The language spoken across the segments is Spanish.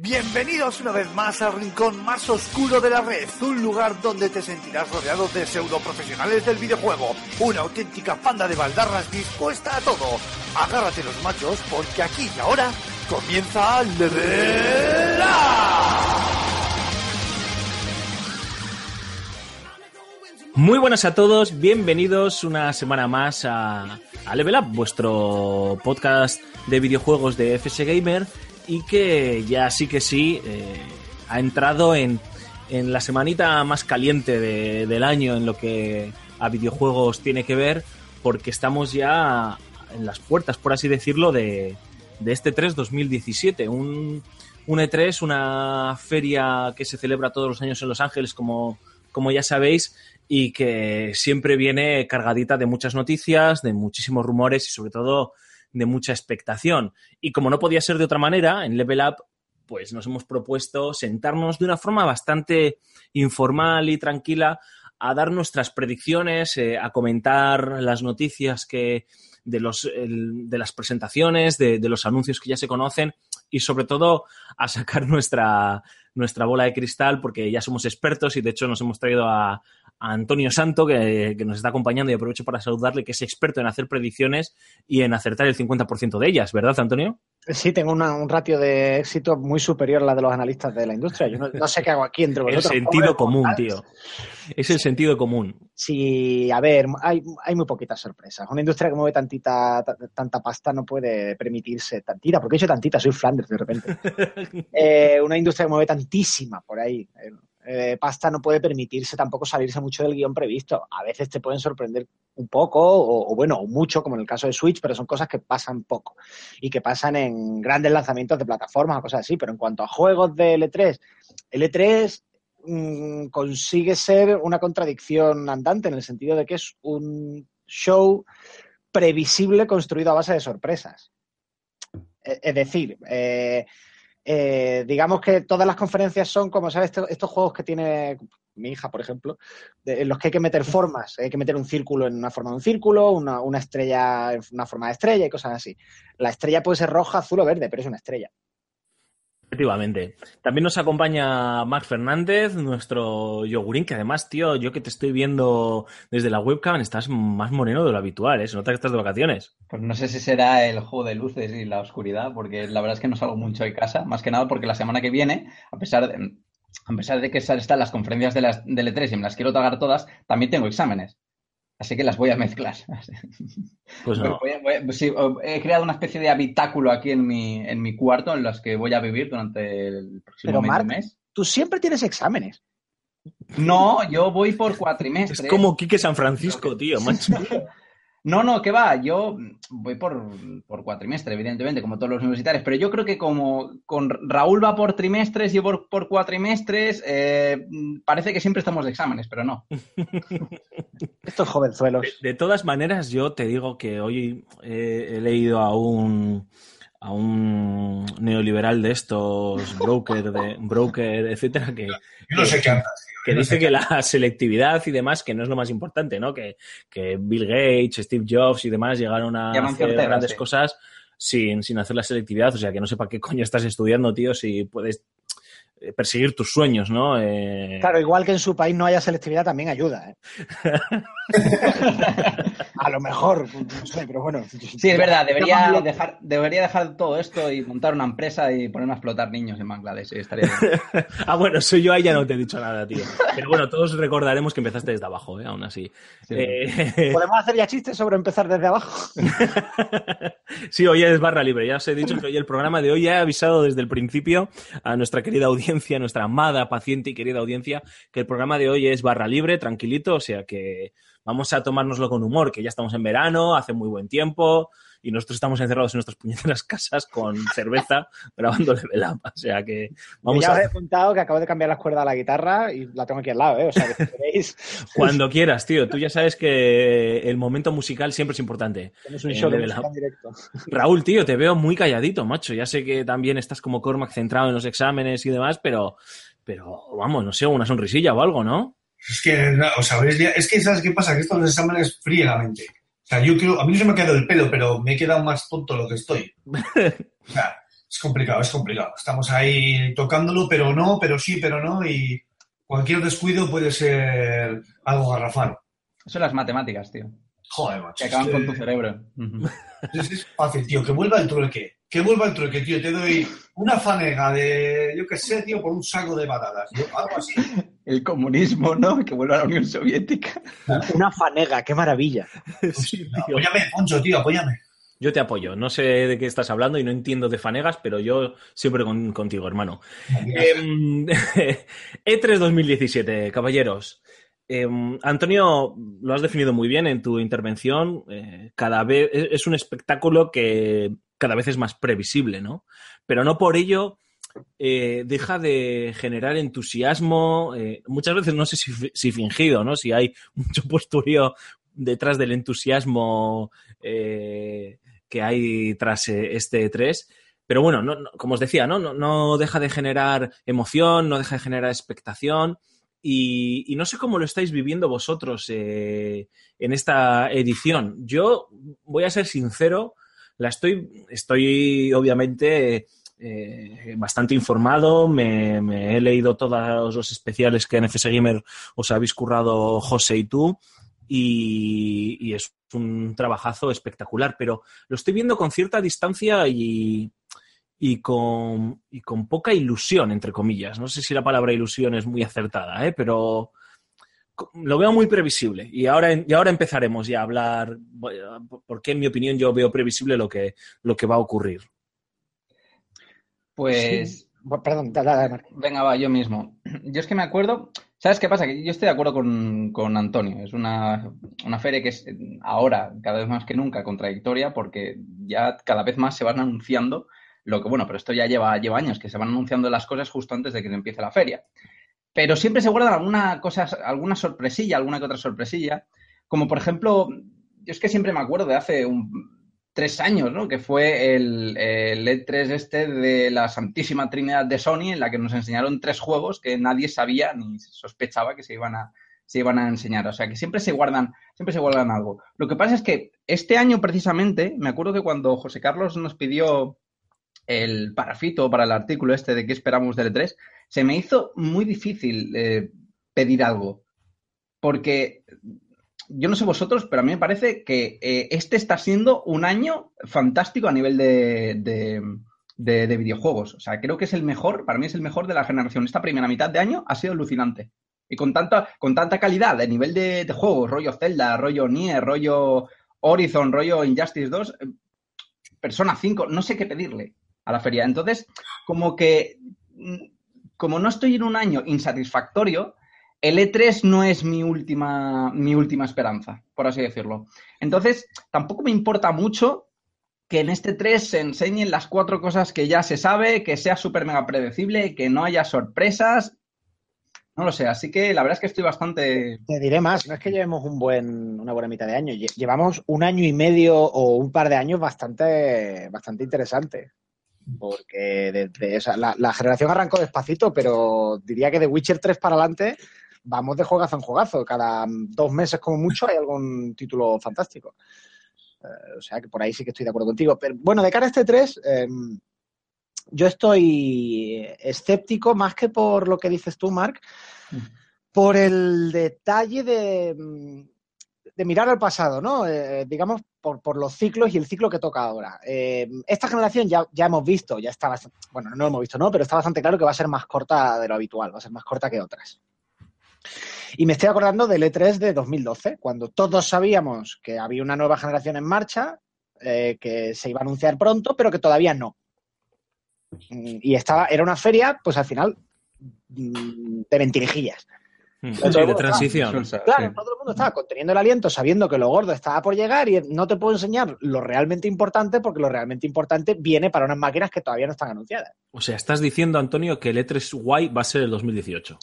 Bienvenidos una vez más al rincón más oscuro de la red, un lugar donde te sentirás rodeado de pseudo profesionales del videojuego, una auténtica panda de baldarras dispuesta a todo. Agárrate los machos porque aquí y ahora comienza Level Muy buenas a todos, bienvenidos una semana más a, a Level Up, vuestro podcast de videojuegos de FS Gamer y que ya sí que sí eh, ha entrado en, en, la semanita más caliente de, del año en lo que a videojuegos tiene que ver, porque estamos ya en las puertas, por así decirlo, de, de este 3 2017, un, un E3, una feria que se celebra todos los años en Los Ángeles, como, como ya sabéis, y que siempre viene cargadita de muchas noticias, de muchísimos rumores y sobre todo de mucha expectación. Y como no podía ser de otra manera, en Level Up, pues nos hemos propuesto sentarnos de una forma bastante informal y tranquila a dar nuestras predicciones, eh, a comentar las noticias que de, los, de las presentaciones, de, de, los anuncios que ya se conocen y sobre todo a sacar nuestra, nuestra bola de cristal porque ya somos expertos y de hecho nos hemos traído a, a Antonio Santo que, que, nos está acompañando y aprovecho para saludarle que es experto en hacer predicciones y en acertar el 50% de ellas, ¿verdad Antonio? Sí, tengo una, un ratio de éxito muy superior a la de los analistas de la industria. Yo no, no sé qué hago aquí entre vosotros. El sentido común, tío. Es el sentido común. Sí, a ver, hay, hay muy poquitas sorpresas. Una industria que mueve tantita, tanta pasta no puede permitirse tantita, porque he hecho tantita, soy Flanders de repente. eh, una industria que mueve tantísima por ahí. Eh, pasta no puede permitirse tampoco salirse mucho del guion previsto. A veces te pueden sorprender un poco o, o, bueno, mucho, como en el caso de Switch, pero son cosas que pasan poco y que pasan en grandes lanzamientos de plataformas o cosas así. Pero en cuanto a juegos de L3, L3 mmm, consigue ser una contradicción andante en el sentido de que es un show previsible construido a base de sorpresas. Es decir, eh, eh, digamos que todas las conferencias son como, ¿sabes? Estos, juegos que tiene mi hija, por ejemplo, en los que hay que meter formas, hay que meter un círculo en una forma de un círculo, una, una, estrella en una forma de estrella y cosas así. La estrella puede ser roja, azul o verde, pero es una estrella. Efectivamente. También nos acompaña Marc Fernández, nuestro yogurín, que además, tío, yo que te estoy viendo desde la webcam, estás más moreno de lo habitual, ¿eh? Se nota que estás de vacaciones. Pues no sé si será el juego de luces y la oscuridad, porque la verdad es que no salgo mucho de casa, más que nada porque la semana que viene, a pesar de, a pesar de que están las conferencias de, las, de L3 y me las quiero tragar todas, también tengo exámenes. Así que las voy a mezclar. Pues no. voy a, voy a, sí, he creado una especie de habitáculo aquí en mi, en mi cuarto en los que voy a vivir durante el próximo Pero, mes, Marc, mes. Tú siempre tienes exámenes. No, yo voy por cuatrimestres. Es como Quique San Francisco, tío, macho. No, no, que va, yo voy por, por cuatrimestre, evidentemente, como todos los universitarios, pero yo creo que como con Raúl va por trimestres y yo por, por cuatrimestres, eh, parece que siempre estamos de exámenes, pero no. Estos jovenzuelos. De, de, todas maneras, yo te digo que hoy he, he leído a un a un neoliberal de estos, broker, de, broker, etcétera, que, Yo no sé qué andas, que dice que la selectividad y demás, que no es lo más importante, ¿no? Que, que Bill Gates, Steve Jobs y demás llegaron a Llaman hacer grandes sí. cosas sin, sin hacer la selectividad. O sea, que no sé para qué coño estás estudiando, tío, si puedes eh, perseguir tus sueños, ¿no? Eh... Claro, igual que en su país no haya selectividad, también ayuda, ¿eh? a lo mejor, no sé, pero bueno. Sí, es verdad, debería dejar, debería dejar todo esto y montar una empresa y ponerme a explotar niños en Bangladesh. Estaría bien. ah, bueno, soy yo ahí ya no te he dicho nada, tío. Pero bueno, todos recordaremos que empezaste desde abajo, ¿eh? Aún así. Sí. Eh... ¿Podemos hacer ya chistes sobre empezar desde abajo? sí, hoy es barra libre. Ya os he dicho que hoy el programa de hoy ya he avisado desde el principio a nuestra querida audiencia, nuestra amada, paciente y querida audiencia, que el programa de hoy es barra libre, tranquilito, o sea que vamos a tomárnoslo con humor, que ya estamos en verano, hace muy buen tiempo y nosotros estamos encerrados en nuestras puñeteras casas con cerveza grabando Level Up. O sea que vamos ya a... os he contado que acabo de cambiar las cuerdas a la guitarra y la tengo aquí al lado, ¿eh? O sea, que si queréis... Cuando quieras, tío. Tú ya sabes que el momento musical siempre es importante. Tienes un show de música en directo. Raúl, tío, te veo muy calladito, macho. Ya sé que también estás como Cormac centrado en los exámenes y demás, pero, pero vamos, no sé, una sonrisilla o algo, ¿no? Es que, o sea, es que, ¿sabes qué pasa? Que estos exámenes fríen la mente. O sea, yo creo, a mí no se me ha quedado el pelo, pero me he quedado más tonto lo que estoy. O sea, Es complicado, es complicado. Estamos ahí tocándolo, pero no, pero sí, pero no, y cualquier descuido puede ser algo garrafal. Son las matemáticas, tío. Joder, macho. Que acaban es con tu cerebro. Es, es fácil, tío. Que vuelva el trueque. Que vuelva el trueque, tío. Te doy una fanega de, yo qué sé, tío, por un saco de patatas. Algo así. El comunismo, ¿no? Que vuelva a la Unión Soviética. Una fanega, qué maravilla. Sí, tío. Apóyame, Poncho, tío, apóyame. Yo te apoyo. No sé de qué estás hablando y no entiendo de fanegas, pero yo siempre con- contigo, hermano. Em, E3 2017, caballeros. Em, Antonio, lo has definido muy bien en tu intervención. eh, cada vez es es un espectáculo que cada vez es más previsible, ¿no? Pero no por ello eh, deja de generar entusiasmo. eh, muchas veces no sé si, fi- si fingido, ¿no? Si hay mucho posturío detrás del entusiasmo eh, que hay tras este E3. Pero bueno, no- no- como os decía, ¿no? No, no deja de generar emoción, no deja de generar expectación. Y, y no sé cómo lo estáis viviendo vosotros en esta edición. Yo voy a ser sincero, la estoy, estoy obviamente eh, bastante informado, me, he leído todos los especiales que en FS Gamer os habéis currado José y tú, y, y es un trabajazo espectacular, pero lo estoy viendo con cierta distancia y, y con, y con poca ilusión, entre comillas. No sé si la palabra ilusión es muy acertada, ¿eh? pero lo veo muy previsible. Y ahora, y ahora empezaremos ya a hablar, porque en mi opinión yo veo previsible lo que, lo que va a ocurrir. Pues, Bueno, Perdón, dale, dale, venga, va, yo mismo. Yo es que me acuerdo, ¿sabes qué pasa? Que yo estoy de acuerdo con, con Antonio. Es una, una feria que es ahora, cada vez más que nunca, contradictoria, porque ya cada vez más se van anunciando lo que, bueno, pero esto ya lleva, lleva años, que se van anunciando las cosas justo antes de que empiece la feria. Pero siempre se guardan alguna cosa, alguna sorpresilla, alguna que otra sorpresilla. Como por ejemplo, yo es que siempre me acuerdo de hace un, tres años, ¿no? Que fue el, el E3 este de la Santísima Trinidad de Sony, en la que nos enseñaron tres juegos que nadie sabía ni sospechaba que se iban a, se iban a enseñar. O sea que siempre se guardan, siempre se guardan algo. Lo que pasa es que este año precisamente, me acuerdo que cuando José Carlos nos pidió el parafito para el artículo este de qué esperamos del E3, se me hizo muy difícil eh, pedir algo. Porque yo no sé vosotros, pero a mí me parece que eh, este está siendo un año fantástico a nivel de, de, de- de videojuegos. O sea, creo que es el mejor, para mí es el mejor de la generación. Esta primera mitad de año ha sido alucinante. Y con tanta, con tanta calidad de nivel de, de juegos, rollo Zelda, rollo Nier, rollo Horizon, rollo Injustice 2, eh, Persona 5, no sé qué pedirle a la feria. Entonces, como que, mm, como no estoy en un año insatisfactorio, el E3 no es mi última, mi última esperanza, por así decirlo. Entonces, tampoco me importa mucho que en este 3 se enseñen las cuatro cosas que ya se sabe, que sea súper mega predecible, que no haya sorpresas. No lo sé, así que la verdad es que estoy bastante... Te diré más, no es que llevemos un buen, una buena mitad de año, lle- llevamos un año y medio o un par de años bastante, bastante interesante. Porque desde, la, la generación arrancó despacito, pero diría que de Witcher 3 para adelante vamos de juegazo en juegazo. Cada dos meses como mucho hay algún título fantástico. Eh, o sea que por ahí sí que estoy de acuerdo contigo. Pero bueno, de cara a este 3, eh, yo estoy escéptico más que por lo que dices tú, Marc, por el detalle de, mm, de mirar al pasado, ¿no? Eh, digamos, por, por los ciclos y el ciclo que toca ahora. Eh, esta generación ya, ya hemos visto, ya está bastante, bueno, no lo hemos visto, ¿no? Pero está bastante claro que va a ser más corta de lo habitual, va a ser más corta que otras. Y me estoy acordando del E3 de 2012, cuando todos sabíamos que había una nueva generación en marcha, eh, que se iba a anunciar pronto, pero que todavía no. Mm, Y estaba, era una feria, pues al final, mm, de mentirijillas. Mm, Todo el de transición. Claro, sí. todo el mundo estaba conteniendo el aliento sabiendo que lo gordo estaba por llegar y no te puedo enseñar lo realmente importante porque lo realmente importante viene para unas máquinas que todavía no están anunciadas. O sea, estás diciendo, Antonio, que el E3 Guay va a ser el 2018.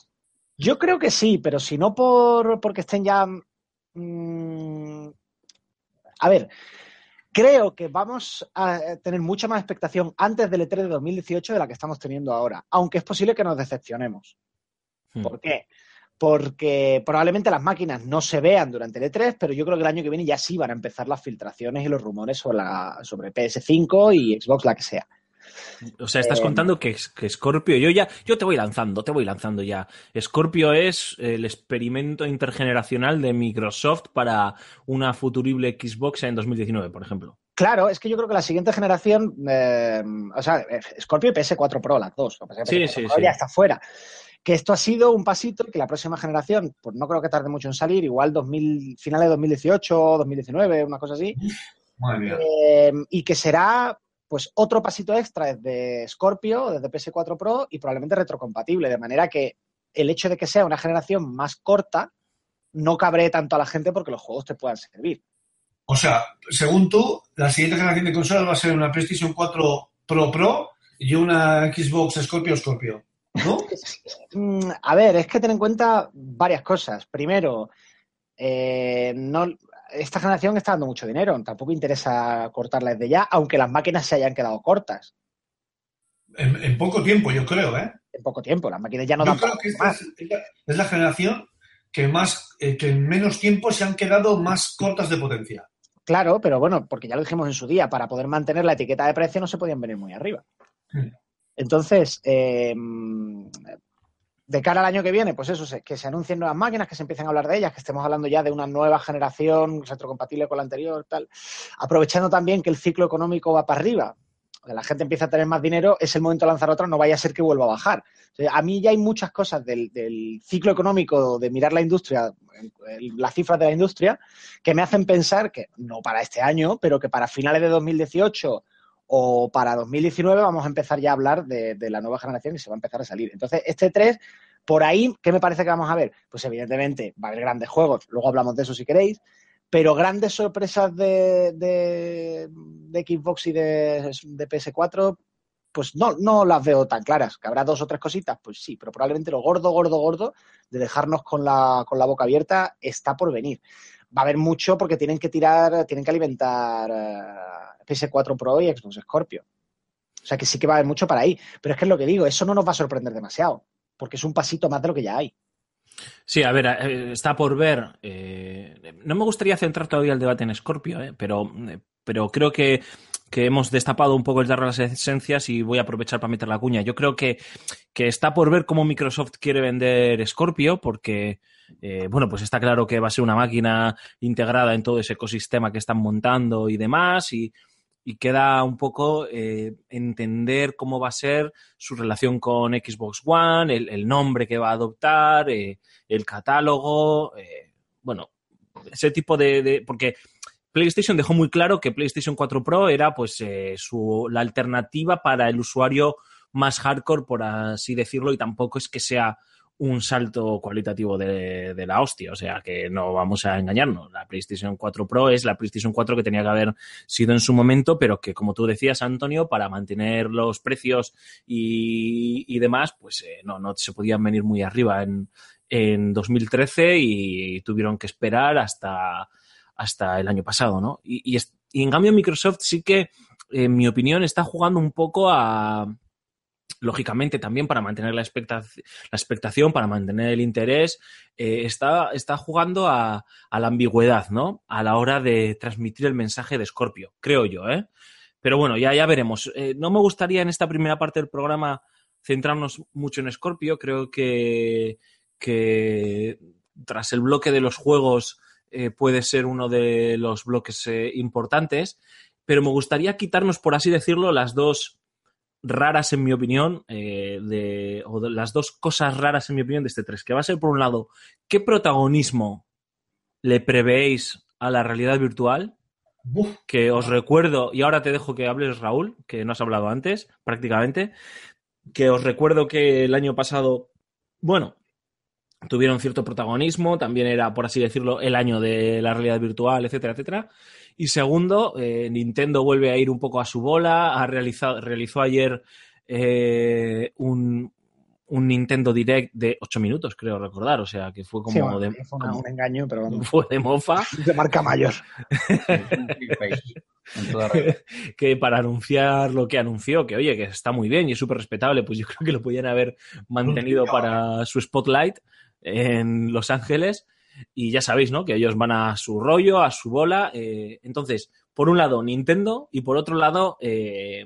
Yo creo que sí, pero si no por porque estén ya. mm, a ver, creo que vamos a tener mucha más expectación antes del E3 de 2018 de la que estamos teniendo ahora, aunque es posible que nos decepcionemos. Mm. ¿Por qué? Porque probablemente las máquinas no se vean durante el E3, pero yo creo que el año que viene ya sí van a empezar las filtraciones y los rumores sobre, la, sobre PS5 y Xbox, la que sea. O sea, estás Eh, contando que, que Scorpio, yo ya, yo te voy lanzando, te voy lanzando ya. Scorpio es el experimento intergeneracional de Microsoft para una futurible Xbox en 2019, por ejemplo. Claro, es que yo creo que la siguiente generación, eh, o sea, eh, Scorpio y PS4 Pro, las dos. Sí, PS4 sí, Pro sí. ya está fuera. Que esto ha sido un pasito y que la próxima generación, pues no creo que tarde mucho en salir, igual 2000, finales de 2018, 2019, una cosa así. Mía. Eh, y que será pues otro pasito extra desde Scorpio, desde PS4 Pro y probablemente retrocompatible, de manera que el hecho de que sea una generación más corta no cabree tanto a la gente porque los juegos te puedan servir. O sea, según tú, la siguiente generación de consolas va a ser una PlayStation 4 Pro Pro y una Xbox Scorpio Scorpio. ¿No? Mm, A ver, es que ten en cuenta varias cosas. Primero, eh, no, esta generación está dando mucho dinero, tampoco interesa cortarla desde ya, aunque las máquinas se hayan quedado cortas En, en poco tiempo, yo creo, ¿eh? en poco tiempo. Las máquinas ya no yo dan creo para que esta más. es, es la, es la generación que más, eh, que en menos tiempo se han quedado más cortas de potencia. Claro, pero bueno, porque ya lo dijimos en su día, para poder mantener la etiqueta de precio no se podían venir muy arriba. Hmm. Entonces, eh, de cara al año que viene, pues eso, que se anuncien nuevas máquinas, que se empiecen a hablar de ellas, que estemos hablando ya de una nueva generación retrocompatible con la anterior, tal. Aprovechando también que el ciclo económico va para arriba, que la gente empieza a tener más dinero, es el momento de lanzar otra, no vaya a ser que vuelva a bajar. A mí ya hay muchas cosas del, del ciclo económico, de mirar la industria, las cifras de la industria, que me hacen pensar que, no para este año, pero que para finales de 2018 o para 2019 vamos a empezar ya a hablar de, la nueva generación y se va a empezar a salir. Entonces, este 3, por ahí, ¿qué me parece que vamos a ver? Pues evidentemente va a haber grandes juegos, luego hablamos de eso si queréis, pero grandes sorpresas de, de- de Xbox y de, de PS4, pues no, no las veo tan claras. ¿Que habrá dos o tres cositas? Pues sí, pero probablemente lo gordo, gordo, gordo de dejarnos con la, con la boca abierta está por venir. Va a haber mucho porque tienen que tirar, tienen que alimentar eh, PS4 Pro y Xbox Scorpio. O sea que sí que va a haber mucho para ahí. Pero es que es lo que digo, eso no nos va a sorprender demasiado, porque es un pasito más de lo que ya hay. Sí, a ver, eh, está por ver. eh, no me gustaría centrar todavía el debate en Scorpio, eh, pero, pero creo que, que hemos destapado un poco el dar las esencias y voy a aprovechar para meter la cuña. Yo creo que, que está por ver cómo Microsoft quiere vender Scorpio, porque, bueno, pues está claro que va a ser una máquina integrada en todo ese ecosistema que están montando y demás, y, y queda un poco eh, entender cómo va a ser su relación con Xbox One, el, nombre que va a adoptar, eh, el catálogo, eh, bueno, ese tipo de, de- porque PlayStation dejó muy claro que PlayStation 4 Pro era pues su, la alternativa para el usuario más hardcore, por así decirlo, y tampoco es que sea un salto cualitativo de, de la hostia, o sea que no vamos a engañarnos. La PlayStation 4 Pro es la PlayStation 4 que tenía que haber sido en su momento, pero que como tú decías, Antonio, para mantener los precios y, y demás, pues eh, no, no se podían venir muy arriba en, en 2013 y tuvieron que esperar hasta, hasta el año pasado, ¿no? Y, y en cambio Microsoft sí que, en mi opinión, está jugando un poco a, lógicamente también para mantener la, expecta- la expectación, para mantener el interés, eh, está, está jugando a, la ambigüedad, ¿no? A la hora de transmitir el mensaje de Scorpio, creo yo, ¿eh? Pero bueno, ya, ya veremos. Eh, no me gustaría en esta primera parte del programa centrarnos mucho en Scorpio. Creo que, que tras el bloque de los juegos eh, puede ser uno de los bloques importantes. Pero me gustaría quitarnos, por así decirlo, las dos raras, en mi opinión, eh, de, o de las dos cosas raras, en mi opinión, de este 3, que va a ser, por un lado, ¿qué protagonismo le prevéis a la realidad virtual? Que os recuerdo, y ahora te dejo que hables, Raúl, que no has hablado antes, prácticamente, que os recuerdo que el año pasado, bueno, tuvieron cierto protagonismo, también era, por así decirlo, el año de la realidad virtual, etcétera, etcétera. Y segundo, eh, Nintendo vuelve a ir un poco a su bola, ha realizado, realizó ayer eh, un, un Nintendo Direct de 8 minutos, creo recordar, o sea, que fue como Sí, bueno, de, fue una- como- un engaño, pero vamos, fue de mofa. de marca mayor. Que para anunciar lo que anunció, que oye, que está muy bien y es súper respetable, pues yo creo que lo podían haber mantenido para su spotlight en Los Ángeles. Y ya sabéis, ¿no? Que ellos van a su rollo, a su bola. eh, entonces, por un lado, Nintendo y por otro lado, eh,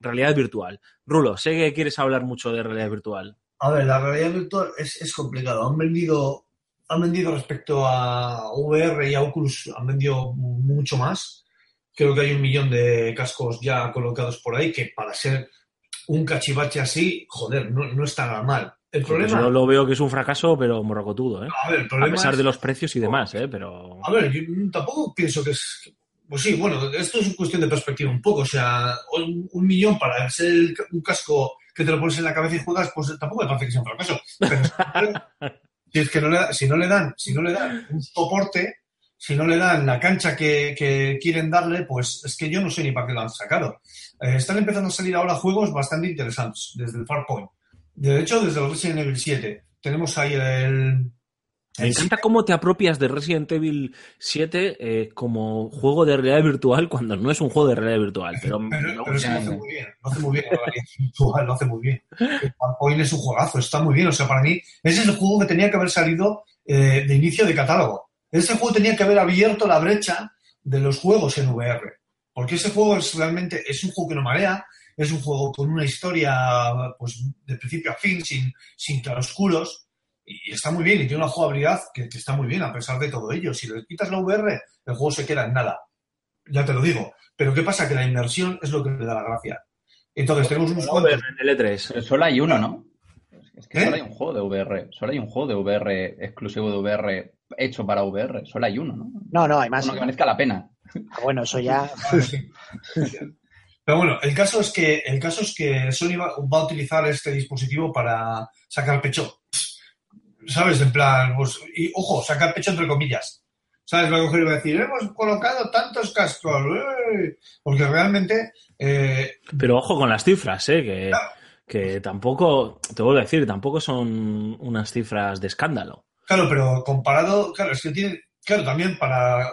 realidad virtual. Rulo, sé que quieres hablar mucho de realidad virtual. A ver, la realidad virtual es, es complicado. Han vendido, han vendido respecto a VR y a Oculus, han vendido mucho más. Creo que hay un millón de cascos ya colocados por ahí, que para ser un cachivache así, joder, no, no está nada mal. El problema... Yo lo veo que es un fracaso, pero morrocotudo, ¿eh? A ver, el problema A pesar es- de los precios y demás, ¿eh? Pero... A ver, yo tampoco pienso que es. Pues sí, bueno, esto es cuestión de perspectiva un poco. O sea, un, un millón para ser el un casco que te lo pones en la cabeza y juegas, pues tampoco me parece que sea un fracaso. Pero si es que no le, si no le dan, si no le dan un soporte, si no le dan la cancha que, que quieren darle, pues es que yo no sé ni para qué lo han sacado. Eh, están empezando a salir ahora juegos bastante interesantes, desde el Farpoint. De hecho, desde el Resident Evil 7. Tenemos ahí el. Me encanta cómo te apropias de Resident Evil 7 eh, como juego de realidad virtual cuando no es un juego de realidad virtual. Pero, es que lo hace muy bien, lo hace muy bien, la realidad virtual, lo hace muy bien. Farpoint es un juegazo, está muy bien. O sea, para mí, ese es el juego que tenía que haber salido eh, de inicio de catálogo. Ese juego tenía que haber abierto la brecha de los juegos en VR. Porque ese juego es realmente, es un juego que no marea, es un juego con una historia, pues, de principio a fin, sin, sin claroscuros. Y está muy bien, y tiene una jugabilidad que, que está muy bien, a pesar de todo ello. Si le quitas la VR, el juego se queda en nada. Ya te lo digo. Pero ¿qué pasa? Que la inmersión es lo que le da la gracia. Entonces tenemos unos cuantos. en el E3. Pero solo hay uno, ¿no? Es que ¿Eh? solo hay un juego de VR. Solo hay un juego de VR exclusivo de VR hecho para VR. Solo hay uno, ¿no? No, no, hay más. Uno que merezca la pena. Ah, Bueno, eso ya. Pero bueno, el caso es que el caso es que Sony va, va a utilizar este dispositivo para sacar pecho. ¿Sabes? En plan, pues, y ojo, sacar pecho entre comillas. ¿Sabes? Va a coger y va a decir, hemos colocado tantos cascos. ¡eh! Porque realmente eh, Pero ojo con las cifras, ¿eh? Que, Claro. que tampoco, te vuelvo a decir, tampoco son unas cifras de escándalo. Claro, pero comparado, claro, es que tiene, claro, también para,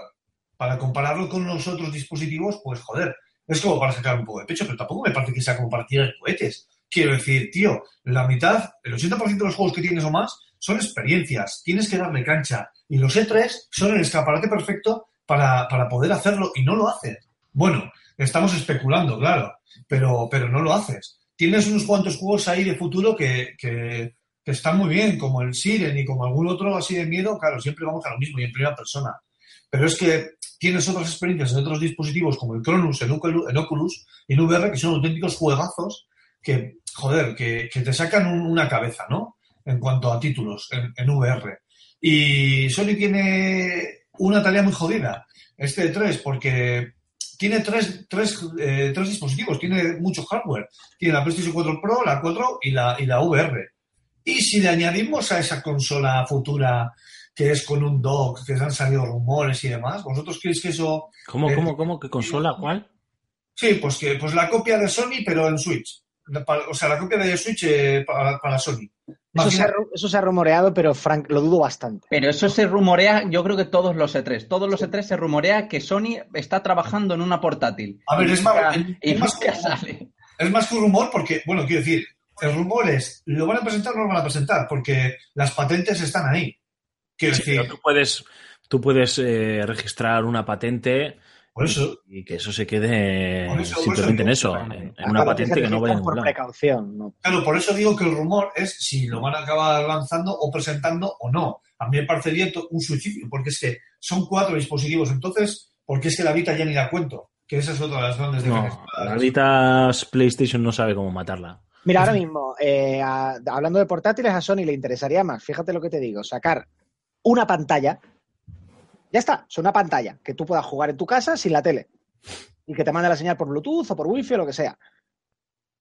para compararlo con los otros dispositivos, pues joder, es como para sacar un poco de pecho, pero tampoco me parece que sea como para tirar cohetes. Quiero decir, tío, la mitad, el 80% de los juegos que tienes o más son experiencias, tienes que darle cancha. Y los E3 son el escaparate perfecto para, para poder hacerlo y no lo haces. Bueno, estamos especulando, claro, pero, pero no lo haces. Tienes unos cuantos juegos ahí de futuro que, que, que están muy bien, como el Siren y como algún otro así de miedo, claro, siempre vamos a lo mismo y en primera persona. Pero es que tienes otras experiencias en otros dispositivos como el Cronus, en Oculus, en VR, que son auténticos juegazos que, joder, que, te sacan un- una cabeza, ¿no? En cuanto a títulos en, VR. Y Sony tiene una tarea muy jodida, este de tres, porque tiene tres, tres, eh, tres dispositivos, tiene mucho hardware. Tiene la PlayStation 4 Pro, la 4 y la, y la VR. Y si le añadimos a esa consola futura que es con un dock, que han salido rumores y demás, ¿vosotros creéis que eso... ¿Cómo, Eh, cómo, cómo? ¿Qué consola? ¿Cuál? Sí, pues que pues la copia de Sony, pero en Switch. O sea, la copia de Switch eh, para, para Sony. Eso se, ha, eso se rumoreado, pero Frank, lo dudo bastante. Pero eso se rumorea, yo creo que todos los E3. Todos los E3 se rumorea que Sony está trabajando en una portátil. A ver, Y es más- nunca- es y más como- sale. Es más que un rumor porque, bueno, quiero decir, el rumor es, ¿lo van a presentar o no lo van a presentar? Porque las patentes están ahí. Quiero Sí, decir, pero tú puedes, tú puedes eh, registrar una patente por eso, y que eso se quede eso, simplemente eso en eso, en, una patente que no vaya a por lado. precaución. ¿no? claro, por eso digo que el rumor es si lo van a acabar lanzando o presentando o no. A mí me parecería un suicidio, porque es que son cuatro dispositivos. Entonces, ¿por qué es que la Vita ya ni la cuento? Que esa es otra de las grandes No, diferencias. la Vita PlayStation no sabe cómo matarla. Mira, ahora mismo, eh, a- hablando de portátiles, a Sony le interesaría más, fíjate lo que te digo, sacar una pantalla. Ya está, es una pantalla que tú puedas jugar en tu casa sin la tele. Y que te mande la señal por Bluetooth o por Wi-Fi o lo que sea.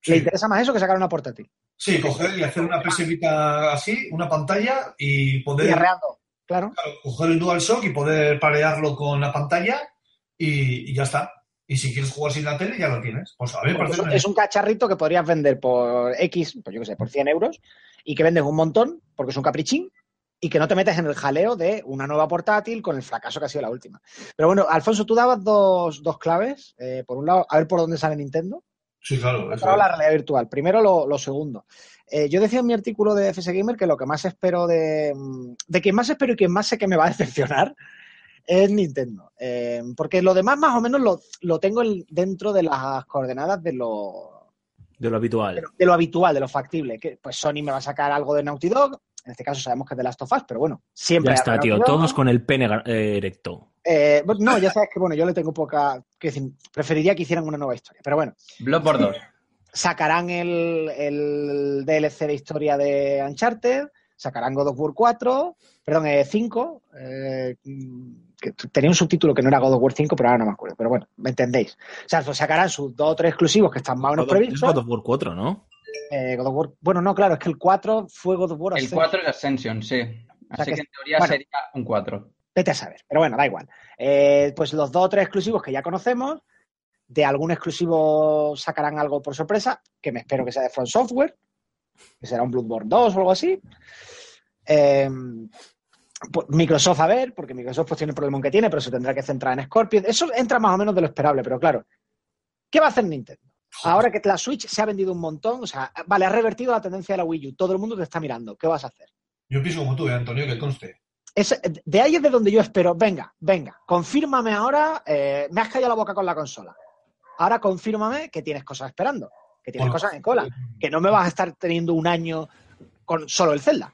Sí. Le interesa más eso que sacar una portátil. Sí, coger y hacer una PS Vita así, una pantalla y Y poder arreando, claro. claro, coger el DualShock y poder parearlo con la pantalla y, y ya está. Y si quieres jugar sin la tele, ya lo tienes. Pues a parece es, es un cacharrito que podrías vender por X, pues yo qué sé, por 100 euros, y que vendes un montón, porque es un caprichín, y que no te metes en el jaleo de una nueva portátil con el fracaso que ha sido la última. Pero bueno, Alfonso, tú dabas dos, dos claves. Eh, por un lado, a ver por dónde sale Nintendo. Sí, claro. Por eso otro lado, la realidad virtual. Primero, lo, lo segundo. Eh, yo decía en mi artículo de FS Gamer que lo que más espero de. De quien más espero y quien más sé que me va a decepcionar es Nintendo. Eh, porque lo demás, más o menos, lo, lo tengo el- dentro de las coordenadas de lo, De lo habitual. De lo, de lo habitual, de lo factible. Que, pues Sony me va a sacar algo de Naughty Dog. En este caso sabemos que es de Last of Us, pero bueno, siempre. Ya está, tío. Todos con el pene eh, erecto. Eh, bueno, no, ya sabes que bueno, yo le tengo poca. preferiría que hicieran una nueva historia. Pero bueno, Bloodborne 2. sacarán el, el DLC de historia de Uncharted, sacarán God of War 4, perdón, eh, 5. eh, que tenía un subtítulo que no era God of War 5, pero ahora no me acuerdo. Pero bueno, me entendéis. O sea, pues sacarán sus dos o tres exclusivos que están más o menos previstos. God of War 4, ¿no? Eh, God of War- Bueno, no, claro, es que el 4 fue God of War El Ascension. 4 es Ascension, sí. Así que- que, en teoría bueno. sería un 4. Vete a saber. Pero bueno, da igual. Eh, pues los dos o tres exclusivos que ya conocemos, de algún exclusivo sacarán algo por sorpresa, que me espero que sea de Front Software, que será un Bloodborne 2 o algo así. Eh, pues Microsoft a ver, porque Microsoft pues tiene el problema que tiene, pero se tendrá que centrar en Scorpion. Eso entra más o menos de lo esperable, pero claro, ¿qué va a hacer Nintendo? Ahora que la Switch se ha vendido un montón, o sea, vale, ha revertido la tendencia de la Wii U, todo el mundo te está mirando, ¿qué vas a hacer? Yo pienso como tú, eh, Antonio, que conste. Es- de ahí es de donde yo espero, venga, venga, confírmame ahora, eh, me has callado la boca con la consola. Ahora confírmame que tienes cosas esperando, que tienes Bueno, cosas en cola, que no me vas a estar teniendo un año con solo el Zelda.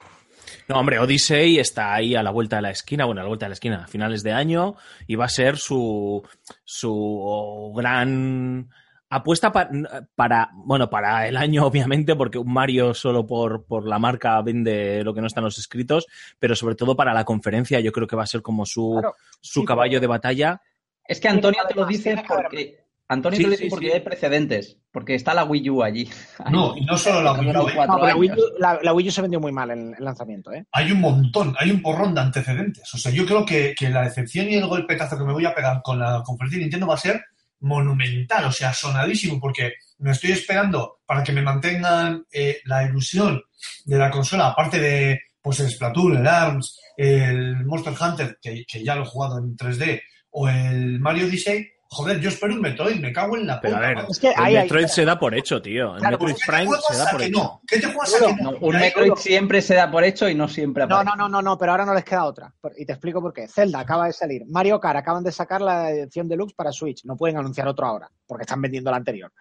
No, hombre, Odyssey está ahí a la vuelta de la esquina, bueno, a la vuelta de la esquina, a finales de año, y va a ser su, su gran apuesta pa- para, bueno, para el año, obviamente, porque un Mario solo por, por la marca vende lo que no está en los escritos, pero sobre todo para la conferencia, yo creo que va a ser como su, Claro, su sí, caballo de batalla. Es que Antonio te lo dice porque. Antonio Sí, te lo dice sí, porque sí. hay precedentes. Porque está la Wii U allí. No, y no solo la Wii U, eh. No, pero la Wii. U, la- la Wii U se vendió muy mal en el lanzamiento, ¿eh? hay un montón, hay un porrón de antecedentes. O sea, yo creo que, que la decepción y el golpetazo que me voy a pegar con la conferencia de Nintendo va a ser monumental, o sea, sonadísimo, porque me estoy esperando para que me mantengan eh, la ilusión de la consola, aparte de pues el Splatoon, el ARMS, el Monster Hunter, que, ya lo he jugado en 3D, o el Mario Odyssey. Joder, yo espero un Metroid, me cago en la Pero a puta ver. Es que el hay- Metroid se da por hecho, tío. El Claro, Metroid ¿Qué te Prime se da por hecho. no? ¿Qué te juegas a que no? No, un Metroid siempre se da por hecho y no siempre No, aparece. no, no, no, no, pero ahora no les queda otra. Y te explico por qué. Zelda acaba de salir. Mario Kart acaban de sacar la edición deluxe para Switch. No pueden anunciar otro ahora, porque están vendiendo la anterior.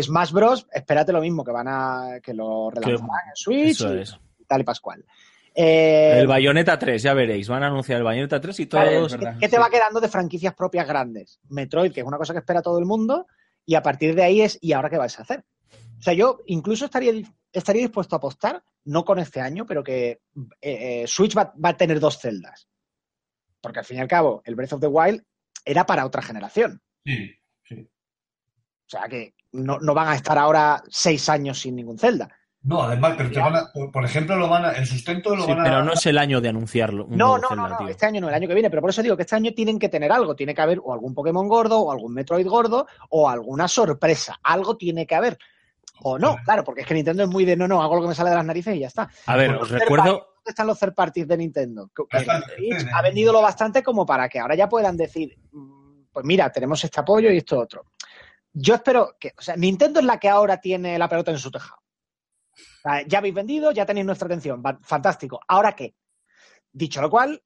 Smash Bros, espérate lo mismo, que van a que lo relanzarán en Switch Eso y es. tal y pascual. Eh, El Bayonetta 3, ya veréis. Van a anunciar el Bayonetta 3 y todos. ¿Qué te va quedando de franquicias propias grandes? Metroid, que es una cosa que espera todo el mundo, y a partir de ahí es, ¿y ahora qué vais a hacer? O sea, yo incluso estaría, estaría dispuesto a apostar, no con este año, pero que eh, eh, Switch va, va a tener dos celdas. Porque al fin y al cabo, el Breath of the Wild era para otra generación. Sí, sí. O sea que no, no van a estar ahora seis años sin ningún Zelda. No, además, pero te van a, por, por ejemplo, lo van a, el sustento lo Sí, van a... pero no es el año de anunciarlo. un No, no, Zelda, no, este año no, el año que viene, pero por eso digo que este año tienen que tener algo, tiene que haber o algún Pokémon gordo, o algún Metroid gordo, o alguna sorpresa, algo tiene que haber. O no, claro, porque es que Nintendo es muy de no, no, hago lo que me sale de las narices y ya está. A ver, os recuerdo. party, ¿Dónde están los third parties de Nintendo? Ha vendido lo bastante como para que ahora ya puedan decir, mm, pues mira, tenemos este apoyo y esto otro. Yo espero que, o sea, Nintendo es la que ahora tiene la pelota en su tejado. Sea, ya habéis vendido, ya tenéis nuestra atención, fantástico. ¿Ahora qué? Dicho lo cual,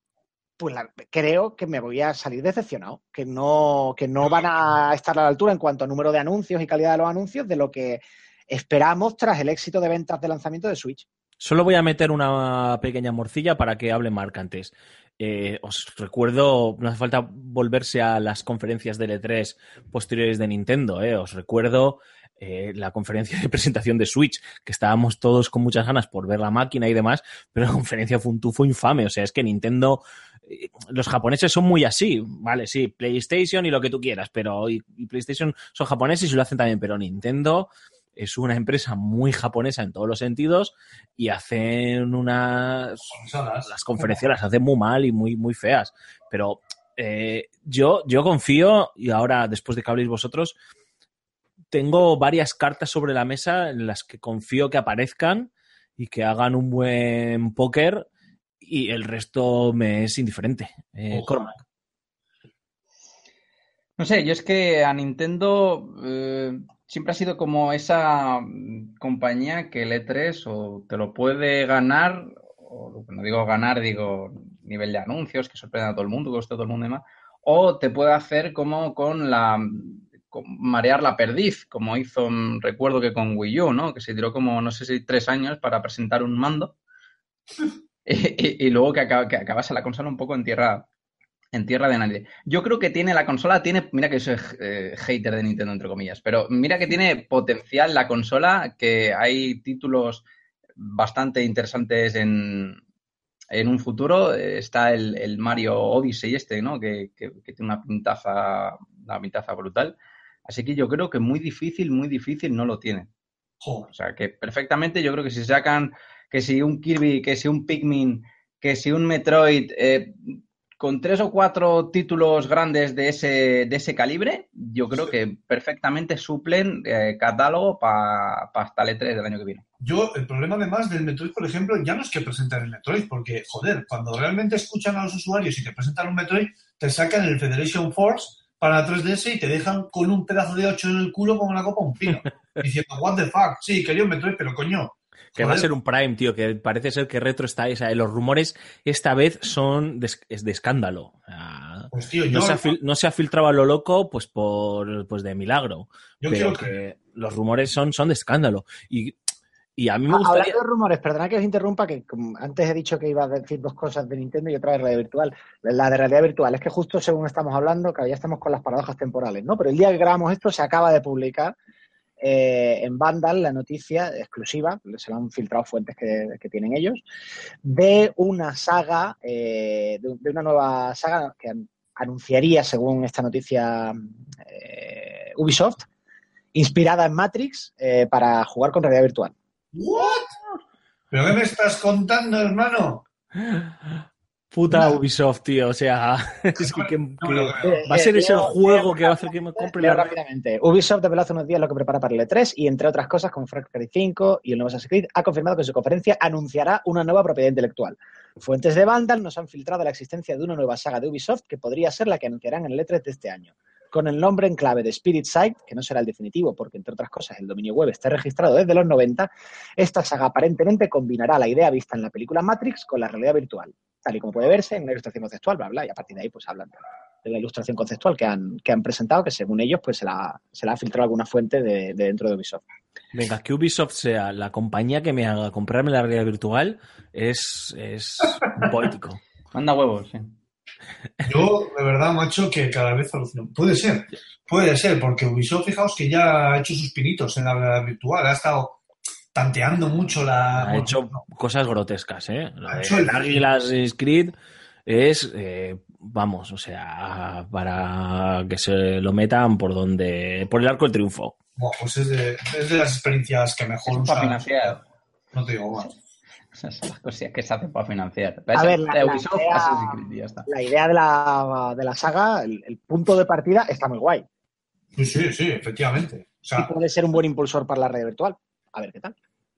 pues creo que me voy a salir decepcionado, que no, que no van a estar a la altura en cuanto a número de anuncios y calidad de los anuncios de lo que esperamos tras el éxito de ventas de lanzamiento de Switch. Solo voy a meter una pequeña morcilla para que hable Marc antes. Eh, os recuerdo, no hace falta volverse a las conferencias de E3 posteriores de Nintendo. eh. Os recuerdo eh, la conferencia de presentación de Switch, que estábamos todos con muchas ganas por ver la máquina y demás, pero la conferencia fue un tufo infame. O sea, es que Nintendo, eh, los japoneses son muy así, vale, sí, PlayStation y lo que tú quieras, pero y, y PlayStation son japoneses y lo hacen también, pero Nintendo es una empresa muy japonesa en todos los sentidos y hacen unas Consolas. las conferencias las hacen muy mal y muy muy feas pero eh, yo yo confío y ahora después de que habléis vosotros tengo varias cartas sobre la mesa en las que confío que aparezcan y que hagan un buen póker y el resto me es indiferente eh. Cormac. No sé, yo es que a Nintendo eh, siempre ha sido como esa mm, compañía que el E3 o te lo puede ganar, o no digo ganar, digo nivel de anuncios, que sorprenda a todo el mundo, que guste a todo el mundo y demás, o te puede hacer como con la marear la perdiz, como hizo, mm, recuerdo que con Wii U, ¿no? Que se tiró como, no sé si tres años para presentar un mando. y, luego que, que acabase la consola un poco en tierra, en tierra de nadie. Yo creo que tiene la consola, tiene, mira que soy eh, hater de Nintendo entre comillas, pero mira que tiene potencial la consola, que hay títulos bastante interesantes en, en un futuro. Está el, Mario Odyssey este, ¿no? Que, tiene una pintaza, una pintaza brutal. Así que yo creo que muy difícil, muy difícil no lo tiene. O sea, que perfectamente yo creo que si sacan, que si un Kirby, que si un Pikmin, que si un Metroid, eh, con tres o cuatro títulos grandes de ese, de ese calibre, yo creo que perfectamente suplen eh, catálogo para hasta el E3 del año que viene. Yo, el problema además del Metroid, por ejemplo, ya no es que presenten el Metroid, porque, joder, cuando realmente escuchan a los usuarios y te presentan un Metroid, te sacan el Federation Force para 3DS y te dejan con un pedazo de 8 en el culo como una copa un pino. diciendo, what the fuck, sí, quería un Metroid, pero coño, que va a ser un Prime, tío, que parece ser que Retro está... O sea, los rumores esta vez son de, de escándalo. pues tío, no, se ha no, se ha filtrado a lo loco, pues por pues de milagro. Yo creo que... los rumores son, son de escándalo. Y, y a mí me gustaría... Hablando de rumores, perdona que os interrumpa, que antes he dicho que iba a decir dos cosas de Nintendo y otra de realidad virtual. La de realidad virtual es que justo según estamos hablando, que ya estamos con las paradojas temporales, ¿no? Pero el día que grabamos esto se acaba de publicar eh, en Vandal la noticia exclusiva, se lo han filtrado fuentes que, tienen ellos, de una saga, eh, de, una nueva saga que anunciaría, según esta noticia, eh, Ubisoft, inspirada en Matrix para jugar con realidad virtual. ¿What? ¿Pero qué me estás contando, hermano? Puta Ubisoft, tío. O sea, va a ser ese el juego que va a hacer que me compre la... rápidamente. Ubisoft desveló hace unos días lo que prepara para el E3 y, entre otras cosas, como Far Cry 5 y el nuevo Assassin's Creed, ha confirmado que en su conferencia anunciará una nueva propiedad intelectual. Fuentes de Vandal nos han filtrado la existencia de una nueva saga de Ubisoft que podría ser la que anunciarán en el E3 de este año con el nombre en clave de Spirit Site, que no será el definitivo porque, entre otras cosas, el dominio web está registrado desde los 90, esta saga aparentemente combinará la idea vista en la película Matrix con la realidad virtual, tal y como puede verse en la ilustración conceptual, bla, bla, y a partir de ahí pues hablan de la ilustración conceptual que han, que han presentado, que según ellos pues se la, se la ha filtrado alguna fuente de, dentro de Ubisoft. Venga, que Ubisoft sea la compañía que me haga comprarme la realidad virtual es, es poético. Manda huevos, sí. Yo, de verdad, macho, que cada vez alucino. Puede ser, puede ser, porque Ubisoft, fijaos que ya ha hecho sus pinitos en la realidad virtual, ha estado tanteando mucho la... Ha hecho cosas grotescas, ¿eh? el Águilas Creed es, eh, vamos, o sea, para que se lo metan por donde, por el arco del triunfo. Bueno, pues es de, es de las experiencias que mejor usa. No te digo más. Esas son las cosas que se hacen para financiar. A ver, la, idea, de la, de la saga, el, punto de partida está muy guay. Sí, sí, sí, efectivamente. y puede ser un buen impulsor para la red virtual. A ver qué tal.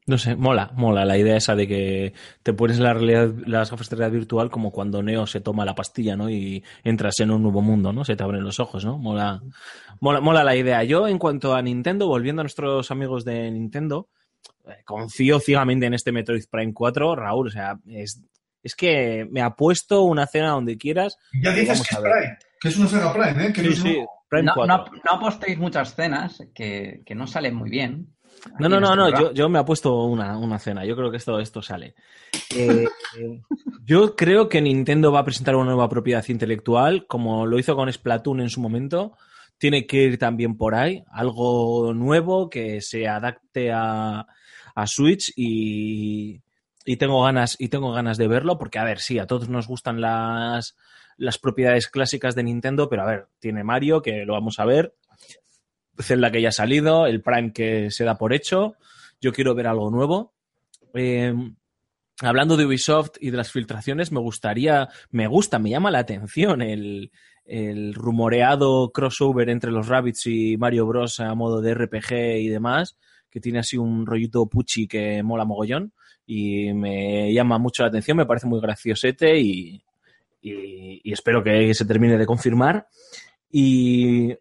No sé, mola, mola la idea esa de que te pones la realidad, las gafas de realidad virtual como cuando Neo se toma la pastilla, ¿no? Y entras en un nuevo mundo, ¿no? Se te abren los ojos, ¿no? Mola, mola, mola la idea. Yo, en cuanto a Nintendo, volviendo a nuestros amigos de Nintendo, eh, confío ciegamente en este Metroid Prime 4, Raúl. O sea, es, es que me ha puesto una cena donde quieras. Ya dices que es Prime, que es una saga Prime, ¿eh? sí, sí, no, no, apostéis muchas cenas que, que, no salen muy bien. No, no, no, no, yo, yo, me puesto una, una, cena. Yo creo que esto, esto sale. Eh, eh, yo creo que Nintendo va a presentar una nueva propiedad intelectual, como lo hizo con Splatoon en su momento. Tiene que ir también por ahí, algo nuevo que se adapte a, a Switch y, tengo ganas y tengo ganas de verlo porque a ver, sí, a todos nos gustan las las propiedades clásicas de Nintendo, pero a ver, tiene Mario que lo vamos a ver, Zelda que ya ha salido, el Prime que se da por hecho, yo quiero ver algo nuevo. Eh, hablando de Ubisoft y de las filtraciones, me gustaría, me gusta, me llama la atención el, el rumoreado crossover entre los Rabbits y Mario Bros. a modo de RPG y demás tiene así un rollito puchi que mola mogollón y me llama mucho la atención, me parece muy graciosete y, y, espero que se termine de confirmar. Y,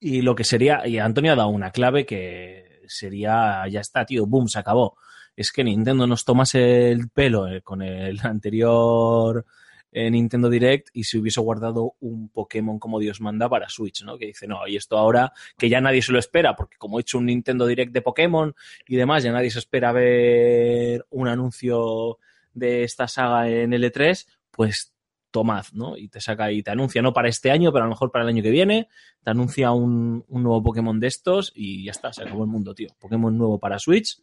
y, lo que sería, y Antonio ha dado una clave que sería, ya está, tío, boom, se acabó. Es que Nintendo nos tomase el pelo eh, con el anterior en Nintendo Direct y se hubiese guardado un Pokémon como Dios manda para Switch, ¿no? Que dice, no, y esto ahora que ya nadie se lo espera, porque como he hecho un Nintendo Direct de Pokémon y demás, ya nadie se espera ver un anuncio de esta saga en L3, pues tomad, ¿no? Y te saca y te anuncia, no para este año, pero a lo mejor para el año que viene, te anuncia un, un nuevo Pokémon de estos y ya está, se acabó el mundo, tío. Pokémon nuevo para Switch,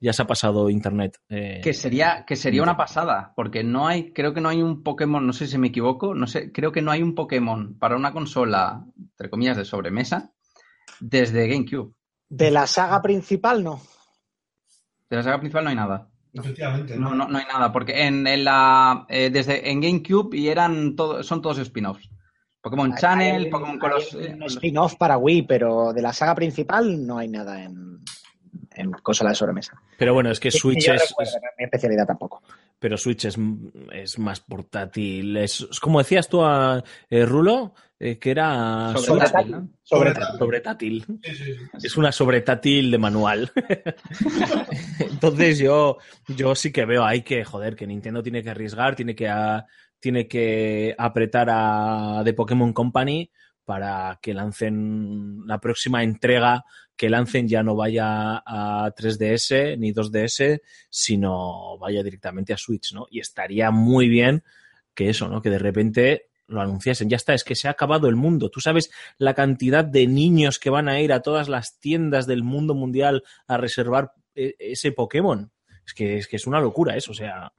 ya se ha pasado internet. eh, Que sería, que sería una pasada, porque no hay, creo que no hay un Pokémon, no sé si me equivoco, no sé, creo que no hay un Pokémon para una consola, entre comillas, de sobremesa, desde GameCube. De la saga principal, no. De la saga principal no hay nada. Efectivamente. No, no, no hay nada, porque en, en la eh, desde en GameCube y eran todo, son todos spin-offs. Pokémon Channel, Hay- Pokémon hay Colos. un spin-off para Wii, pero de la saga principal no hay nada en, en consola de sobremesa. Pero bueno, es que Switch yo es, mi especialidad tampoco. pero Switch es, es más portátil. Es, es como decías tú a eh, Rulo, eh, que era sobretátil. Sí, sí, sí. Es una sobretátil de manual. Entonces yo, yo sí que veo ahí que, joder, que Nintendo tiene que arriesgar, tiene que, a- tiene que apretar a The Pokémon Company para que lancen la próxima entrega que lancen ya no vaya a 3DS ni 2DS, sino vaya directamente a Switch, ¿no? Y estaría muy bien que eso, ¿no? Que de repente lo anunciasen. Ya está, es que se ha acabado el mundo. Tú sabes la cantidad de niños que van a ir a todas las tiendas del mundo mundial a reservar eh, ese Pokémon. Es que es, que es una locura eso, o sea.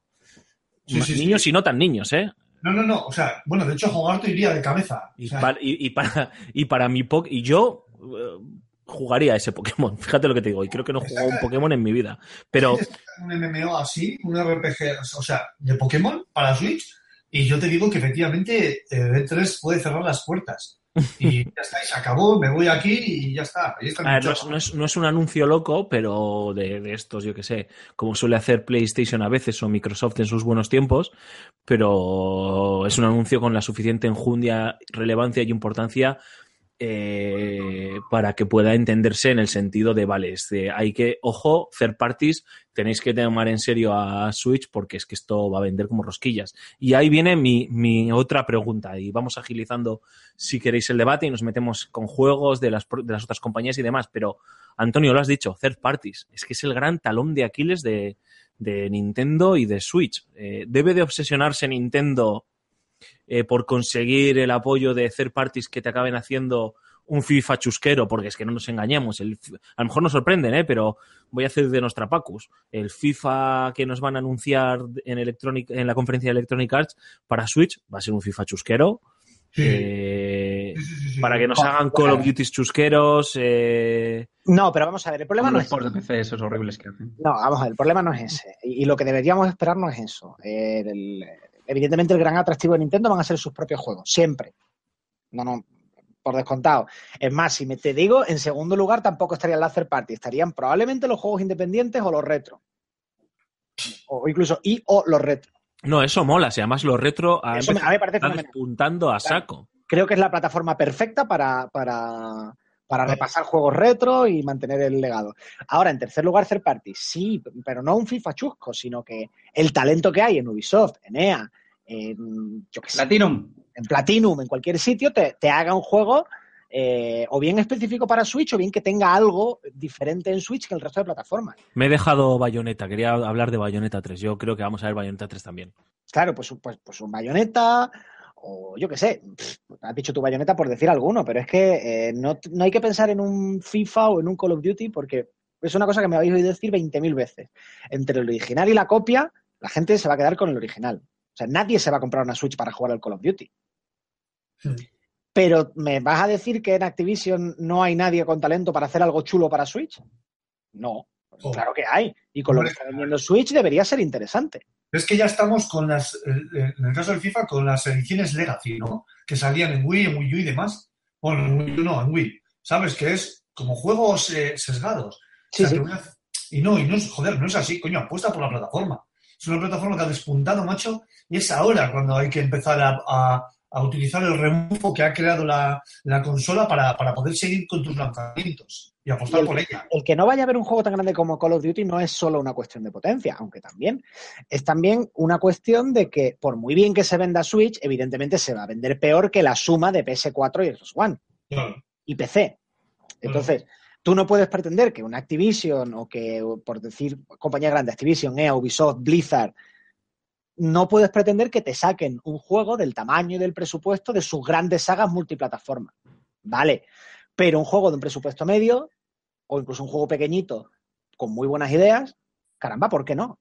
Sí, sí, sí. niños y no tan niños, ¿eh? No, no, no. O sea, bueno, de hecho, Jogarto iría de cabeza. Y, O sea, para, y, y para, y para mi po y yo eh, jugaría ese Pokémon. Fíjate lo que te digo. Y creo que no he jugado un Pokémon en mi vida. Pero un MMO así, un RPG, o sea, de Pokémon para Switch, y yo te digo que efectivamente eh, E3 puede cerrar las puertas. Y ya está, y se acabó, me voy aquí y ya está. Ahí está A ver, no, es, no es- no es un anuncio loco, pero de, de estos, yo que sé, como suele hacer PlayStation a veces o Microsoft en sus buenos tiempos, pero es un anuncio con la suficiente enjundia, relevancia y importancia eh, para que pueda entenderse en el sentido de, vale, hay que, ojo, third parties, tenéis que tomar en serio a Switch porque es que esto va a vender como rosquillas. Y ahí viene mi, mi otra pregunta y vamos agilizando si queréis el debate y nos metemos con juegos de las, de las otras compañías y demás, pero Antonio, lo has dicho, third parties, es que es el gran talón de Aquiles de, de Nintendo y de Switch. Eh, debe de obsesionarse Nintendo eh, por conseguir el apoyo de third parties que te acaben haciendo un FIFA chusquero, porque es que no nos engañemos, el, a lo mejor nos sorprenden, ¿eh? pero voy a hacer de Nostrapacus. El FIFA que nos van a anunciar en, Electronic, en la conferencia de Electronic Arts para Switch va a ser un FIFA chusquero. Sí, eh, sí, sí, sí, sí. para que nos hagan Call of Duty chusqueros. eh, No, pero vamos a ver, el problema no los es ports de PC esos horribles que hacen. No, vamos a ver, el problema no es ese. Y, y lo que deberíamos esperar no es eso. Eh, el- evidentemente, el gran atractivo de Nintendo van a ser sus propios juegos, siempre. No, no, por descontado. Es más, si me te digo, en segundo lugar tampoco estarían las third party, estarían probablemente los juegos independientes o los retro. O incluso y o los retro. No, eso mola. Si además lo retro ha Eso me- a mí me parece fenomenal. despuntando a saco. Creo que es la plataforma perfecta para, para, para repasar juegos retro y mantener el legado. Ahora, en tercer lugar, third party. Sí, pero no un FIFA chusco, sino que el talento que hay en Ubisoft, en EA, en, yo qué sé, Platinum. en Platinum, en cualquier sitio, te, te haga un juego eh, o bien específico para Switch o bien que tenga algo diferente en Switch que el resto de plataformas. Me he dejado Bayonetta. Quería hablar de Bayonetta 3. Yo creo que vamos a ver Bayonetta 3 también. Claro, pues, un- pues, pues un bayoneta o yo qué sé, has dicho tu bayoneta por decir alguno, pero es que eh, no, no hay que pensar en un FIFA o en un Call of Duty porque es una cosa que me habéis oído decir 20.000 veces. Entre el original y la copia, la gente se va a quedar con el original. O sea, nadie se va a comprar una Switch para jugar al Call of Duty. Sí. Pero ¿me vas a decir que en Activision no hay nadie con talento para hacer algo chulo para Switch? No, Oh. claro que hay. Y con lo que está vendiendo Switch debería ser interesante. Es que ya estamos con las, eh, en el caso del FIFA, con las ediciones Legacy, ¿no? Que salían en Wii, en Wii U y demás. Bueno, en Wii U no, en Wii. ¿Sabes? Que es como juegos eh, sesgados. Sí, O sea, sí. que una- Y no, y no es, joder, no es así, coño, apuesta por la plataforma. Es una plataforma que ha despuntado, macho, y es ahora cuando hay que empezar a, a- a utilizar el rebufo que ha creado la, la consola para, para, poder seguir con tus lanzamientos y apostar el, por ella. El que no vaya a ver un juego tan grande como Call of Duty no es solo una cuestión de potencia, aunque también. Es también una cuestión de que, por muy bien que se venda Switch, evidentemente se va a vender peor que la suma de PS4 y Xbox One. Claro. Y PC. Entonces, claro. tú no puedes pretender que una Activision o que, por decir compañía grande, Activision, EA, Ubisoft, Blizzard, no puedes pretender que te saquen un juego del tamaño y del presupuesto de sus grandes sagas multiplataforma. Vale, pero un juego de un presupuesto medio o incluso un juego pequeñito con muy buenas ideas, caramba, ¿por qué no?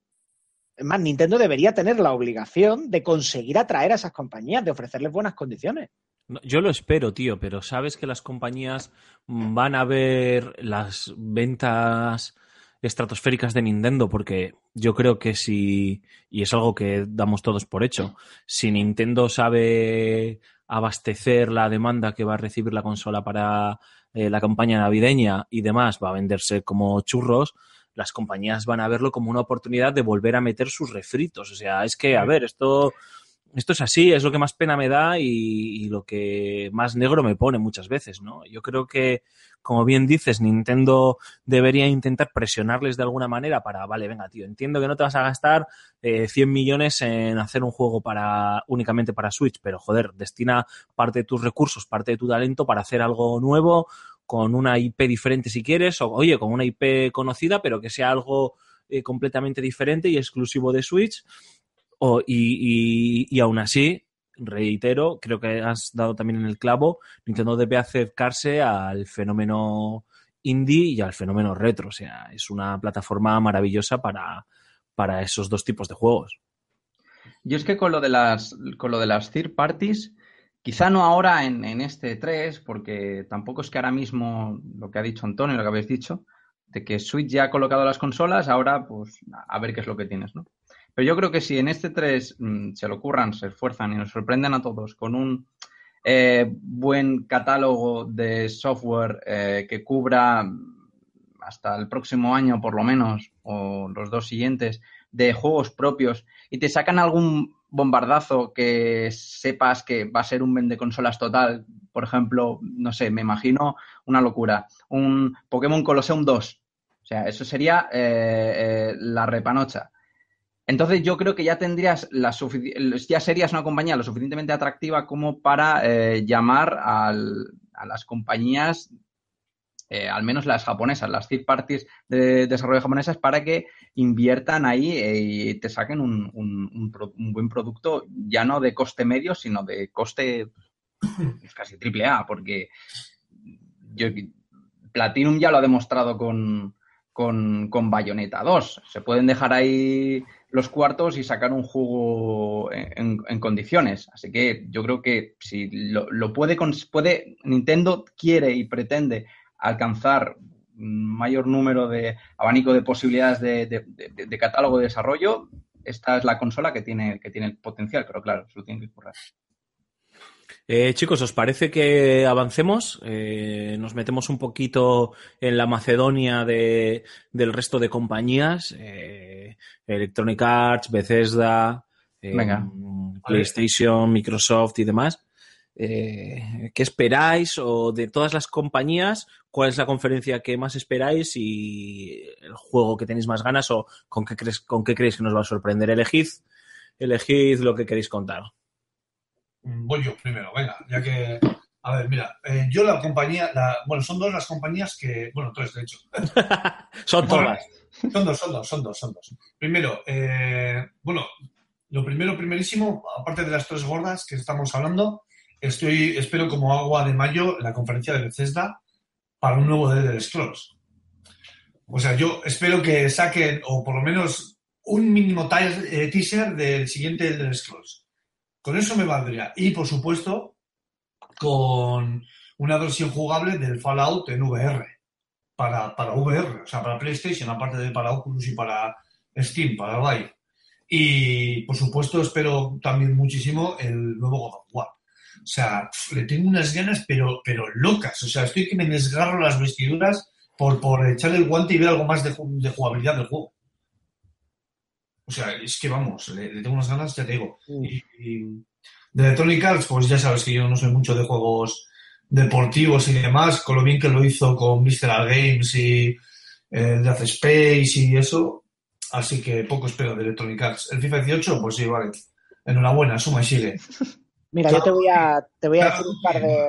Es más, Nintendo debería tener la obligación de conseguir atraer a esas compañías, de ofrecerles buenas condiciones. Yo lo espero, tío, pero sabes que las compañías van a ver las ventas estratosféricas de Nintendo, porque yo creo que si, y es algo que damos todos por hecho, si Nintendo sabe abastecer la demanda que va a recibir la consola para eh, la campaña navideña y demás, va a venderse como churros, las compañías van a verlo como una oportunidad de volver a meter sus refritos. O sea, es que, a ver, esto, esto es así, es lo que más pena me da y, y lo que más negro me pone muchas veces, ¿no? Yo creo que como bien dices, Nintendo debería intentar presionarles de alguna manera para, vale, venga, tío, entiendo que no te vas a gastar eh, 100 millones en hacer un juego para únicamente para Switch, pero joder, destina parte de tus recursos, parte de tu talento para hacer algo nuevo con una IP diferente si quieres, o oye, con una IP conocida, pero que sea algo eh, completamente diferente y exclusivo de Switch. O, y, y, y aún así, reitero, creo que has dado también en el clavo, Nintendo debe acercarse al fenómeno indie y al fenómeno retro. O sea, es una plataforma maravillosa para, para esos dos tipos de juegos. Yo es que con lo de las, con lo de las third parties, quizá no ahora en, en este 3, porque tampoco es que ahora mismo lo que ha dicho Antonio, lo que habéis dicho, de que Switch ya ha colocado las consolas, ahora pues a ver qué es lo que tienes, ¿no? Pero yo creo que si en este 3 mmm, se lo ocurran, se esfuerzan y nos sorprenden a todos con un eh, buen catálogo de software eh, que cubra hasta el próximo año por lo menos, o los dos siguientes, de juegos propios, y te sacan algún bombardazo que sepas que va a ser un vende consolas total, por ejemplo, no sé, me imagino una locura, un Pokémon Colosseum 2. O sea, eso sería eh, la repanocha. Entonces yo creo que ya tendrías ya serías una compañía lo suficientemente atractiva como para eh, llamar a las compañías, eh, al menos las japonesas, las third parties de desarrollo japonesas, para que inviertan ahí eh, y te saquen un, buen producto, ya no de coste medio, sino de coste pues, casi triple A, porque Platinum ya lo ha demostrado con, con, con Bayonetta 2. Se pueden dejar ahí los cuartos y sacar un juego en, condiciones. Así que yo creo que si lo, lo puede, puede, Nintendo quiere y pretende alcanzar mayor número de abanico de posibilidades de, de, de, de, catálogo de desarrollo, esta es la consola que tiene, que tiene el potencial, pero claro, se lo tienen que currar. Eh, chicos, ¿os parece que avancemos? Eh, nos metemos un poquito en la Macedonia de, del resto de compañías. Eh, Electronic Arts, Bethesda, PlayStation, Microsoft y demás. ¿Qué esperáis? O de todas las compañías, ¿cuál es la conferencia que más esperáis y el juego que tenéis más ganas? ¿O con qué, crees, con qué creéis que nos va a sorprender? Elegid, elegid lo que queréis contar voy yo primero, venga, ya que... A ver, mira, eh, yo la compañía, la, bueno, son dos las compañías que, bueno, tres de hecho. son todas. Son dos, son dos, son dos, son dos. Primero, eh, bueno, lo primero, primerísimo, aparte de las tres gordas que estamos hablando, estoy, espero como agua de mayo la conferencia de Bethesda para un nuevo Elder Scrolls. O sea, yo espero que saquen, o por lo menos un mínimo eh, teaser del siguiente Elder Scrolls. Con eso me valdría. Y, por supuesto, con una versión jugable del Fallout en VR. Para, para VR, o sea, para PlayStation, aparte de para Oculus y para Steam, para Vive. Y, por supuesto, espero también muchísimo el nuevo God of War. O sea, le tengo unas ganas, pero, pero locas. O sea, estoy que me desgarro las vestiduras por, por echarle el guante y ver algo más de jugabilidad del juego. O sea, es que vamos, le, le tengo unas ganas, ya te digo. Mm. Y, y de Electronic Arts, pues ya sabes que yo no soy mucho de juegos deportivos y demás, con lo bien que lo hizo con Visceral Games y eh, Death Space y eso. Así que poco espero de Electronic Arts. El FIFA 18, pues sí, vale. Enhorabuena, suma y sigue. Mira, yo te voy a, te voy a decir un par de.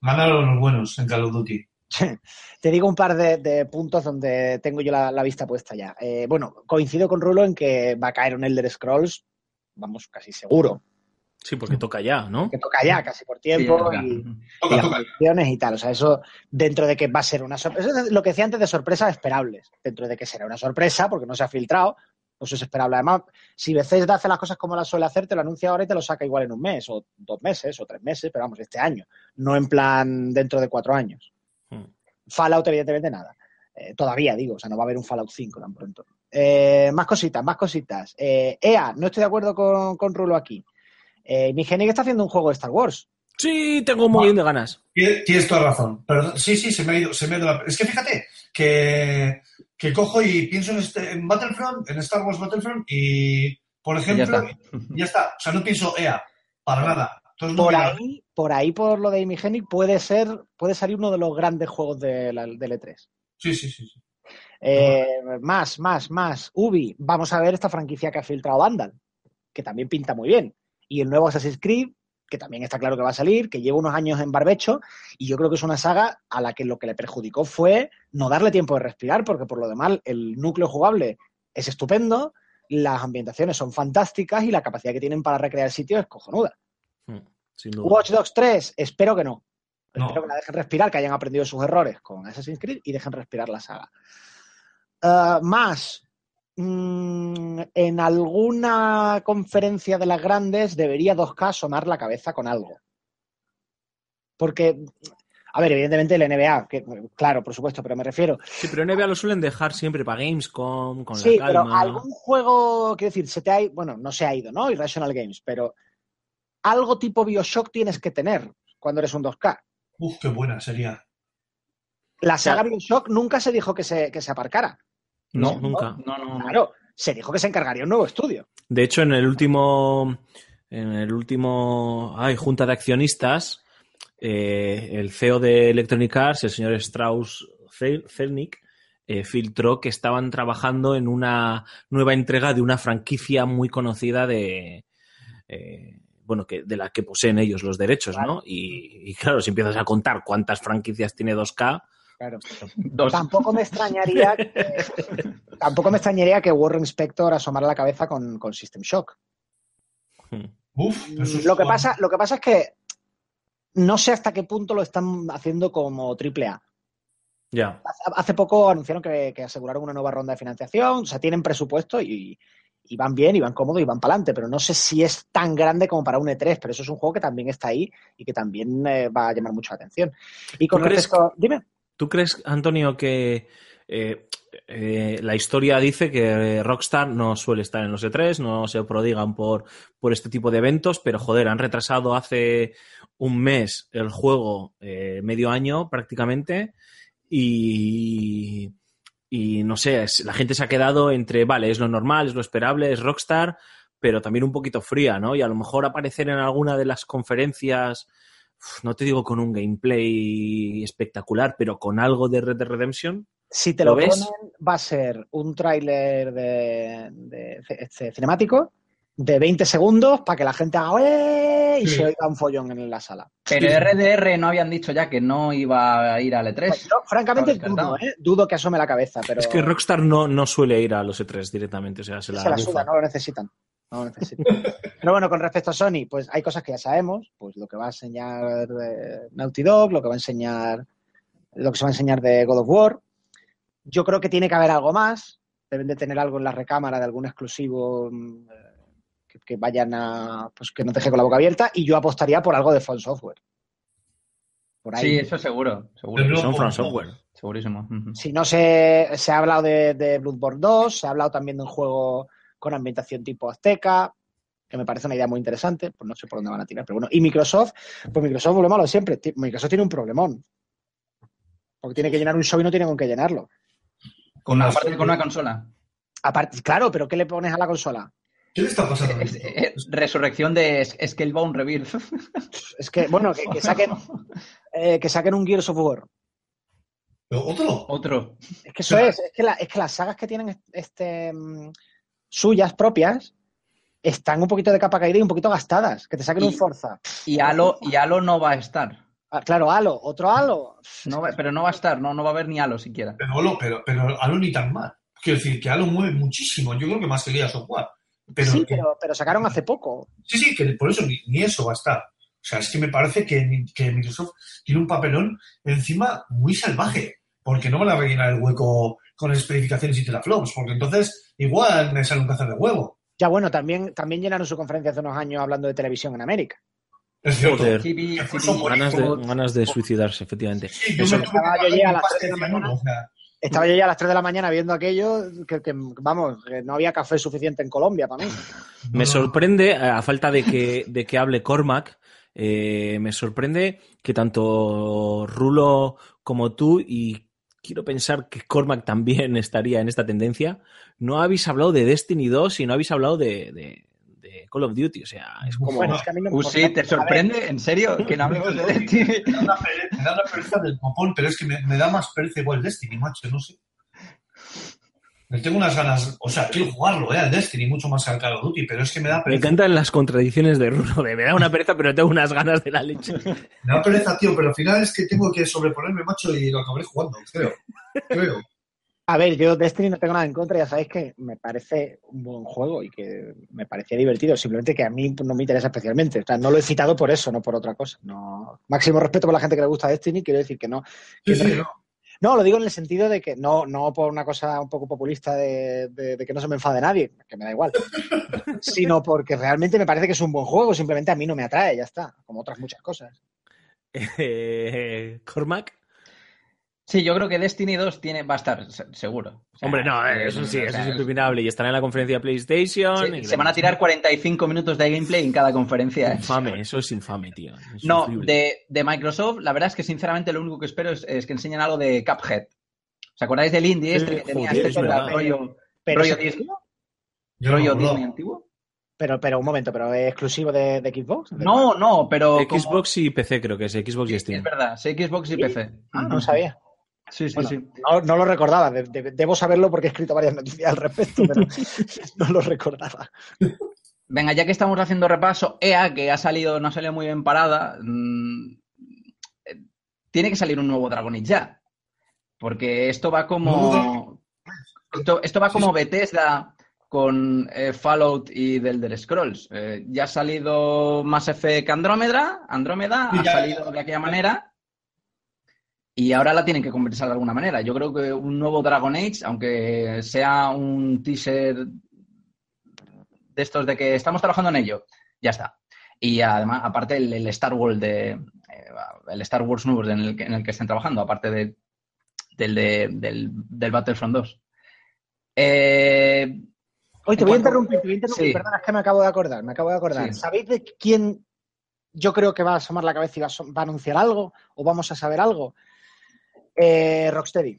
Ganaron los buenos en Call of Duty. Te digo un par de, de puntos donde tengo yo la, la vista puesta ya. Eh, bueno, coincido con Rulo en que va a caer un Elder Scrolls, vamos, casi seguro. Sí, porque toca ya, ¿no? Que toca ya, casi por Sí, tiempo toca. y, y Toca, las toca. condiciones y tal. O sea, eso dentro de que va a ser una sorpresa. Eso es lo que decía antes de sorpresas esperables. Dentro de que será una sorpresa, porque no se ha filtrado, pues es esperable. Además, si Bethesda hace las cosas como las suele hacer, te lo anuncia ahora y te lo saca igual en un mes, o dos meses, o tres meses, pero vamos, este año. No en plan dentro de cuatro años. Fallout, evidentemente, nada. Eh, todavía digo, o sea, no va a haber un Fallout 5 tan pronto. Eh, más cositas, más cositas. Eh, EA, no estoy de acuerdo con, con Rulo aquí. Eh, Migenic está haciendo un juego de Star Wars. Sí, tengo un montón de ganas. Tienes toda razón. Perdón, sí, sí, se me ha ido, se me ha ido la... Es que fíjate que, que cojo y pienso en, este, en Battlefront, en Star Wars Battlefront y, por Y ya ejemplo, está. ya está. O sea, no pienso EA, para nada. Entonces, Por ahí, por ahí, por lo de Imigenic, puede ser, puede salir uno de los grandes juegos de la- del E3. Sí, sí, sí. sí. Eh, más, más, más. Ubi, vamos a ver esta franquicia que ha filtrado Vandal, que también pinta muy bien. Y el nuevo Assassin's Creed, que también está claro que va a salir, que lleva unos años en barbecho, y yo creo que es una saga a la que lo que le perjudicó fue no darle tiempo de respirar, porque por lo demás el núcleo jugable es estupendo, las ambientaciones son fantásticas y la capacidad que tienen para recrear sitios es cojonuda. Sin duda. Watch Dogs 3, espero que no. No. Espero que la dejen respirar, que hayan aprendido sus errores con Assassin's Creed y dejen respirar la saga. Ah, más, mm, en alguna conferencia de las grandes debería 2K sonar la cabeza con algo. Porque, a ver, evidentemente el NBA, que, claro, por supuesto, pero me refiero. Sí, pero NBA lo suelen dejar siempre para Gamescom, con Sí, la pero calma. algún juego, quiero decir, se te ha, bueno, no se ha ido, ¿no? Irrational Games, pero algo tipo Bioshock tienes que tener cuando eres un 2K. Uf, qué buena sería. La saga Bioshock nunca se dijo que se, que se aparcara. No, nunca. No, no, no. Claro, se dijo que se encargaría un nuevo estudio. De hecho, en el último. En el último. Ay, junta de accionistas. eh, el CEO de Electronic Arts, el señor Strauss Zelnick, eh, filtró que estaban trabajando en una nueva entrega de una franquicia muy conocida de. eh, bueno, que, de la que poseen ellos los derechos, ¿no? Y, y claro, si empiezas a contar cuántas franquicias tiene 2K, Claro. Dos. Tampoco me extrañaría que, tampoco me extrañaría que Warren Spector asomara la cabeza con, con System Shock. Uf, eso es Lo que, pasa, lo que pasa es que no sé hasta qué punto lo están haciendo como triple A. ya. Hace- Hace poco anunciaron que, que aseguraron una nueva ronda de financiación, o sea, tienen presupuesto y, y van bien, y van cómodos y van para adelante, pero no sé si es tan grande como para un E3, pero eso es un juego que también está ahí y que también eh, va a llamar mucha atención. Y con ¿Tú crees respecto, dime. ¿Tú crees, Antonio, que eh, eh, la historia dice que Rockstar no suele estar en los E3, no se prodigan por, por este tipo de eventos, pero joder, han retrasado hace un mes el juego, eh, medio año prácticamente, y, y no sé, es- la gente se ha quedado entre, vale, es lo normal, es lo esperable, es Rockstar, pero también un poquito fría, ¿no? Y a lo mejor aparecer en alguna de las conferencias no te digo con un gameplay espectacular, pero con algo de Red Dead Redemption. Si te ¿Lo lo, ves? ponen, va a ser un tráiler de, de- este, cinemático de 20 segundos para que la gente haga "¡Eh!" y Sí. se oiga un follón en la sala. Pero RDR no habían dicho ya que no iba a ir al E E3. Pues yo, francamente, dudo, ¿eh? dudo que asome la cabeza, pero Es que Rockstar no, no suele ir a los E3 directamente, o sea, se la, se la suda, no lo necesitan. No lo necesitan. pero bueno, con respecto a Sony, pues hay cosas que ya sabemos, pues lo que va a enseñar eh, Naughty Dog, lo que va a enseñar, lo que se va a enseñar de God of War. Yo creo que tiene que haber algo más. Deben de tener algo en la recámara de algún exclusivo mm, eh, que, que vayan a, pues que nos deje con la boca abierta. Y yo apostaría por algo de Phone Software. Por ahí. Sí, eso seguro. Seguro. Pero- Son Ojo. Software. Segurísimo. Si no se, se ha hablado de, de Bloodborne 2, se ha hablado también de un juego con ambientación tipo azteca, que me parece una idea muy interesante, pues no sé por dónde van a tirar, pero bueno. Y Microsoft, pues Microsoft, volvemos a lo siempre, Microsoft tiene un problemón. Porque tiene que llenar un show y no tiene con qué llenarlo. Con una, aparte con una consola. Aparte, claro, pero ¿qué le pones a la consola? ¿Qué le está pasando? a Es- eh, resurrección de Scalebound Rebirth. Es que, bueno, que, que saquen, eh, que saquen un Gears of War. ¿Pero ¿Otro? Otro. Es que eso es, es que, la- es que las sagas que tienen este mm, suyas propias están un poquito de capa caída y un poquito gastadas. Que te saquen Y- un Forza. Y Halo, y Halo no va a estar. Ah, claro, Halo, otro Halo. No pero no va a estar, no, no va a haber ni Halo siquiera. Pero, Halo- pero, pero Halo ni tan mal. Quiero decir, que Halo mueve muchísimo. Yo creo que más que Gears of War. Pero, sí, pero, pero sacaron hace poco. sí, sí, que por eso ni, ni eso va a estar. O sea, es que me parece que, que Microsoft tiene un papelón encima muy salvaje. Porque no van a rellenar el hueco con especificaciones y teraflops. Porque entonces igual me sale un cazar de huevo. Ya bueno, también, también llenaron su conferencia hace unos años hablando de televisión en América. Es cierto. Ganas de, ganas de suicidarse, efectivamente. Sí, yo Eso- me tuve que yo a las de la mañana. o sea, Estaba yo ya a las 3 de la mañana viendo aquello, que, vamos, que no había café suficiente en Colombia para mí. Me sorprende, a falta de que, de que hable Cormac, eh, me sorprende que tanto Rulo como tú, y quiero pensar que Cormac también estaría en esta tendencia, no habéis hablado de Destiny 2 y no habéis hablado de Call of Duty. O sea, es como... Bueno, es que a mí no Uh, sí, ¿te sorprende? ¿En serio? Que no hablemos de Destiny. Me da una pereza, me del copón, pero es que me, me da más pereza igual Destiny, macho, no sé. Me tengo unas ganas, o sea, quiero jugarlo, ¿eh? Al Destiny, mucho más que al Call of Duty, pero es que me da Me pereza. encantan las contradicciones de Rulo. de, Me da una pereza, pero tengo unas ganas de la leche. Me da pereza, tío, pero al final es que tengo que sobreponerme, macho, y lo acabaré jugando, creo. Creo. A ver, yo Destiny no tengo nada en contra, ya sabéis que me parece un buen juego y que me parecía divertido, simplemente que a mí no me interesa especialmente. O sea, no lo he citado por eso, no por otra cosa. No... Máximo respeto por la gente que le gusta Destiny, quiero decir que no. Sí, que sí, no- no. No, lo digo en el sentido de que no, no por una cosa un poco populista de, de- de que no se me enfade nadie, que me da igual, sino porque realmente me parece que es un buen juego, simplemente a mí no me atrae, ya está, como otras muchas cosas. Eh, Cormac. Sí, yo creo que Destiny 2 tiene, va a estar se- seguro. O sea, Hombre, no, eh, eso sí, o eso sea, es impepinable. Y estará en la conferencia de PlayStation. Se, y se van a tirar 45 minutos de gameplay en cada conferencia. Infame, eso es infame, tío. Es No, de, de Microsoft, la verdad es que sinceramente lo único que espero es, es que enseñen algo de Cuphead. ¿Os acordáis del indie este que tenía joder, este es rollo, Pero, rollo es- Disney, Yo rollo no, no. Disney antiguo? pero, pero un momento, pero es exclusivo de, de Xbox. ¿De- No, no, pero como- Xbox y PC creo que es, Xbox y es Steam. verdad, sí, Xbox y ¿Sí? PC. Ah, no lo sabía. Sí, sí, Bueno, sí. No, no lo recordaba, de- de- debo saberlo porque he escrito varias noticias al respecto, pero no lo recordaba. Venga, ya que estamos haciendo repaso, EA, que ha salido, no ha salido muy bien parada, mm, tiene que salir un nuevo Dragon Age ya. Porque esto va como. Esto, esto va como Bethesda con eh, Fallout y The Elder Scrolls. Eh, ya ha salido Mass Effect Andrómeda, Andrómeda, ha salido de aquella manera. Y ahora la tienen que compensar de alguna manera. Yo creo que un nuevo Dragon Age, aunque sea un teaser de estos de que estamos trabajando en ello, ya está. Y además, aparte el, el Star Wars de eh, el Star Wars nuevo en el que, en el que estén trabajando, aparte de, del, de- del, del Battlefront 2. Eh, Oye, te voy a cuanto- interrumpir, te voy a interrumpir, Sí. perdona, es que me acabo de acordar, me acabo de acordar. Sí. ¿Sabéis de quién yo creo que va a asomar la cabeza y va a, asom- va a anunciar algo? ¿O vamos a saber algo? Eh, Rocksteady.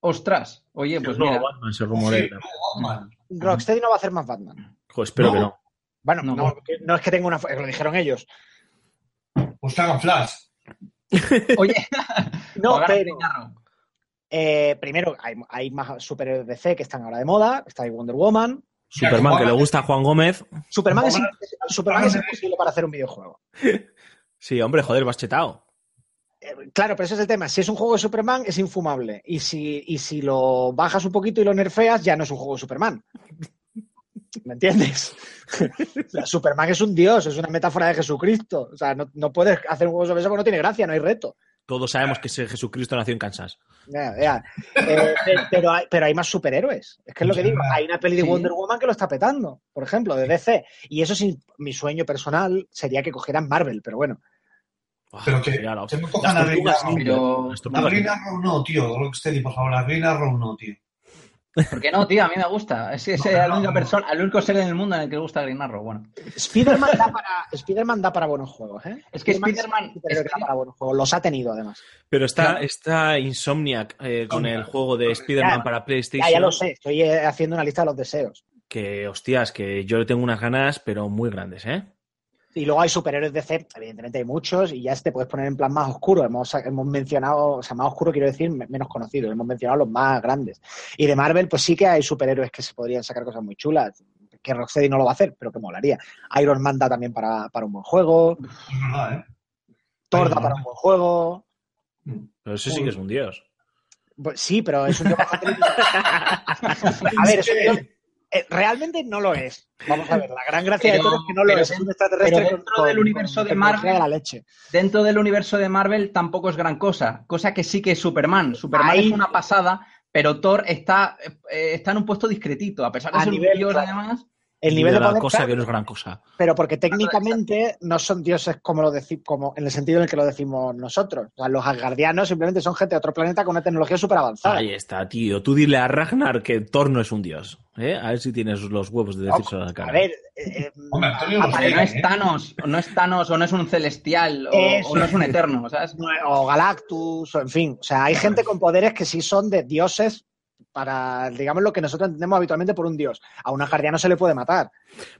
ostras, oye, pues No, mira. Batman se rumorea. Sí, no, Batman. Rocksteady no va a hacer más Batman. Joder, espero No. que no. Bueno, No. no, que- no es que tenga una... Lo dijeron ellos. Pues que hagan Flash. Oye, No, pero... Eh, primero, hay, hay más superhéroes DC que están ahora de moda. Está ahí Wonder Woman. Superman, que le gusta a Juan Gómez. Superman, es, Superman- Superman es imposible para hacer un videojuego. Sí, hombre, joder, vas chetado. Claro, pero ese es el tema. Si es un juego de Superman, es infumable. Y si, y si lo bajas un poquito y lo nerfeas, ya no es un juego de Superman. ¿Me entiendes? O sea, Superman es un dios, es una metáfora de Jesucristo. O sea, no, no puedes hacer un juego sobre eso porque no tiene gracia, no hay reto. Todos sabemos que ese Jesucristo nació en Kansas. Eh, pe- pero, hay, pero hay más superhéroes. Es que es lo que digo. Hay una peli de. Wonder Woman que lo está petando, por ejemplo, de DC. Y eso sí, mi sueño personal sería que cogieran Marvel, pero bueno. Pero que la se me hostia. cojan Las a Green tortugas Arrow. ninja, Pero- Green ninja. Arrow no, tío. Rocksteady, por favor, la Green Arrow no, tío. ¿Por qué no, tío? A mí me gusta. Es que es la única persona, el único ser en el mundo en el que le gusta Green Arrow. Bueno. Spider-Man da, para, Spider-Man da para buenos juegos, ¿eh? Es que Spider-Man. Spider da para buenos juegos. Los ha tenido, además. Pero está, está Insomniac eh, con el juego de Spider-Man para PlayStation. Ya, ya lo sé. Estoy eh, haciendo una lista de los deseos. Que, hostias, que yo le tengo unas ganas, pero muy grandes, ¿eh? Y luego hay superhéroes de C, evidentemente hay muchos, y ya te este puedes poner en plan más oscuro. Hemos, hemos mencionado, o sea, más oscuro quiero decir menos conocidos, hemos mencionado los más grandes. Y de Marvel, pues sí que hay superhéroes que se podrían sacar cosas muy chulas, que Rocksteady no lo va a hacer, pero que molaría. Iron Man da también para, un buen juego. ¿eh? Thor da para un buen juego. Pero ese sí que es un dios. Pues sí, pero es un dios bastante... a ver, es un dios realmente no lo es. Vamos a ver, la gran gracia de todo es que no lo es. es un extraterrestre dentro del universo de Marvel. la leche. Dentro del universo de Marvel tampoco es gran cosa. Cosa que sí que es Superman. Superman es una pasada, pero Thor está, eh, está en un puesto discretito. A pesar de ser nivel, un dios, además el nivel de poder, cosa que no es gran cosa. Pero porque técnicamente no son dioses como lo decimos, como en el sentido en el que lo decimos nosotros. O sea, los asgardianos simplemente son gente de otro planeta con una tecnología súper avanzada. Ahí está, tío. Tú dile a Ragnar que Thor no es un dios. ¿eh? A ver si tienes los huevos de decirse a la cara. A ver, eh, Hombre, no es Thanos, o no es Thanos, o no es un celestial, o, no es un eterno, ¿sabes? O Galactus, o en fin. O sea, hay gente con poderes que sí son de dioses para, digamos, lo que nosotros entendemos habitualmente por un dios. A una guardia no se le puede matar.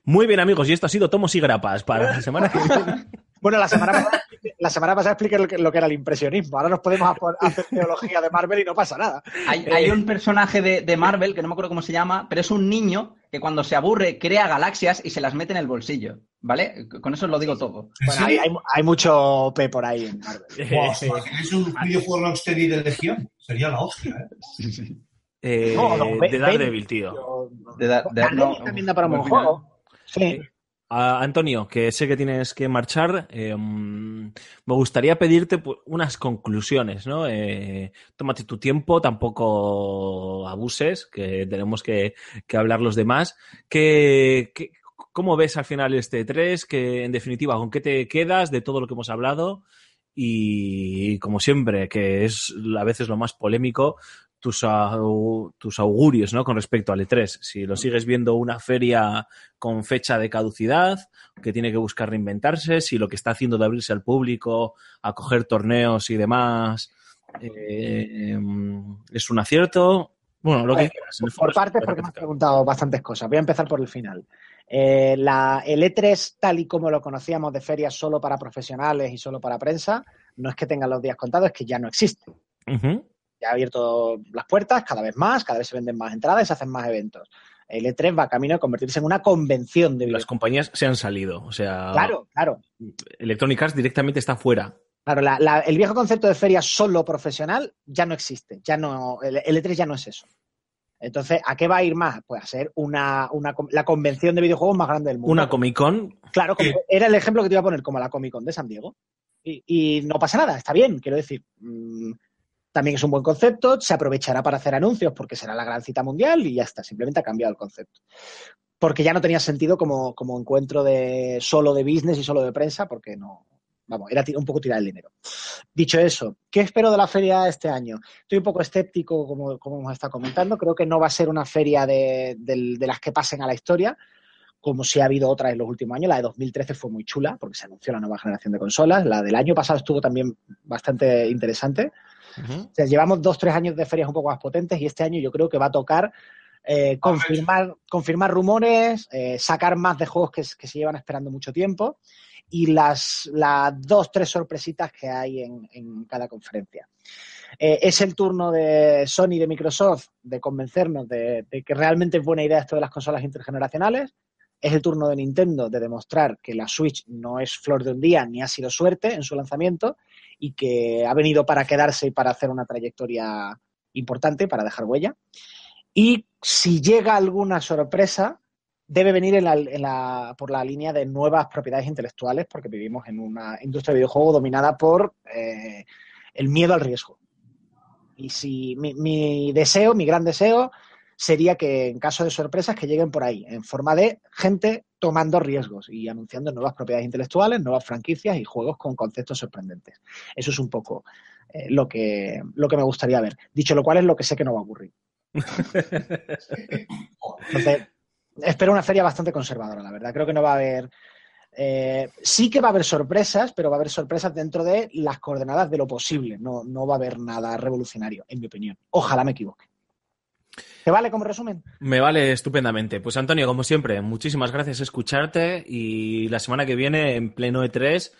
Muy bien, amigos, y esto ha sido Tomos y Grapas para la semana que viene. Bueno, la semana pasada, la semana pasada expliqué lo que, era el impresionismo. Ahora nos podemos hacer teología de Marvel y no pasa nada. Hay, hay un personaje de, de, Marvel, que no me acuerdo cómo se llama, pero es un niño que cuando se aburre crea galaxias y se las mete en el bolsillo. ¿Vale? Con eso os lo digo todo. Bueno, hay, hay, mucho P por ahí en Marvel. ¿Es un videojuego Rocksteady de Legión? Sería la hostia, ¿eh? Sí, sí. Eh, de Daredevil, tío. De, también da para un juego. Sí. Antonio, que sé que tienes que marchar, eh, me gustaría pedirte pues, unas conclusiones, ¿no? Eh, tómate tu tiempo, tampoco abuses, que tenemos que, hablar los demás. ¿Qué, cómo ves al final este 3? Que, en definitiva, ¿con qué te quedas de todo lo que hemos hablado? Y como siempre, que es a veces lo más polémico, tus, tus augurios ¿no? con respecto al E3. Si lo sigues viendo una feria con fecha de caducidad, que tiene que buscar reinventarse, si lo que está haciendo de abrirse al público, acoger torneos y demás, eh, es un acierto. Bueno, lo que quieras. por partes, porque me has preguntado bastantes cosas. Voy a empezar por el final. Eh, la, el E3, tal y como lo conocíamos de ferias solo para profesionales y solo para prensa, no es que tengan los días contados, es que ya no existe ha abierto las puertas cada vez más, cada vez se venden más entradas y se hacen más eventos. El E3 va camino a convertirse en una convención de Las compañías se han salido, o sea... Claro, claro. Electronic Arts directamente está fuera. Claro, el viejo concepto de feria solo profesional ya no existe, ya no, el, E3 ya no es eso. Entonces, ¿a qué va a ir más? Pues a ser una, la convención de videojuegos más grande del mundo. Una Comic Con. Claro, era el ejemplo que te iba a poner, como la Comic Con de San Diego. Y, no pasa nada, está bien, quiero decir. Mm, también es un buen concepto, se aprovechará para hacer anuncios porque será la gran cita mundial y ya está, simplemente ha cambiado el concepto. Porque ya no tenía sentido como, como encuentro de solo de business y solo de prensa, porque no, vamos, era un poco tirar el dinero. Dicho eso, ¿qué espero de la feria este año? Estoy un poco escéptico, como, como hemos estado comentando. Creo que no va a ser una feria de, de, las que pasen a la historia, como si ha habido otras en los últimos años. La de 2013 fue muy chula, porque se anunció la nueva generación de consolas. La del año pasado estuvo también bastante interesante llevamos dos, tres años de ferias un poco más potentes y este año yo creo que va a tocar eh, confirmar, confirmar rumores, eh, sacar más de juegos que, se llevan esperando mucho tiempo y las, las dos, tres sorpresitas que hay en, cada conferencia. Eh, es el turno de Sony y de Microsoft de convencernos de, de, que realmente es buena idea esto de las consolas intergeneracionales. Es el turno de Nintendo de demostrar que la Switch no es flor de un día ni ha sido suerte en su lanzamiento y que ha venido para quedarse y para hacer una trayectoria importante, para dejar huella. Y si llega alguna sorpresa, debe venir por la línea de nuevas propiedades intelectuales, porque vivimos en una industria de videojuego dominada por eh, el miedo al riesgo. Y si mi, deseo, mi gran deseo, sería que en caso de sorpresas que lleguen por ahí, en forma de gente tomando riesgos y anunciando nuevas propiedades intelectuales, nuevas franquicias y juegos con conceptos sorprendentes. Eso es un poco eh, lo, que, lo que me gustaría ver. Dicho lo cual es lo que sé que no va a ocurrir. Entonces, espero una feria bastante conservadora, la verdad. Creo que no va a haber. eh, sí que va a haber sorpresas, pero va a haber sorpresas dentro de las coordenadas de lo posible. No, no va a haber nada revolucionario, en mi opinión. Ojalá me equivoque. ¿Te vale como resumen? Me vale estupendamente. Pues Antonio, como siempre, muchísimas gracias por escucharte y la semana que viene en pleno E3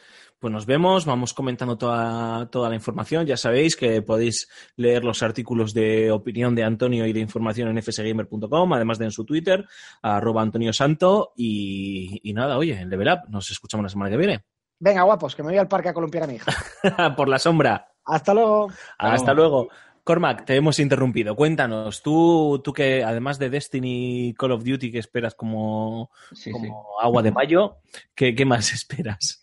pues nos vemos, vamos comentando toda, toda la información. Ya sabéis que podéis leer los artículos de opinión de Antonio y de información en fsgamer.com, además de en su Twitter, arroba Antonio Santo. Y, y nada, oye, en Level Up, nos escuchamos la semana que viene. Venga, guapos, que me voy al parque a columpiar a mi hija. Por la sombra. Hasta luego. Hasta luego. Cormac, te hemos interrumpido. Cuéntanos, tú, tú que además de Destiny y Call of Duty que esperas como, agua de mayo, ¿qué, más esperas?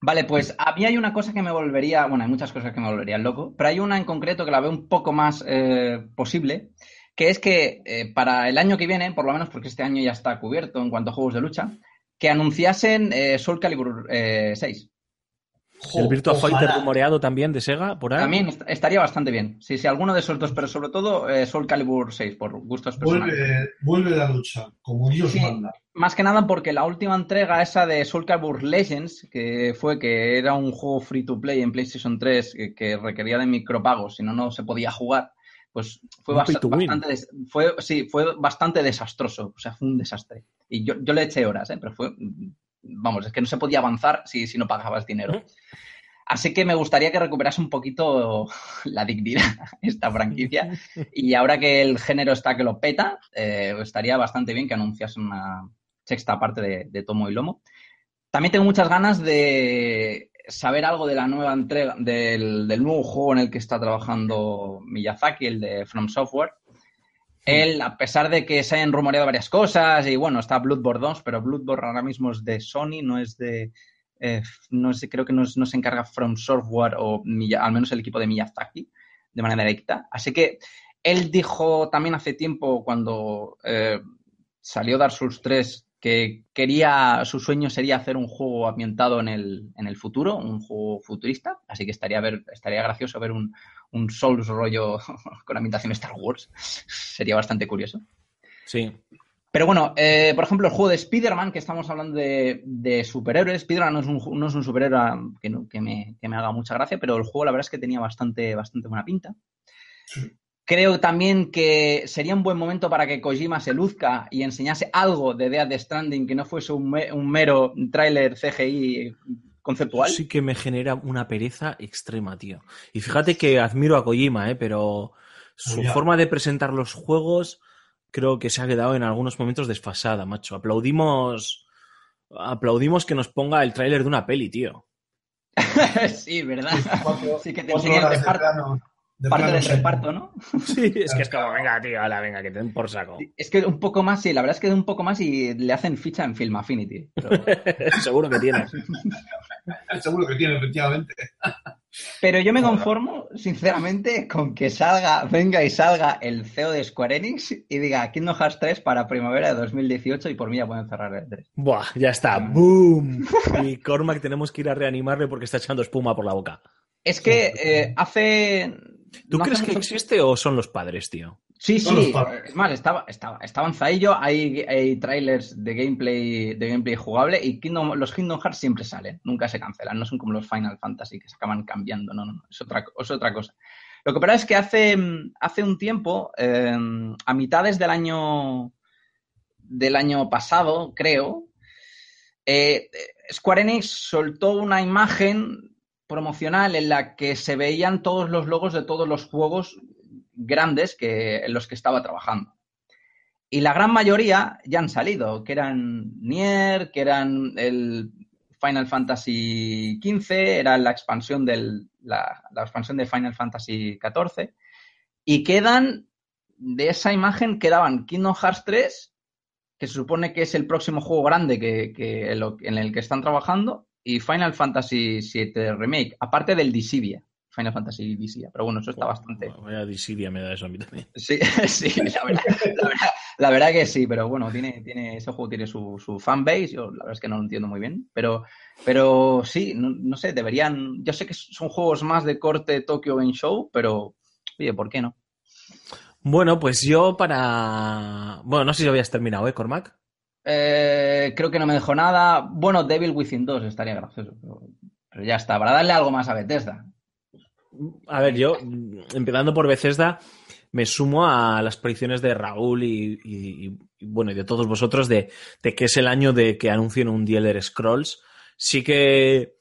Vale, pues a mí hay una cosa que me volvería, bueno, hay muchas cosas que me volverían loco, pero hay una en concreto que la veo un poco más eh, posible, que es que eh, para el año que viene, por lo menos porque este año ya está cubierto en cuanto a juegos de lucha, que anunciasen eh, Soul Calibur 6. El Virtua. Fighter rumoreado también de Sega, por ahí. También estaría bastante bien. Sí, sí, alguno de esos dos, pero sobre todo eh, Soul Calibur 6, por gustos personales. Vuelve, la lucha, como Dios manda. Más que nada porque la última entrega, esa de Soul Calibur Legends, que fue que era un juego free to play en PlayStation 3 que, requería de micropagos, si no, no se podía jugar. Pues fue, bastante, fue, sí, fue bastante desastroso. O sea, fue un desastre. Y yo, yo le eché horas, ¿eh? pero fue vamos, es que no se podía avanzar si, si no pagabas dinero. Así que me gustaría que recuperase un poquito la dignidad esta franquicia. Y ahora que el género está que lo peta, eh, estaría bastante bien que anunciase una sexta parte de, de Tomo y Lomo. También tengo muchas ganas de saber algo de la nueva entrega, del, del nuevo juego en el que está trabajando Miyazaki, el de From Software. Él, a pesar de que se hayan rumoreado varias cosas, y bueno, está Bloodborne 2, pero Bloodborne ahora mismo es de Sony, no es de. eh, no sé, creo que no, es- se encarga From Software o al menos el equipo de Miyazaki de manera directa. Así que él dijo también hace tiempo, cuando eh, salió Dark Souls 3, que quería, su sueño sería hacer un juego ambientado en el, en el futuro, un juego futurista. Así que estaría, ver, estaría gracioso ver un, un Souls rollo con ambientación Star Wars. sería bastante curioso. Sí. Pero bueno, eh, por ejemplo, el juego de Spider-Man, que estamos hablando de, de superhéroes. Spider-Man no, es un, no es un superhéroe que, no- que, me, que me haga mucha gracia, pero el juego la verdad es que tenía bastante, bastante buena pinta. Creo también que sería un buen momento para que Kojima se luzca y enseñase algo de Death Stranding que no fuese un, me- un mero tráiler CGI conceptual. Sí que me genera una pereza extrema, tío. Y fíjate que admiro a Kojima, ¿eh? pero su forma de presentar los juegos creo que se ha quedado en algunos momentos desfasada, macho. Aplaudimos, aplaudimos que nos ponga el tráiler de una peli, tío. sí, ¿verdad? Cuatro- Sí, que te el de reparto, plano- de parte plano del reparto, ¿no? Sí, es que es como, venga, tío, ala, venga, que te den por saco. Es que un poco más, sí, la verdad es que un poco más y le hacen ficha en Film Affinity. Pero, Seguro que tienes. Seguro que tiene, efectivamente. pero yo me conformo, sinceramente, con que salga, venga y salga el CEO de Square Enix y diga Kingdom Hearts 3 para primavera de 2018 y por mí ya pueden cerrar el 3. Buah, ya está. ¡Boom! Y Cormac tenemos que ir a reanimarle porque está echando espuma por la boca. Es que eh, hace... ¿Tú no crees hace que mucho- existe o son los padres, tío? Sí, Son sí. Es más, estaba, estaba, Zaillo, hay, hay trailers de gameplay, de gameplay jugable y Kingdom- los Kingdom Hearts siempre salen, nunca se cancelan, no son como los Final Fantasy que se acaban cambiando, no, no, no, es otra, es otra cosa. Lo que pasa es que hace, hace un tiempo, eh, a mitades del año, del año pasado, creo, eh, Square Enix soltó una imagen promocional en la que se veían todos los logos de todos los juegos grandes que, en los que estaba trabajando. Y la gran mayoría ya han salido, que eran Nier, que eran el Final Fantasy XV, era la expansión, del, la, expansión de Final Fantasy XIV. Y quedan, de esa imagen, quedaban Kingdom Hearts 3, que se supone que es el próximo juego grande que, que en, el que están trabajando, y Final Fantasy VII Remake, aparte del Dissidia. Final Fantasy Dissidia, pero bueno, eso está bastante... Vaya disidia me da eso a mí también. Sí, sí, la verdad, la verdad, la verdad que sí, pero bueno, tiene, tiene, ese juego tiene su, su fanbase, yo la verdad es que no lo entiendo muy bien, pero, pero sí, no, no sé, deberían, yo sé que son juegos más de corte Tokyo Game Show, pero oye, ¿por qué no? Bueno, pues yo para. Bueno, no sé si habías terminado, ¿eh, Cormac? Eh, creo que no me dejó nada. Bueno, Devil Within 2 estaría gracioso, pero, pero ya está. Para darle algo más a Bethesda. A ver, yo, empezando por Bethesda, me sumo a las predicciones de Raúl y, bueno, y de todos vosotros de, que es el año de que anuncien un The Elder Scrolls. Sí que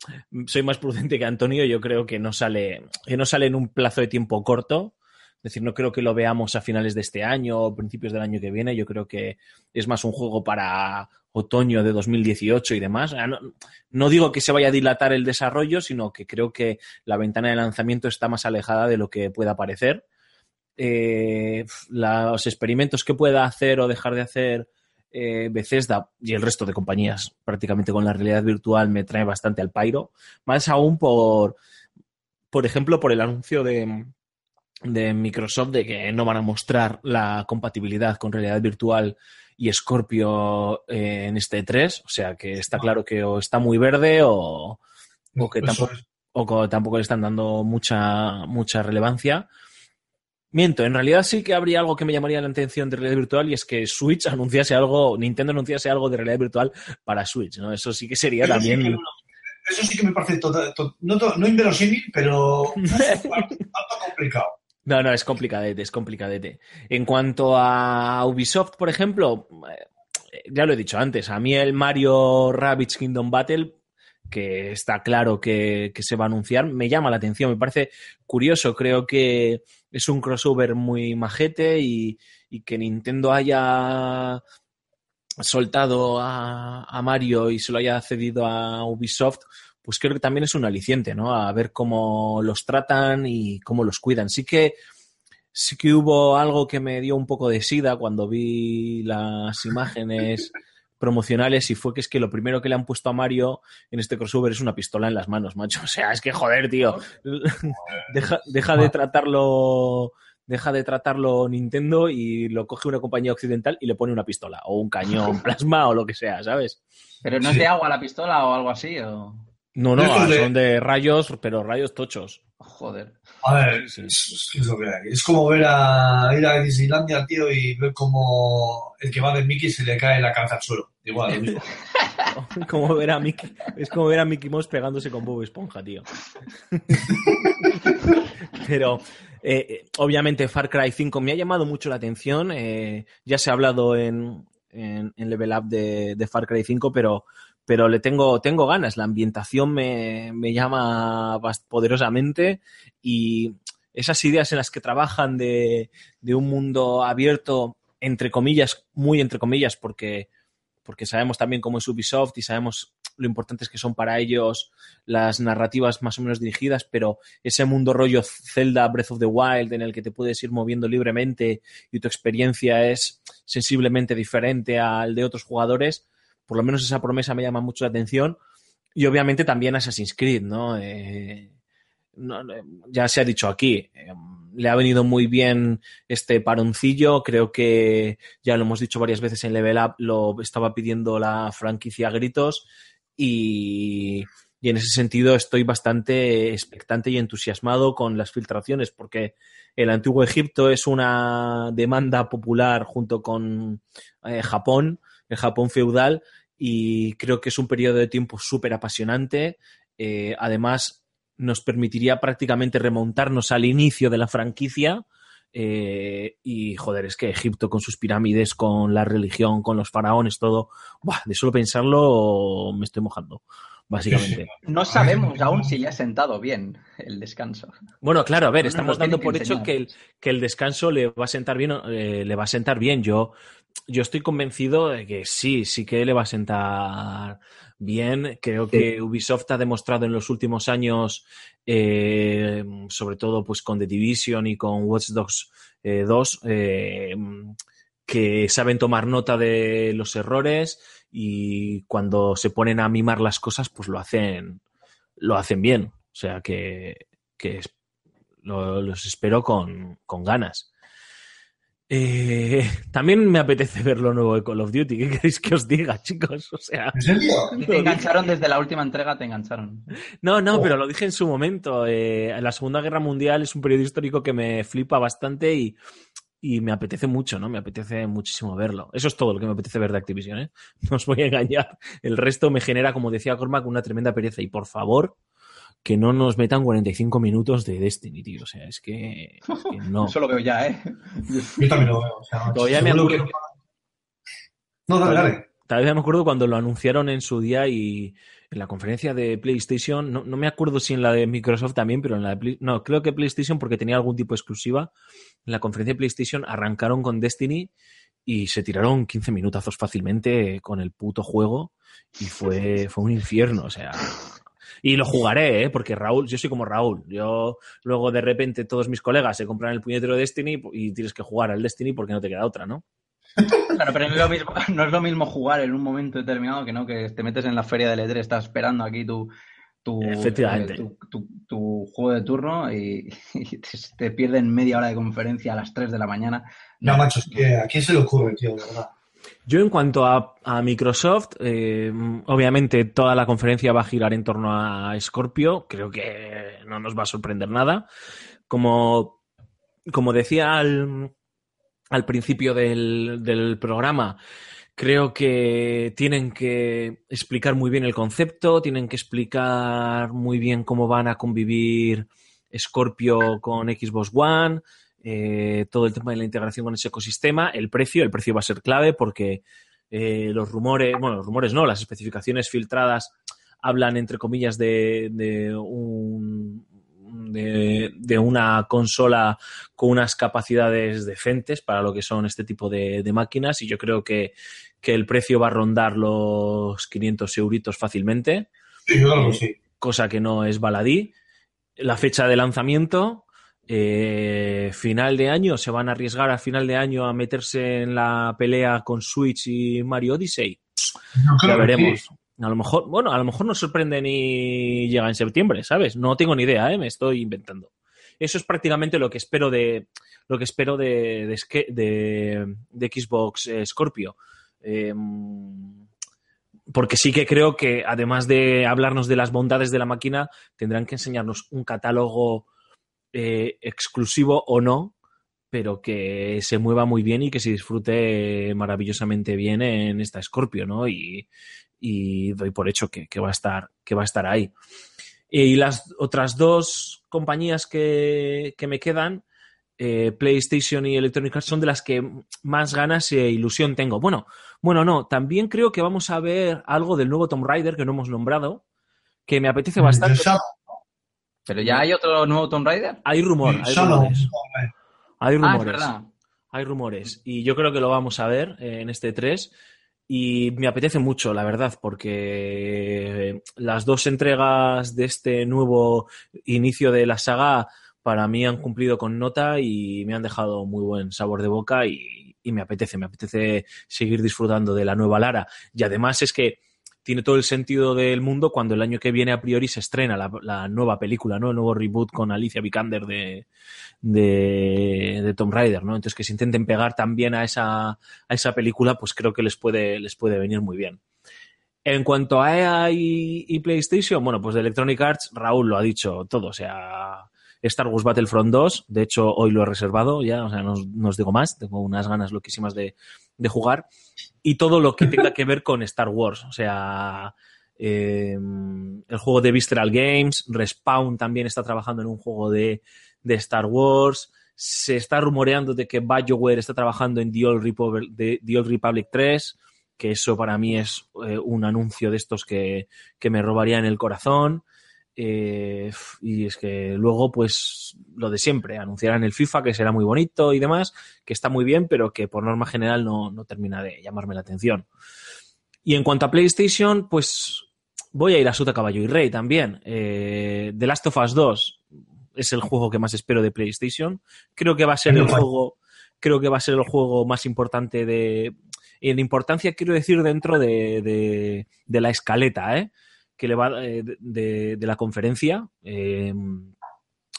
soy más prudente que Antonio, yo creo que no sale, que no sale en un plazo de tiempo corto. Es decir, no creo que lo veamos a finales de este año o principios del año que viene. Yo creo que es más un juego para otoño de 2018 y demás. Ah, No, digo que se vaya a dilatar el desarrollo, sino que creo que la ventana de lanzamiento está más alejada de lo que pueda parecer. Eh, los experimentos que pueda hacer o dejar de hacer eh, Bethesda y el resto de compañías prácticamente con la realidad virtual me trae bastante al pairo. Más aún por, por ejemplo, por el anuncio de, de Microsoft de que no van a mostrar la compatibilidad con realidad virtual y Scorpio eh, en este 3. O sea que está claro que o está muy verde o, o que Eso tampoco, o que tampoco le están dando mucha, mucha relevancia. Miento, en realidad sí que habría algo que me llamaría la atención de realidad virtual y es que Switch anunciase algo, Nintendo anunciase algo de realidad virtual para Switch, ¿no? Eso sí que sería Eso sí también... que- Eso sí que me parece tota- to- no, inverosímil, pero complicado. No, no, es complicadete, es complicadete. En cuanto a Ubisoft, por ejemplo, eh, ya lo he dicho antes, a mí el Mario Rabbids Kingdom Battle, que está claro que, que se va a anunciar, me llama la atención, me parece curioso, creo que es un crossover muy majete y, y que Nintendo haya soltado a, a Mario y se lo haya cedido a Ubisoft, pues creo que también es un aliciente, ¿no? A ver cómo los tratan y cómo los cuidan. Sí que sí que hubo algo que me dio un poco de sida cuando vi las imágenes promocionales y fue que es que lo primero que le han puesto a Mario en este crossover es una pistola en las manos, macho. O sea, es que joder, tío. Deja, deja de tratarlo deja de tratarlo Nintendo y lo coge una compañía occidental y le pone una pistola o un cañón plasma o lo que sea, ¿sabes? Pero no es de agua la pistola o algo así, o... No, no, de- son de rayos, pero rayos tochos. Joder. A ver, Sí. es, es lo que hay. Es como ver a ir a Disneylandia, tío, y ver como el que va de Mickey se le cae la cabeza al suelo. Igual, lo mismo. como ver a Mickey, es como ver a Mickey Mouse pegándose con Bob Esponja, tío. Pero eh, eh, obviamente Far Cry 5 me ha llamado mucho la atención. eh, ya se ha hablado en, en, en Level Up de, de Far Cry 5, pero, pero le tengo, tengo ganas. La ambientación me, me llama poderosamente y esas ideas en las que trabajan de, de un mundo abierto, entre comillas, muy entre comillas, porque, porque sabemos también cómo es Ubisoft y sabemos lo importantes que son para ellos las narrativas más o menos dirigidas, pero ese mundo rollo Zelda Breath of the Wild en el que te puedes ir moviendo libremente y tu experiencia es sensiblemente diferente al de otros jugadores, por lo menos esa promesa me llama mucho la atención. Y obviamente también Assassin's Creed, ¿no? Eh, ya se ha dicho aquí, eh, le ha venido muy bien este paroncillo, creo que ya lo hemos dicho varias veces en Level Up, lo estaba pidiendo la franquicia a gritos y, y en ese sentido estoy bastante expectante y entusiasmado con las filtraciones porque el antiguo Egipto es una demanda popular junto con eh, Japón, el Japón feudal y creo que es un periodo de tiempo súper apasionante. Eh, además, nos permitiría prácticamente remontarnos al inicio de la franquicia. Eh, y joder, es que Egipto con sus pirámides, con la religión, con los faraones, todo, ¡buah! de solo pensarlo me estoy mojando, básicamente. No sabemos aún si le ha sentado bien el descanso. Bueno, claro, a ver, estamos dando por hecho que el, que el descanso le va a sentar bien, eh, le va a sentar bien. Yo, yo estoy convencido de que sí, sí que le va a sentar bien. Creo que Ubisoft ha demostrado en los últimos años, eh, sobre todo pues con The Division y con Watch Dogs eh, 2, eh, que saben tomar nota de los errores y cuando se ponen a mimar las cosas, pues lo hacen, lo hacen bien. O sea que, que los espero con, con ganas. Eh, también me apetece ver lo nuevo de Call of Duty. ¿Qué queréis que os diga, chicos? O sea, ¿En serio? Y te engancharon desde la última entrega, te engancharon. no, no, Oh. pero lo dije en su momento. Eh, la Segunda Guerra Mundial es un periodo histórico que me flipa bastante y, y me apetece mucho, ¿no? Me apetece muchísimo verlo. Eso es todo lo que me apetece ver de Activision, ¿eh? No os voy a engañar. El resto me genera, como decía Cormac, una tremenda pereza. Y por favor, que no nos metan 45 minutos de Destiny, tío. O sea, es que, es que no. Eso lo veo ya, ¿eh? Yo también lo veo. O sea, Todavía me acuerdo que- No, dale, dale. Todavía me acuerdo cuando lo anunciaron en su día y en la conferencia de PlayStation, no, no me acuerdo si en la de Microsoft también, pero en la de Play- no, creo que PlayStation porque tenía algún tipo de exclusiva. En la conferencia de PlayStation arrancaron con Destiny y se tiraron 15 minutazos fácilmente con el puto juego y fue, fue un infierno, o sea. Y lo jugaré, ¿eh? porque Raúl, yo soy como Raúl. Yo luego de repente todos mis colegas se compran el puñetero Destiny y tienes que jugar al Destiny porque no te queda otra, ¿no? Claro, pero no es, lo mismo, no es lo mismo jugar en un momento determinado que no, que te metes en la feria del E3, estás esperando aquí tu, tu, Efectivamente. eh, tu, tu- tu juego de turno y, y te, te pierden media hora de conferencia a las 3 de la mañana. No, macho, es que a quién se le ocurre, tío, de verdad. Yo en cuanto a, Microsoft, eh, obviamente toda la conferencia va a girar en torno a Scorpio, creo que no nos va a sorprender nada. Como, como decía al, al principio del, del programa, creo que tienen que explicar muy bien el concepto, tienen que explicar muy bien cómo van a convivir Scorpio con Xbox One, eh, todo el tema de la integración con ese ecosistema, el precio, el precio va a ser clave porque eh, los rumores, bueno, los rumores no, las especificaciones filtradas hablan entre comillas de, de un de, de una consola con unas capacidades decentes para lo que son este tipo de, de máquinas y yo creo que, que el precio va a rondar los 500 euritos fácilmente Sí, que sí. cosa que no es baladí. La fecha de lanzamiento, eh, final de año, se van a arriesgar a final de año a meterse en la pelea con Switch y Mario Odyssey. Creo Ya veremos. sí. A lo mejor, bueno, a lo mejor nos sorprenden y llega en septiembre, ¿sabes? No tengo ni idea, ¿eh? me estoy inventando. Eso es prácticamente lo que espero de lo que espero de, de, Ske- de- de Xbox eh, Scorpio. Eh, porque sí que creo que además de hablarnos de las bondades de la máquina, tendrán que enseñarnos un catálogo eh, exclusivo o no, pero que se mueva muy bien y que se disfrute maravillosamente bien en esta Scorpio, ¿no? Y, y doy por hecho que, que va a estar, que va a estar ahí. Y las otras dos compañías que, que me quedan, eh, PlayStation y Electronic Arts, son de las que más ganas e ilusión tengo. Bueno, bueno, no, también creo que vamos a ver algo del nuevo Tomb Raider que no hemos nombrado, que me apetece bastante. El Shadow, Pero ya hay otro nuevo Tomb Raider. Hay rumor, hay rumores. Hay Ah, es rumores. verdad. Hay rumores. Y yo creo que lo vamos a ver eh, en este 3. Y me apetece mucho, la verdad, porque eh, las dos entregas de este nuevo inicio de la saga para mí han cumplido con nota y me han dejado muy buen sabor de boca y, y me apetece, me apetece seguir disfrutando de la nueva Lara. Y además es que tiene todo el sentido del mundo cuando el año que viene a priori se estrena la, nueva película, ¿no? El nuevo reboot con Alicia Vikander de, de, de Tomb Raider, ¿no? Entonces que se intenten pegar también a esa, a esa película, pues creo que les puede, les puede venir muy bien. En cuanto a EA y, y PlayStation, bueno, pues de Electronic Arts, Raúl lo ha dicho todo, o sea, Star Wars Battlefront 2, de hecho hoy lo he reservado ya, o sea, no, no os digo más, tengo unas ganas loquísimas de, de jugar, y todo lo que tenga que ver con Star Wars, o sea, eh, el juego de Visceral Games, Respawn también está trabajando en un juego de, de Star Wars, se está rumoreando de que BioWare está trabajando en The Old Republic, de- The Old Republic 3, que eso para mí es eh, un anuncio de estos que, que me robarían el corazón. Eh, y es que luego, pues, lo de siempre, anunciarán el FIFA, que será muy bonito y demás, que está muy bien, pero que por norma general no, no termina de llamarme la atención. Y en cuanto a PlayStation, pues voy a ir a Suta Caballo y Rey también. Eh, The Last of Us 2 es el juego que más espero de PlayStation. Creo que va a ser el juego, creo que va a ser el juego más importante de. En importancia quiero decir dentro de, de, de la escaleta, ¿eh? Que le va eh, de, de la conferencia. Eh,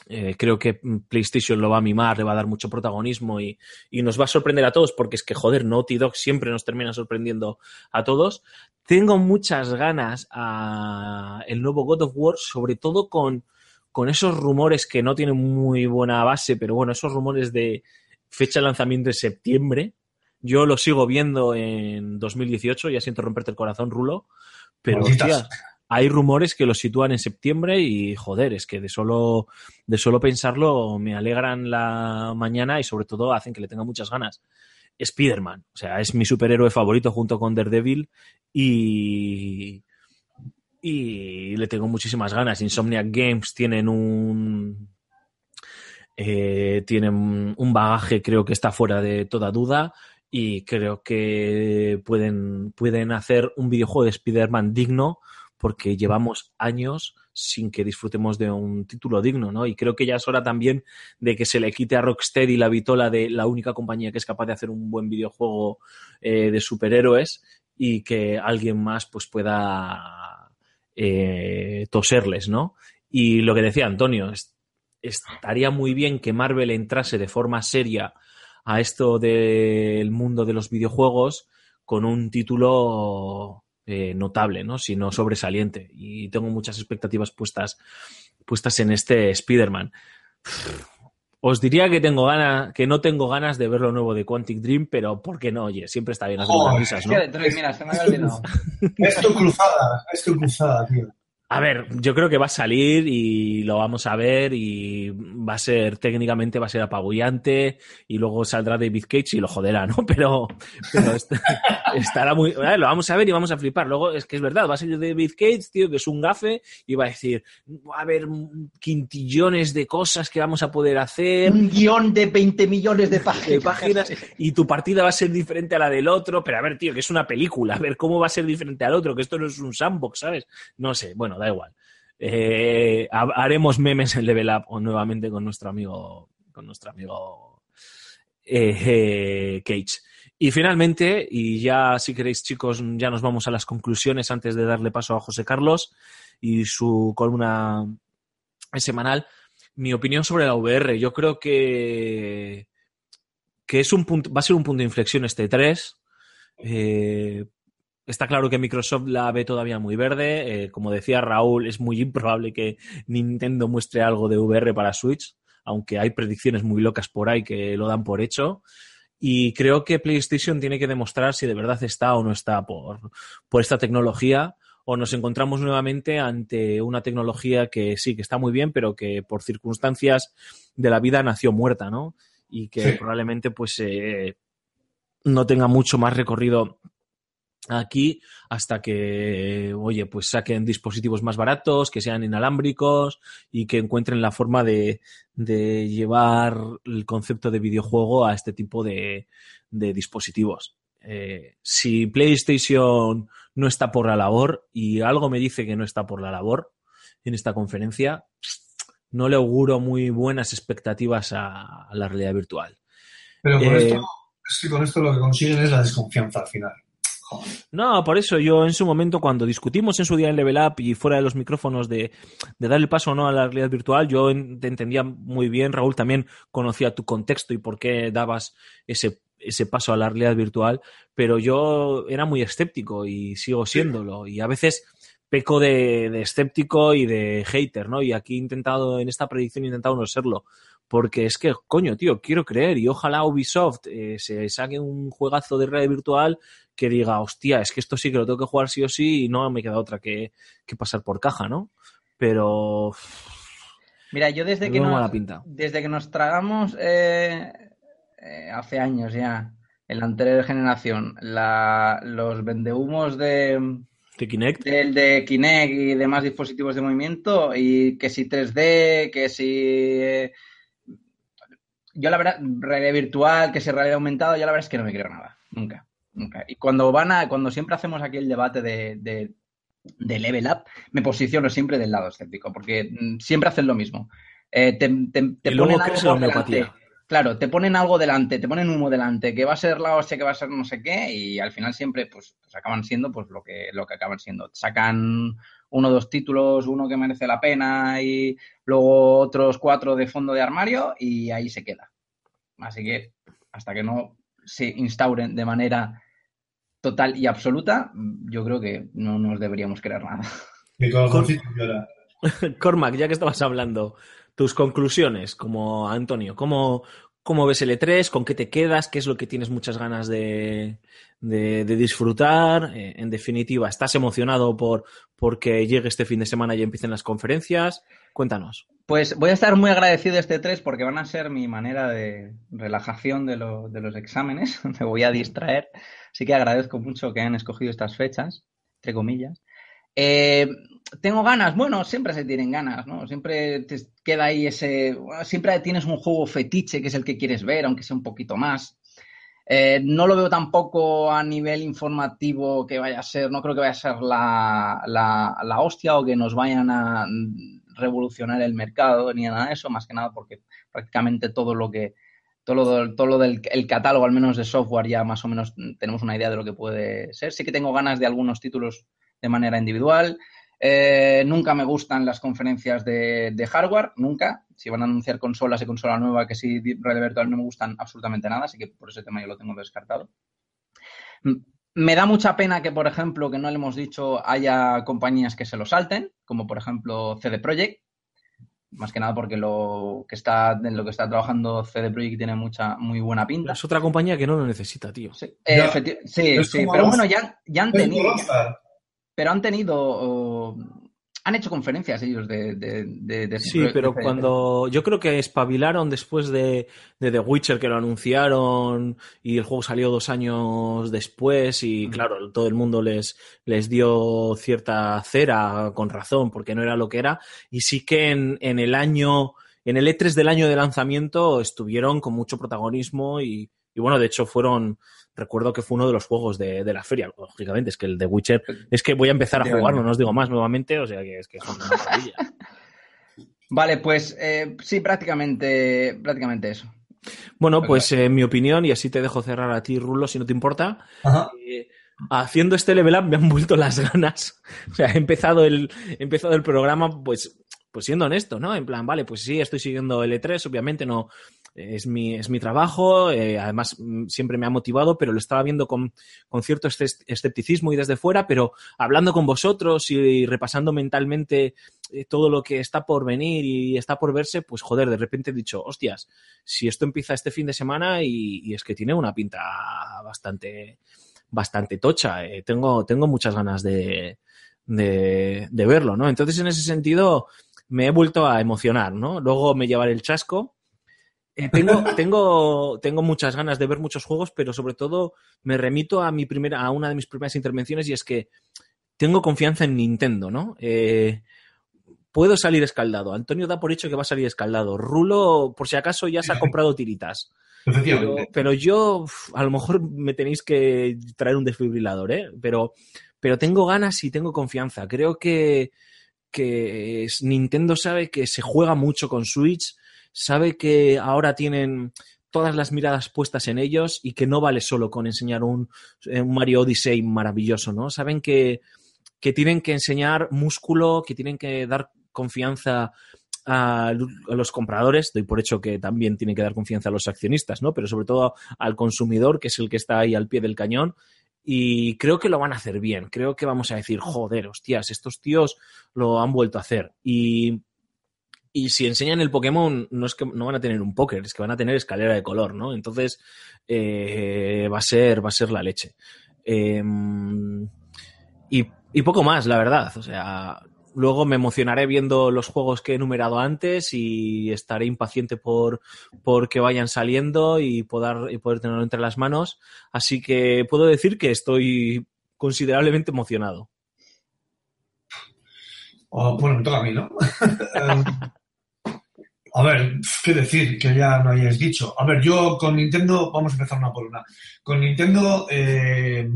eh, creo que PlayStation lo va a mimar, le va a dar mucho protagonismo y, y, nos va a sorprender a todos, porque es que, joder, Naughty Dog siempre nos termina sorprendiendo a todos. Tengo muchas ganas a el nuevo God of War, sobre todo con, con esos rumores que no tienen muy buena base, pero bueno, esos rumores de fecha de lanzamiento de septiembre. Yo lo sigo viendo en 2018, ya siento romperte el corazón, Rulo, pero hostia, hay rumores que lo sitúan en septiembre y joder, es que de solo, de solo pensarlo me alegran la mañana y sobre todo hacen que le tenga muchas ganas. Spider-Man, o sea, es mi superhéroe favorito junto con Daredevil y, y le tengo muchísimas ganas. Insomniac Games tienen un eh, tienen un bagaje creo que está fuera de toda duda y creo que pueden, pueden hacer un videojuego de Spider-Man digno porque llevamos años sin que disfrutemos de un título digno, ¿no? Y creo que ya es hora también de que se le quite a Rocksteady la vitola de la única compañía que es capaz de hacer un buen videojuego eh, de superhéroes y que alguien más pues pueda eh, toserles, ¿no? Y lo que decía Antonio, estaría muy bien que Marvel entrase de forma seria a esto del mundo de los videojuegos con un título eh, notable, ¿no? Si no sobresaliente. Y tengo muchas expectativas puestas, puestas en este Spider-Man. Os diría que tengo ganas, que no tengo ganas de ver lo nuevo de Quantic Dream, pero ¿por qué no? Oye, siempre está bien hacer unas risas, ¿no? Mira, se me ha olvidado. Es tu cruzada, es tu cruzada, tío. A ver, yo creo que va a salir y lo vamos a ver y va a ser técnicamente va a ser apabullante y luego saldrá David Cage y lo joderá, ¿no? Pero, pero estará muy, lo vamos a ver y vamos a flipar. Luego es que es verdad, va a ser David Cage, tío, que es un gafe y va a decir, va a haber quintillones de cosas que vamos a poder hacer. Un guion de 20 millones de páginas. De páginas y tu partida va a ser diferente a la del otro, pero a ver, tío, que es una película, a ver cómo va a ser diferente al otro, que esto no es un sandbox, ¿sabes? No sé, bueno, da igual. Eh, haremos memes en Level Up o nuevamente con nuestro amigo, con nuestro amigo eh, eh, Cage. Y finalmente, y ya si queréis chicos, ya nos vamos a las conclusiones antes de darle paso a José Carlos y su columna semanal. Mi opinión sobre la VR, yo creo que, que es un punto, va a ser un punto de inflexión este 3. Eh, Está claro que Microsoft la ve todavía muy verde. Eh, como decía Raúl, es muy improbable que Nintendo muestre algo de VR para Switch, aunque hay predicciones muy locas por ahí que lo dan por hecho. Y creo que PlayStation tiene que demostrar si de verdad está o no está por, por esta tecnología o nos encontramos nuevamente ante una tecnología que sí, que está muy bien, pero que por circunstancias de la vida nació muerta, ¿no? Y que probablemente pues eh, no tenga mucho más recorrido aquí hasta que, oye, pues saquen dispositivos más baratos, que sean inalámbricos y que encuentren la forma de, de llevar el concepto de videojuego a este tipo de, de dispositivos. Eh, si PlayStation no está por la labor y algo me dice que no está por la labor en esta conferencia, no le auguro muy buenas expectativas a, a la realidad virtual. Pero con, eh, esto, es que con esto lo que consiguen es la desconfianza al final. No, por eso yo en su momento, cuando discutimos en su día en Level Up y fuera de los micrófonos de, de dar el paso o no a la realidad virtual, yo te entendía muy bien, Raúl, también conocía tu contexto y por qué dabas ese, ese paso a la realidad virtual, pero yo era muy escéptico y sigo siéndolo. Y a veces peco de, de, escéptico y de hater, ¿no? Y aquí he intentado, en esta predicción he intentado no serlo. Porque es que, coño, tío, quiero creer y ojalá Ubisoft eh, se saque un juegazo de realidad virtual que diga, hostia, es que esto sí que lo tengo que jugar sí o sí y no me queda otra que, que pasar por caja, ¿no? Pero. Mira, yo desde que, nos, desde que nos tragamos eh, eh, hace años ya, en la anterior generación, la, los vendehumos de, de Kinect. Del de Kinect y demás dispositivos de movimiento, y que si 3D, que si. Yo la verdad, realidad virtual, que si realidad aumentada, yo la verdad es que no me creo nada, nunca. Y cuando van a, cuando siempre hacemos aquí el debate de, de, level up, me posiciono siempre del lado escéptico, porque mm, siempre hacen lo mismo. Eh, te, te, ponen algo delante. Claro, te ponen algo delante, te ponen humo delante, que va a ser la hostia, que va a ser no sé qué, y al final siempre, pues, pues acaban siendo pues lo que, lo que acaban siendo. Sacan uno o dos títulos, uno que merece la pena y luego otros cuatro de fondo de armario y ahí se queda. Así que hasta que no se instauren de manera total y absoluta, yo creo que no nos deberíamos creer nada. Cormac, ya que estabas hablando, tus conclusiones como Antonio, ¿cómo, ¿Cómo ves el E3? ¿Con qué te quedas? ¿Qué es lo que tienes muchas ganas de, de, disfrutar? Eh, en definitiva, ¿estás emocionado por porque llegue este fin de semana y empiecen las conferencias? Cuéntanos. Pues voy a estar muy agradecido de este E3 porque van a ser mi manera de relajación de, de los exámenes. Me voy a distraer. Así que agradezco mucho que hayan escogido estas fechas, entre comillas. Eh, tengo ganas, bueno, siempre se tienen ganas, ¿no? Siempre te queda ahí ese, siempre tienes un juego fetiche que es el que quieres ver, aunque sea un poquito más. Eh, no lo veo tampoco a nivel informativo que vaya a ser, no creo que vaya a ser la, la, hostia o que nos vayan a revolucionar el mercado ni nada de eso, más que nada porque prácticamente todo lo que todo lo, todo lo del el catálogo, al menos de software, ya más o menos tenemos una idea de lo que puede ser. Sí que tengo ganas de algunos títulos de manera individual. Eh, nunca me gustan las conferencias de, hardware, nunca. Si van a anunciar consolas y consola nueva, que sí, realidad virtual no me gustan absolutamente nada, así que por ese tema yo lo tengo descartado. Me da mucha pena que, por ejemplo, que no le hemos dicho, haya compañías que se lo salten, como por ejemplo CD Projekt, más que nada porque lo que está en lo que está trabajando CD Projekt tiene mucha muy buena pinta. Es otra compañía que no lo necesita, tío. Sí, sí, pero bueno, ya, ya han tenido pero han tenido han hecho conferencias ellos de... de, sí, pero cuando yo creo que espabilaron después de, The Witcher que lo anunciaron y el juego salió dos años después y claro, todo el mundo les, les dio cierta cera con razón porque no era lo que era. Y sí que en, en el año, en el E3 del año de lanzamiento estuvieron con mucho protagonismo y, y bueno, de hecho fueron recuerdo que fue uno de los juegos de, la feria, lógicamente, es que el de Witcher, es que voy a empezar a jugarlo, no os digo más nuevamente, o sea que es que es una maravilla. Vale, pues eh, sí, prácticamente, prácticamente eso. Bueno, pues en mi opinión, y así te dejo cerrar a ti, Rulo, si no te importa. Eh, haciendo este level up me han vuelto las ganas. O sea, he empezado el, he empezado el programa, pues, pues siendo honesto, ¿no? En plan, vale, pues sí, estoy siguiendo el E3, obviamente no, es mi, es mi trabajo, eh, además mm, siempre me ha motivado, pero lo estaba viendo con, con, cierto escepticismo y desde fuera, pero hablando con vosotros y, repasando mentalmente eh, todo lo que está por venir y está por verse, pues joder, de repente he dicho, hostias, si esto empieza este fin de semana y, es que tiene una pinta bastante, bastante tocha, eh, tengo, tengo muchas ganas de, de, de verlo, ¿no? Entonces, en ese sentido, me he vuelto a emocionar, ¿no? Luego me llevaré el chasco eh, tengo, tengo, tengo muchas ganas de ver muchos juegos, pero sobre todo me remito a mi primera, a una de mis primeras intervenciones y es que tengo confianza en Nintendo, ¿no? Eh, puedo salir escaldado. Antonio da por hecho que va a salir escaldado. Rulo, por si acaso, ya se ha comprado tiritas. Pero, pero, yo, a lo mejor me tenéis que traer un desfibrilador, ¿eh? Pero, pero tengo ganas y tengo confianza. Creo que, que Nintendo sabe que se juega mucho con Switch sabe que ahora tienen todas las miradas puestas en ellos y que no vale solo con enseñar un, eh, Mario Odyssey maravilloso, ¿no? Saben que, tienen que enseñar músculo, que tienen que dar confianza a, los compradores, doy por hecho que también tienen que dar confianza a los accionistas, ¿no? Pero sobre todo al consumidor, que es el que está ahí al pie del cañón. Y creo que lo van a hacer bien. Creo que vamos a decir, joder, hostias, estos tíos lo han vuelto a hacer. Y y si enseñan el Pokémon, no es que no van a tener un póker, es que van a tener escalera de color, ¿no? Entonces, eh, va, a ser, va a ser la leche. Em, y, poco más, la verdad. O sea, luego me emocionaré viendo los juegos que he enumerado antes y estaré impaciente por, por que vayan saliendo y poder, y tenerlo entre las manos. Así que puedo decir que estoy considerablemente emocionado. Oh, bueno, me toca a mí, ¿no? A ver, qué decir que ya no hayáis dicho. A ver, yo con Nintendo, vamos a empezar una por una. Con Nintendo eh,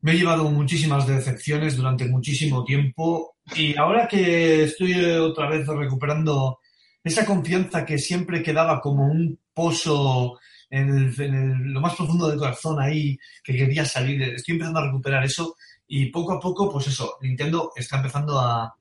me he llevado muchísimas decepciones durante muchísimo tiempo y ahora que estoy otra vez recuperando esa confianza que siempre quedaba como un pozo en, lo más profundo del corazón ahí, que quería salir, estoy empezando a recuperar eso y poco a poco, pues eso, Nintendo está empezando a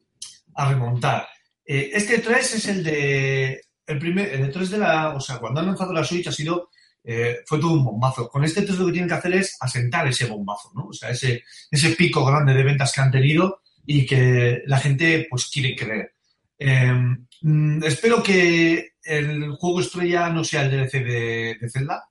remontar. Eh, este 3 es el de. El primer, el 3 de la. O sea, cuando han lanzado la Switch ha sido. Eh, fue todo un bombazo. Con este 3 lo que tienen que hacer es asentar ese bombazo, ¿no? O sea, ese, ese pico grande de ventas que han tenido y que la gente, pues, quiere creer. Eh, mm, espero que el juego estrella no sea el DLC de, de Zelda.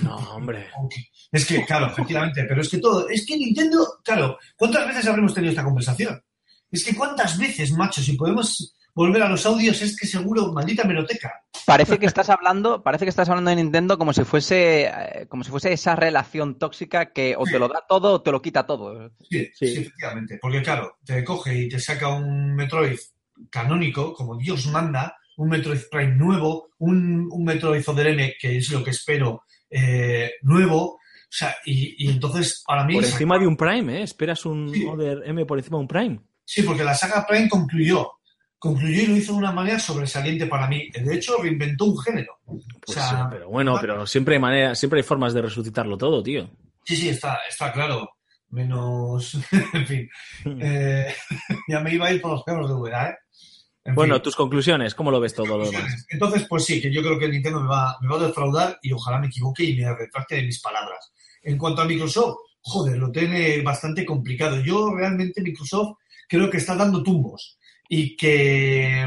No, hombre. Es que, claro, efectivamente, pero es que todo, es que Nintendo, claro, ¿cuántas veces habremos tenido esta conversación? Es que cuántas veces, macho, si podemos volver a los audios, es que seguro, maldita meroteca. Parece que estás hablando, parece que estás hablando de Nintendo como si fuese, eh, como si fuese esa relación tóxica que o te lo da todo o te lo quita todo. Sí, Sí. sí, efectivamente. Porque, claro, te coge y te saca un Metroid canónico, como Dios manda, un Metroid Prime nuevo, un, un Metroid Other M, que es lo que espero, eh, nuevo. O sea, y, y entonces, para mí. Por saca- encima de un Prime, ¿eh? Esperas un Sí. Other M por encima de un Prime. Sí, porque la saga Prime concluyó. Concluyó y lo hizo de una manera sobresaliente para mí. De hecho, reinventó un género. Pues o sea, sí, pero bueno, pero siempre hay manera, siempre hay formas de resucitarlo todo, tío. Sí, sí, está, está claro. Menos. en fin. Eh, ya me iba a ir por los perros de Ubera, ¿eh? En Bueno, fin. tus conclusiones, ¿cómo lo ves todo lo demás? Entonces, pues sí, que yo creo que Nintendo me va, me va a defraudar y ojalá me equivoque y me retracte de mis palabras. En cuanto a Microsoft, joder, lo tiene bastante complicado. Yo realmente Microsoft creo que está dando tumbos y que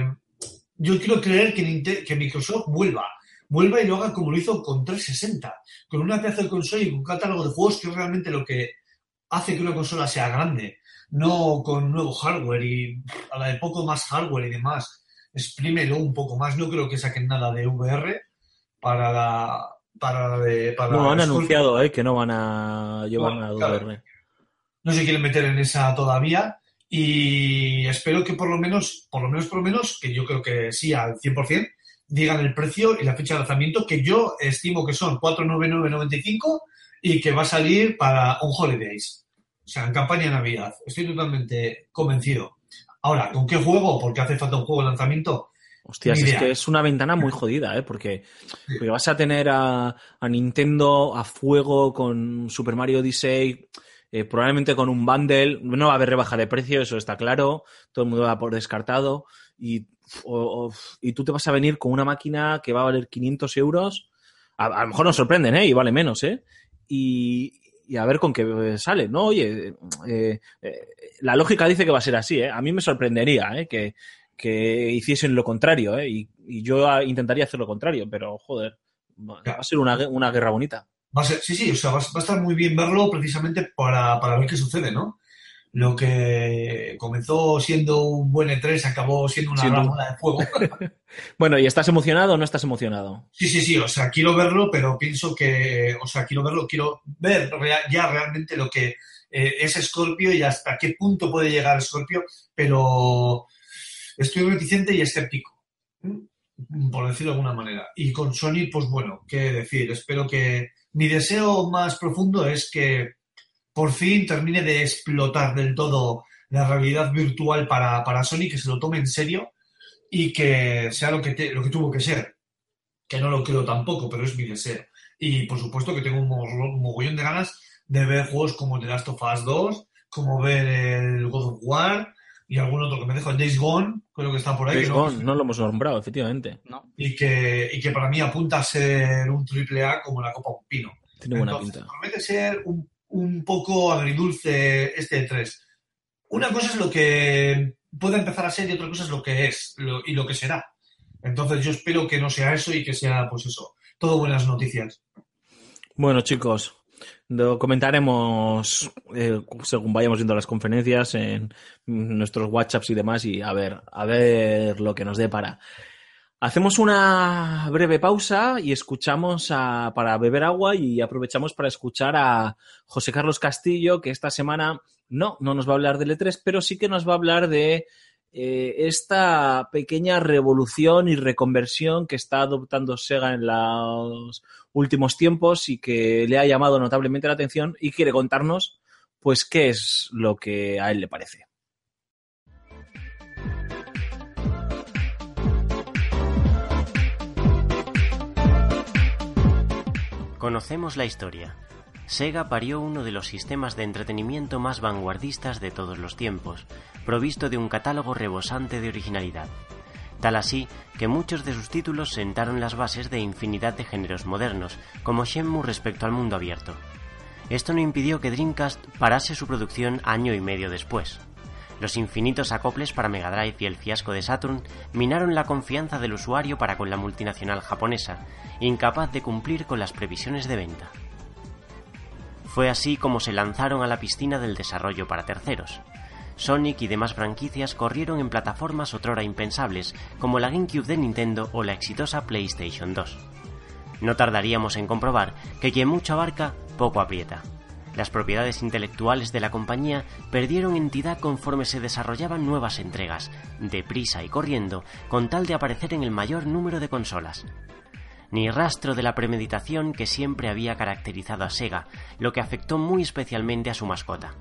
yo quiero creer que, Microsoft vuelva. Vuelva y lo haga como lo hizo con 360, con una pedazo de consola y con un catálogo de juegos que es realmente lo que hace que una consola sea grande, no con nuevo hardware y a la de poco más hardware y demás exprímelo un poco más. No creo que saquen nada de VR para la. Para la de, para No, han anunciado eh, que no van a llevar No, nada de claro. VR. No se quieren meter en esa todavía. Y espero que por lo menos, por lo menos, por lo menos, que yo creo que sí al 100%, digan el precio y la fecha de lanzamiento, que yo estimo que son 499.95 y que va a salir para un Holidays. O sea, en campaña de Navidad. Estoy totalmente convencido. Ahora, ¿con qué juego? Porque hace falta un juego de lanzamiento. Hostias, es que es una ventana muy jodida, ¿eh? Porque, porque vas a tener a, a Nintendo a fuego con Super Mario Odyssey, eh, probablemente con un bundle. No va a haber rebaja de precio, eso está claro. Todo el mundo va por descartado. Y, tú te vas a venir con una máquina que va a valer 500 euros. A, lo mejor nos sorprenden, ¿eh? Y vale menos, ¿eh? Y, a ver con qué eh, sale, ¿no? Oye, eh, la lógica dice que va a ser así, ¿eh? A mí me sorprendería. Que, hiciesen lo contrario. Y, yo intentaría hacer lo contrario, pero joder, va a ser una guerra bonita. Va a ser, sí, sí, o sea, va, va a estar muy bien verlo precisamente para, para ver qué sucede, ¿no? Lo que comenzó siendo un buen E3 acabó siendo una bola de fuego. Bueno, ¿y estás emocionado o no estás emocionado? Sí, sí, sí, o sea, quiero verlo, pero pienso que, o sea, quiero verlo, quiero ver ya realmente lo que eh, es Scorpio y hasta qué punto puede llegar Scorpio, pero estoy reticente y escéptico, por decirlo de alguna manera. Y con Sony, pues bueno, qué decir, espero que mi deseo más profundo es que por fin termine de explotar del todo la realidad virtual para, para Sony, que se lo tome en serio y que sea lo que, te- lo que tuvo que ser que no lo creo tampoco, pero es mi deseo. Y por supuesto que tengo un mo- un mogollón de ganas de ver juegos como The Last of Us 2, como ver el God of War y algún otro que me dejo, el Days Gone, creo que está por ahí. Days no- Gone, no lo hemos nombrado, efectivamente. ¿no? y, que, y que para mí apunta a ser un triple A como la Copa Un Pino. Tiene buena Entonces, pinta. Promete ser un, un poco agridulce este E3. Una cosa es lo que puede empezar a ser y otra cosa es lo que es lo- y lo que será. Entonces yo espero que no sea eso y que sea, pues eso, todo buenas noticias. Bueno, chicos, lo comentaremos eh, según vayamos viendo las conferencias en nuestros WhatsApps y demás y a ver, a ver lo que nos dé para. Hacemos una breve pausa y escuchamos a- para beber agua y aprovechamos para escuchar a José Carlos Castillo, que esta semana no, no nos va a hablar del E3, pero sí que nos va a hablar de eh, esta pequeña revolución y reconversión que está adoptando Sega en los últimos tiempos y que le ha llamado notablemente la atención y quiere contarnos pues qué es lo que a él le parece. Conocemos la historia. Sega parió uno de los sistemas de entretenimiento más vanguardistas de todos los tiempos, provisto de un catálogo rebosante de originalidad. Tal así que muchos de sus títulos sentaron las bases de infinidad de géneros modernos, como Shenmue respecto al mundo abierto. Esto no impidió que Dreamcast parase su producción año y medio después. Los infinitos acoples para Mega Drive y el fiasco de Saturn minaron la confianza del usuario para con la multinacional japonesa, incapaz de cumplir con las previsiones de venta. Fue así como se lanzaron a la piscina del desarrollo para terceros. Sonic y demás franquicias corrieron en plataformas otrora impensables, como la GameCube de Nintendo o la exitosa PlayStation 2. No tardaríamos en comprobar que quien mucho abarca, poco aprieta. Las propiedades intelectuales de la compañía perdieron entidad conforme se desarrollaban nuevas entregas, deprisa y corriendo, con tal de aparecer en el mayor número de consolas. Ni rastro de la premeditación que siempre había caracterizado a Sega, lo que afectó muy especialmente a su mascota.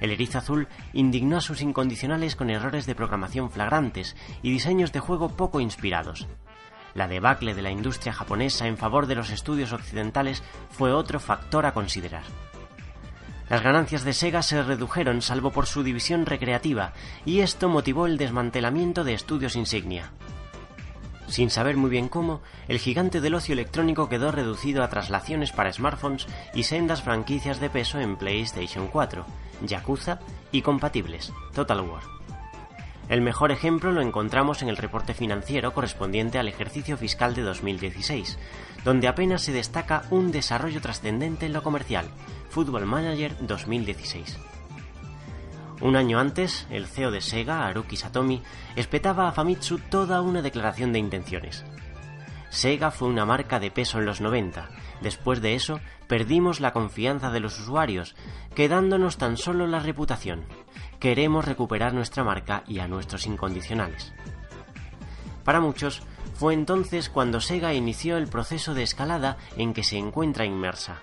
El erizo azul indignó a sus incondicionales con errores de programación flagrantes y diseños de juego poco inspirados. La debacle de la industria japonesa en favor de los estudios occidentales fue otro factor a considerar. Las ganancias de Sega se redujeron salvo por su división recreativa, y esto motivó el desmantelamiento de estudios insignia. Sin saber muy bien cómo, el gigante del ocio electrónico quedó reducido a traslaciones para smartphones y sendas franquicias de peso en PlayStation 4, Yakuza y compatibles, Total War. El mejor ejemplo lo encontramos en el reporte financiero correspondiente al ejercicio fiscal de 2016, donde apenas se destaca un desarrollo trascendente en lo comercial, Football Manager 2016. Un año antes, el CEO de Sega, Haruki Satomi, espetaba a Famitsu toda una declaración de intenciones. Sega fue una marca de peso en los 90. Después de eso, perdimos la confianza de los usuarios, quedándonos tan solo la reputación. Queremos recuperar nuestra marca y a nuestros incondicionales. Para muchos, fue entonces cuando Sega inició el proceso de escalada en que se encuentra inmersa.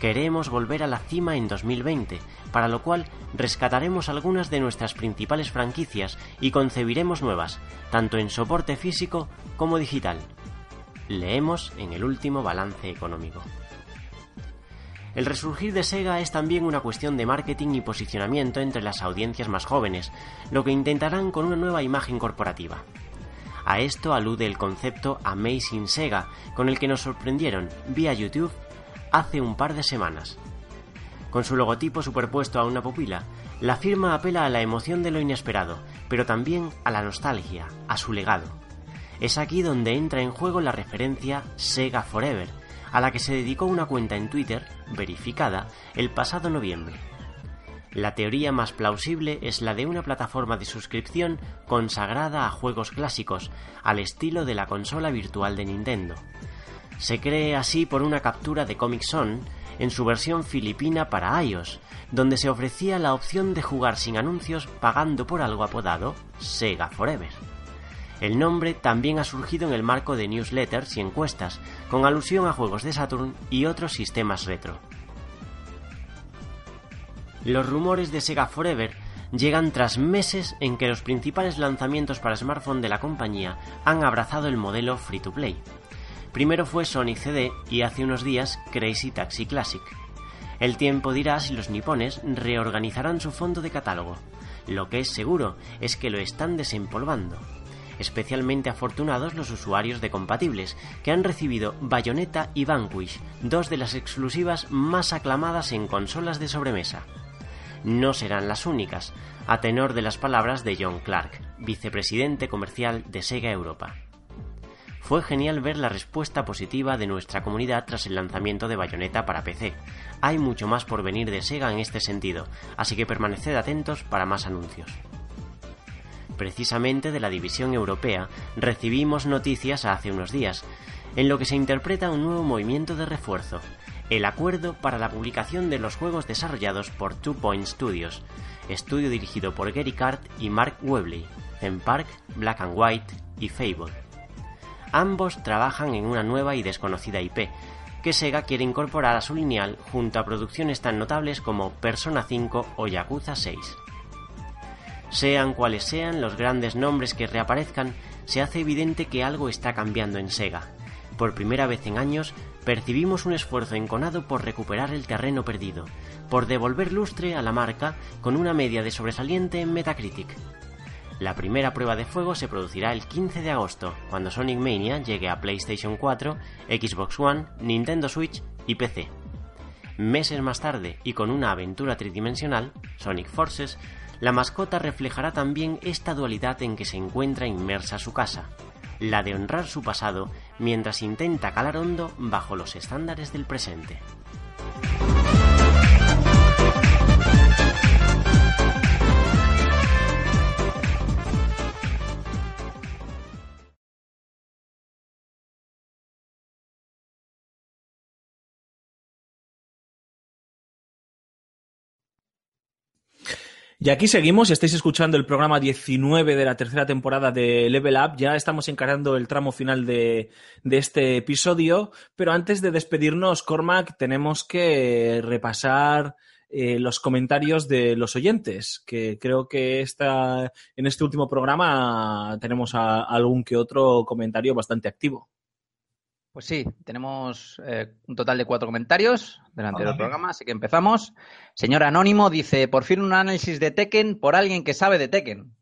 Queremos volver a la cima en 2020, para lo cual rescataremos algunas de nuestras principales franquicias y concebiremos nuevas, tanto en soporte físico como digital. Leemos en el último balance económico. El resurgir de Sega es también una cuestión de marketing y posicionamiento entre las audiencias más jóvenes, lo que intentarán con una nueva imagen corporativa. A esto alude el concepto Amazing Sega, con el que nos sorprendieron vía YouTube hace un par de semanas. Con su logotipo superpuesto a una pupila, la firma apela a la emoción de lo inesperado, pero también a la nostalgia, a su legado. Es aquí donde entra en juego la referencia Sega Forever, a la que se dedicó una cuenta en Twitter, verificada, el pasado noviembre. La teoría más plausible es la de una plataforma de suscripción consagrada a juegos clásicos, al estilo de la consola virtual de Nintendo. Se cree así por una captura de Comic Son en su versión filipina para iOS, donde se ofrecía la opción de jugar sin anuncios pagando por algo apodado Sega Forever. El nombre también ha surgido en el marco de newsletters y encuestas, con alusión a juegos de Saturn y otros sistemas retro. Los rumores de Sega Forever llegan tras meses en que los principales lanzamientos para smartphone de la compañía han abrazado el modelo free to play. Primero fue Sonic CD y hace unos días Crazy Taxi Classic. El tiempo dirá si los nipones reorganizarán su fondo de catálogo. Lo que es seguro es que lo están desempolvando. Especialmente afortunados los usuarios de compatibles, que han recibido Bayonetta y Vanquish, dos de las exclusivas más aclamadas en consolas de sobremesa. No serán las únicas, a tenor de las palabras de John Clark, vicepresidente comercial de Sega Europa. Fue genial ver la respuesta positiva de nuestra comunidad tras el lanzamiento de Bayonetta para PC. Hay mucho más por venir de Sega en este sentido, así que permaneced atentos para más anuncios. Precisamente de la división europea recibimos noticias hace unos días, en lo que se interpreta un nuevo movimiento de refuerzo, el acuerdo para la publicación de los juegos desarrollados por Two Point Studios, estudio dirigido por Gary Cart y Mark Webley, en Park, Black and White y Fable. Ambos trabajan en una nueva y desconocida IP, que Sega quiere incorporar a su lineal junto a producciones tan notables como Persona 5 o Yakuza 6. Sean cuales sean los grandes nombres que reaparezcan, se hace evidente que algo está cambiando en Sega. Por primera vez en años, percibimos un esfuerzo enconado por recuperar el terreno perdido, por devolver lustre a la marca con una media de sobresaliente en Metacritic. La primera prueba de fuego se producirá el 15 de agosto, cuando Sonic Mania llegue a PlayStation 4, Xbox One, Nintendo Switch y PC. Meses más tarde, y con una aventura tridimensional, Sonic Forces, la mascota reflejará también esta dualidad en que se encuentra inmersa su casa, la de honrar su pasado mientras intenta calar hondo bajo los estándares del presente. Y aquí seguimos, estáis escuchando el programa 19 de la tercera temporada de Level Up. Ya estamos encarando el tramo final de, este episodio, pero antes de despedirnos, Cormac, tenemos que repasar eh, los comentarios de los oyentes, que creo que esta, en este último programa tenemos algún que otro comentario bastante activo. Pues sí, tenemos eh, un total de cuatro comentarios delante del programa, así que empezamos. Señor Anónimo dice, por fin un análisis de Tekken por alguien que sabe de Tekken.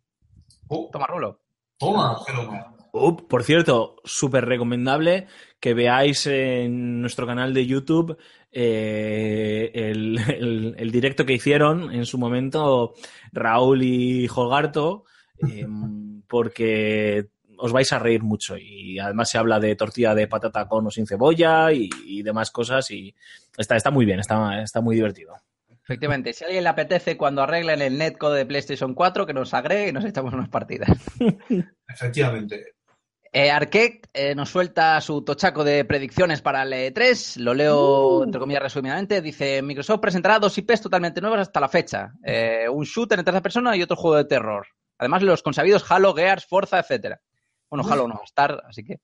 Oh, Toma, Rulo. toma, pero por cierto, súper recomendable que veáis en nuestro canal de YouTube eh, el, el- el directo que hicieron en su momento Raúl y Jogarto, eh, porque os vais a reír mucho y además se habla de tortilla de patata con o sin cebolla y, y demás cosas y está, está muy bien, está, está muy divertido. Efectivamente, si a alguien le apetece cuando arreglen el netcode de PlayStation 4, que nos agregue y nos echamos unas partidas. efectivamente. Eh, Arquette eh, nos suelta su tochaco de predicciones para el E3. Lo leo, entre comillas, resumidamente. Dice, Microsoft presentará dos IPs totalmente nuevas hasta la fecha. Eh, un shooter en tercera persona y otro juego de terror. Además, los consabidos Halo, Gears, Forza, etcétera. Bueno, Halo no, Star, así que...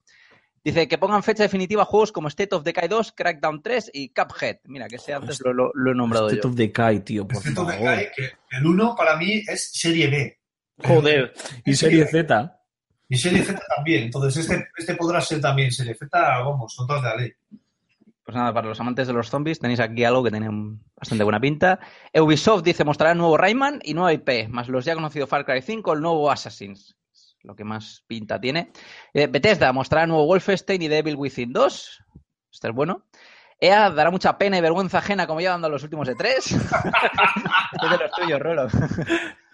Dice que pongan fecha definitiva a juegos como State of Decay 2, Crackdown 3 y Cuphead. Mira, que ese antes lo, lo- lo he nombrado State yo. of Decay, tío, por de favor. Kai, que el 1 para mí es serie B. Joder, y serie Z. Y serie Z también. Entonces, este, este podrá ser también serie Z, vamos, con todas de la ley. Pues nada, para los amantes de los zombies tenéis aquí algo que tiene bastante buena pinta. Ubisoft dice mostrará el nuevo Rayman y nueva IP, más los ya conocidos Far Cry 5, el nuevo Assassins. Lo que más pinta tiene. Eh, Bethesda mostrará nuevo Wolfenstein y Devil Within 2. Este es bueno. EA dará mucha pena y vergüenza ajena como ya dando los últimos de tres. este es de los tuyos, Rolo.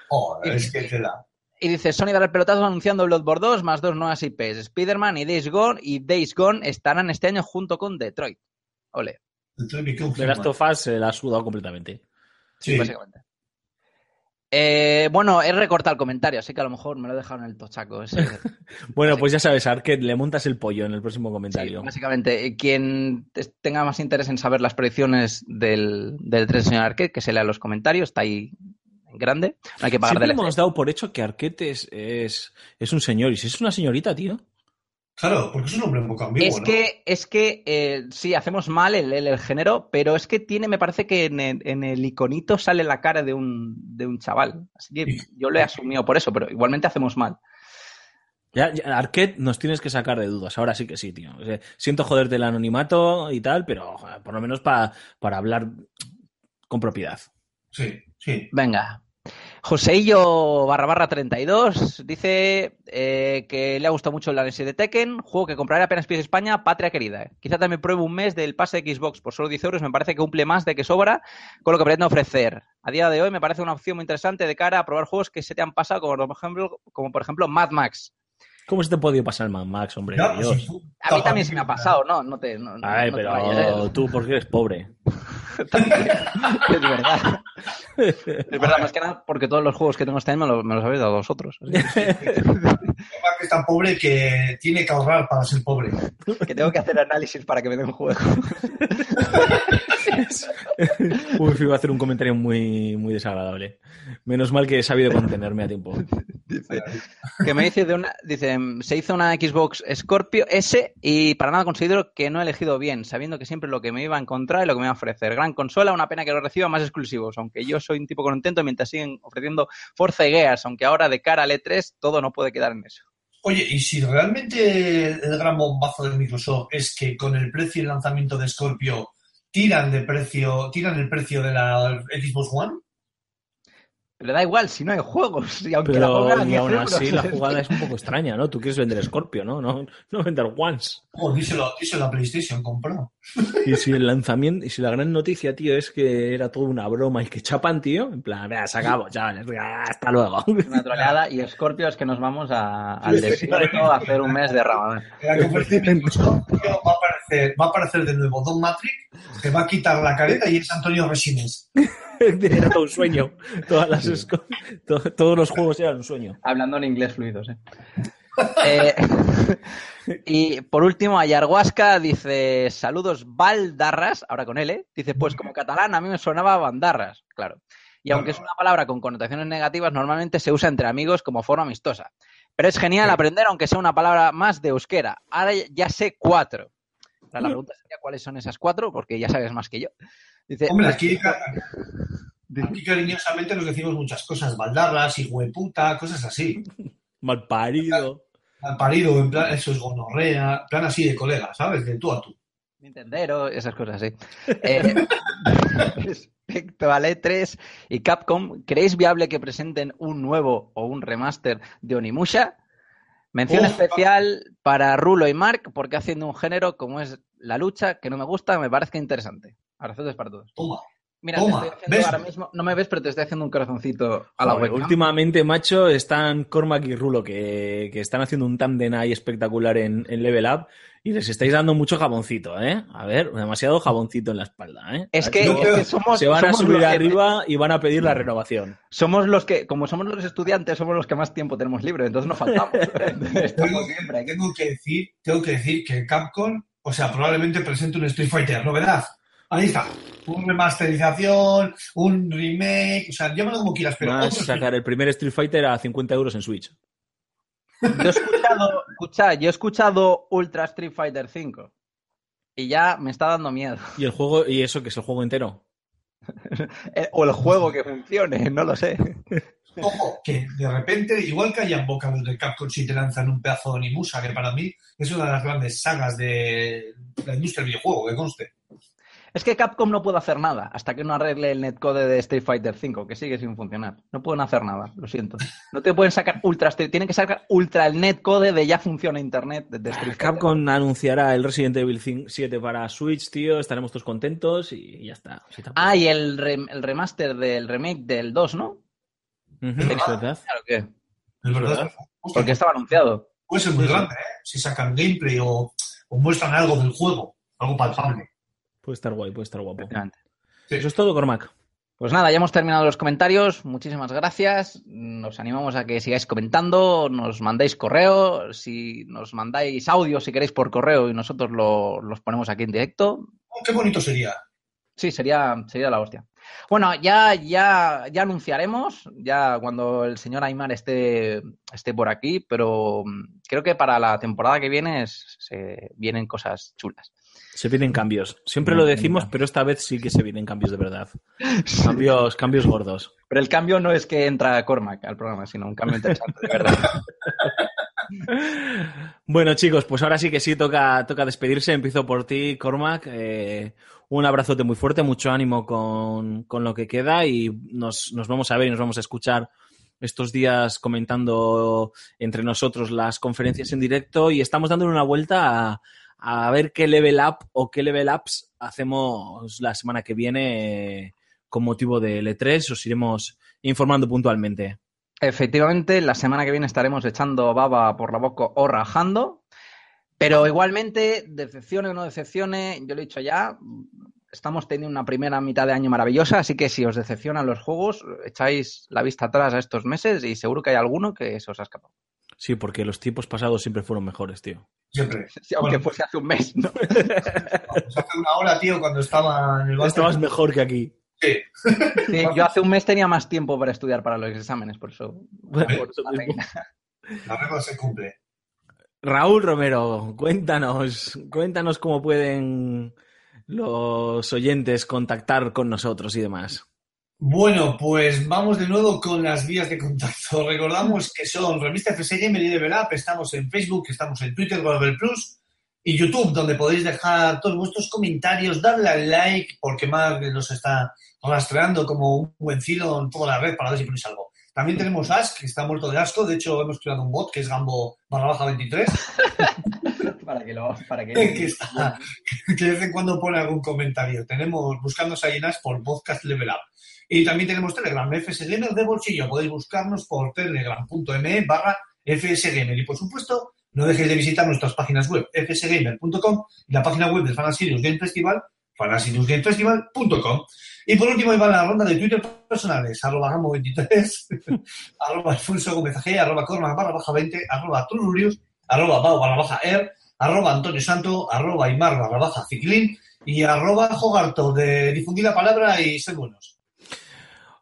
Joder, es que tela. Y dice, Sony dará el pelotazo anunciando Bloodborne 2 más dos nuevas IPs. Spider-Man y Days Gone y Days Gone estarán este año junto con Detroit. Ole. Become The Last of Us se la ha sudado completamente. Sí. básicamente. Eh, bueno, he recortado el comentario, así que a lo mejor me lo he dejado en el tochaco. ese. Bueno, pues ya sabes, Arquette, le montas el pollo en el próximo Sí, comentario. básicamente, eh, quien te- tenga más interés en saber las predicciones del, del 3 señor Arquette, que se lea los comentarios, está ahí en grande. No hay que pagar Siempre hemos dado por hecho que Arquette es, es, es un señor. Y si es una señorita, tío. Claro, porque es un hombre un poco ambiguo, Es ¿no? que, es que eh, sí, hacemos mal el, el- el género, pero es que tiene, me parece que en el, en el iconito sale la cara de un, de un chaval. Así que yo lo he asumido por eso, pero igualmente hacemos mal. Ya, ya, Arquette nos tienes que sacar de dudas. Ahora sí que sí, tío. O sea, siento joderte el anonimato y tal, pero joder, por lo menos pa- para hablar con propiedad. Sí, sí. Venga. Joseillo barra barra 32 dice eh, que le ha gustado mucho el análisis de Tekken, juego que compraré apenas pies España, patria querida. eh. Quizá también pruebe un mes del pase de Xbox por solo 10 euros, me parece que cumple más de que sobra con lo que pretende ofrecer. A día de hoy me parece una opción muy interesante de cara a probar juegos que se te han pasado, como por ejemplo, como por ejemplo Mad Max. ¿Cómo se te ha podido pasar el Mad Max, hombre? Pues, Dios. sí, A mí también se me ha pasado, ¿no? No te, no, Ay, no te pero vayas, ¿eh? tú porque eres pobre. Es verdad. Es verdad, más que nada porque todos los juegos que tengo este año me los, me los habéis dado vosotros. Es tan pobre que tiene que ahorrar para ser pobre. que tengo que hacer análisis para que me den un juego. Uy, iba a hacer un comentario muy, muy desagradable. Menos mal que he sabido contenerme a tiempo. Dice, que me dice de una, dice, se hizo una Xbox Scorpio S y para nada considero que no he elegido bien, sabiendo que siempre lo que me iba a encontrar y lo que me iba a ofrecer. Gran consola, una pena que lo reciba más exclusivos, aunque yo soy un tipo contento mientras siguen ofreciendo Forza y Gears, aunque ahora de cara al E3 todo no puede quedar en eso. Oye, y si realmente el gran bombazo de Microsoft es que con el precio y el lanzamiento de Scorpio tiran de precio, tiran el precio de la Xbox One, Pero da igual si no hay juegos. Y aunque la Pero pongan a y 10 aún euros, así la jugada es un poco extraña, ¿no? Tú quieres vender Scorpio, ¿no? No, no vender Once. Oh, díselo, díselo a PlayStation, compró. Y si el lanzamiento, y si la gran noticia, tío, es que era toda una broma y que chapan, tío, en plan, vea, se acabó, chavales, hasta luego. Una troleada y Scorpio es que nos vamos a- al desierto a hacer un mes de la Microsoft va a aparecer, va a aparecer de nuevo Don Matrix, te va a quitar la careta y es Antonio Resines. Era todo un sueño. Todas las todos los juegos eran un sueño. Hablando en inglés fluidos, ¿eh? Eh, y por último, Ayarhuasca dice: Saludos, Valdarras, ahora con L. Dice: Pues como catalán, a mí me sonaba Bandarras, claro. Y aunque es una palabra con connotaciones negativas, normalmente se usa entre amigos como forma amistosa. Pero es genial aprender, aunque sea una palabra más de euskera. Ahora ya sé cuatro. La pregunta sería: ¿cuáles son esas cuatro? Porque ya sabes más que yo. Dice: Hombre, aquí, aquí cariñosamente nos decimos muchas cosas, baldarras, hijueputa, cosas así. Mal parido. Mal parido, en plan, eso es gonorrea, en plan así de colega, ¿sabes? De tú a tú. Nintendero, esas cosas así. Eh, respecto al E3 y Capcom, ¿creéis viable que presenten un nuevo o un remaster de Onimusha? Mención Uf. especial para Rulo y Mark, porque haciendo un género como es la lucha, que no me gusta, me parece interesante. Abrazotes para todos. Toma. Mira, Toma, te estoy ahora mismo, no me ves, pero te estoy haciendo un corazoncito a la webcam. últimamente, macho, están Cormac y Rulo, que, que están haciendo un tándem ahí espectacular en, en Level Up y les estáis dando mucho jaboncito, ¿eh? A ver, demasiado jaboncito en la espalda, ¿eh? Es que, es somos, Se van a subir que- arriba y van a pedir la renovación. Somos los que, como somos los estudiantes, somos los que más tiempo tenemos libre, entonces no faltamos. Estamos siempre. Tengo que decir, tengo que decir que Capcom, o sea, probablemente presente un Street Fighter, novedad. Ahí está. Una remasterización, un remake, o sea, llámalo como quieras, pero Van a sacar el primer Street Fighter a 50 euros en Switch. Yo he escuchado, escucha, yo he escuchado Ultra Street Fighter 5 y ya me está dando miedo. Y el juego, y eso que es el juego entero. Eh, O el juego que funcione, no lo sé. Ojo, que de repente, igual que hayan boca de Capcom si te lanzan un pedazo de Onimusa, que para mí es una de las grandes sagas de la industria del videojuego, que conste. Es que Capcom no puede hacer nada hasta que no arregle el netcode de Street Fighter 5, que sigue sin funcionar. No pueden hacer nada, lo siento. No te pueden sacar Ultra Street, tienen que sacar Ultra el netcode de ya funciona Internet de, de Street Fighter. Capcom anunciará el Resident Evil 5 7 para Switch, tío. Estaremos todos contentos y ya está. Tampoco. Ah, y el, rem- el remaster del remake del 2, ¿no? Ujú, es verdad. Claro que. Es verdad. Porque estaba anunciado. puede ser muy grande, ¿eh? Si sacan gameplay o, o muestran algo del juego, algo palpable. Puede estar guay, puede estar guapo. Sí. Eso es todo, Cormac. Pues nada, ya hemos terminado los comentarios. Muchísimas gracias. Nos animamos a que sigáis comentando, nos mandéis correo, si nos mandáis audio si queréis por correo y nosotros lo- los ponemos aquí en directo. Oh, qué bonito sería. Sí, sería, sería la hostia. Bueno, ya, ya, ya anunciaremos, ya cuando el señor Aymar esté, esté por aquí, pero mm, creo que para la temporada que viene es- se vienen cosas chulas. Se vienen cambios. Siempre lo decimos, pero esta vez sí que se vienen cambios de verdad. Cambios, cambios gordos. Pero el cambio no es que entra Cormac al programa, sino un cambio interesante, de verdad. Bueno, chicos, pues ahora sí que sí toca, toca despedirse. Empiezo por ti, Cormac. Eh, un abrazote muy fuerte, mucho ánimo con, con lo que queda y nos, nos vamos a ver y nos vamos a escuchar estos días comentando entre nosotros las conferencias en directo y estamos dándole una vuelta a, a ver qué level up o qué level ups hacemos la semana que viene eh, con motivo del E3. Os iremos informando puntualmente. Efectivamente, la semana que viene estaremos echando baba por la boca o rajando. Pero igualmente, decepcione o no decepcione, yo lo he dicho ya, estamos teniendo una primera mitad de año maravillosa, así que si os decepcionan los juegos, echáis la vista atrás a estos meses y seguro que hay alguno que se os ha escapado. Sí, porque los tipos pasados siempre fueron mejores, tío. Siempre. Sí, aunque Bueno. fuese hace un mes, ¿no? Pues hace una hora, tío, cuando estaba en el. Estabas mejor que aquí. Sí. Sí, yo hace un mes tenía más tiempo para estudiar para los exámenes, por eso. Por por eso la mismo. regla. La regla se cumple. Raúl Romero, cuéntanos, cuéntanos cómo pueden los oyentes contactar con nosotros y demás. Bueno, pues vamos de nuevo con las vías de contacto. Recordamos que son Revista FS Gamer y Level Up. Estamos en Facebook, estamos en Twitter, Google Plus. y YouTube, donde podéis dejar todos vuestros comentarios, darle al like, porque Mark nos está rastreando como un buen filo en toda la red para ver si ponéis algo. También tenemos Ask, que está muerto de asco. De hecho, hemos creado un bot que es Gambo barra baja 23. para que lo. Para que... que, está, que de vez en cuando pone algún comentario. Tenemos buscándonos ahí en Ask por Podcast Level Up. Y también tenemos Telegram, FSGamer de bolsillo. Podéis buscarnos por telegram.me barra FSGamer. Y por supuesto, no dejéis de visitar nuestras páginas web, fsgamer.com y la página web del Fantasy Game Festival, fantasygamefestival.com. Y por último, iba la ronda de Twitter personales, arroba gamo23, arroba alfonso gómez arroba corma barra baja 20, arroba trururius, arroba pau barra baja er, arroba antonio santo, arroba imar barra baja ciclín y arroba jogarto de difundir la palabra y ser buenos.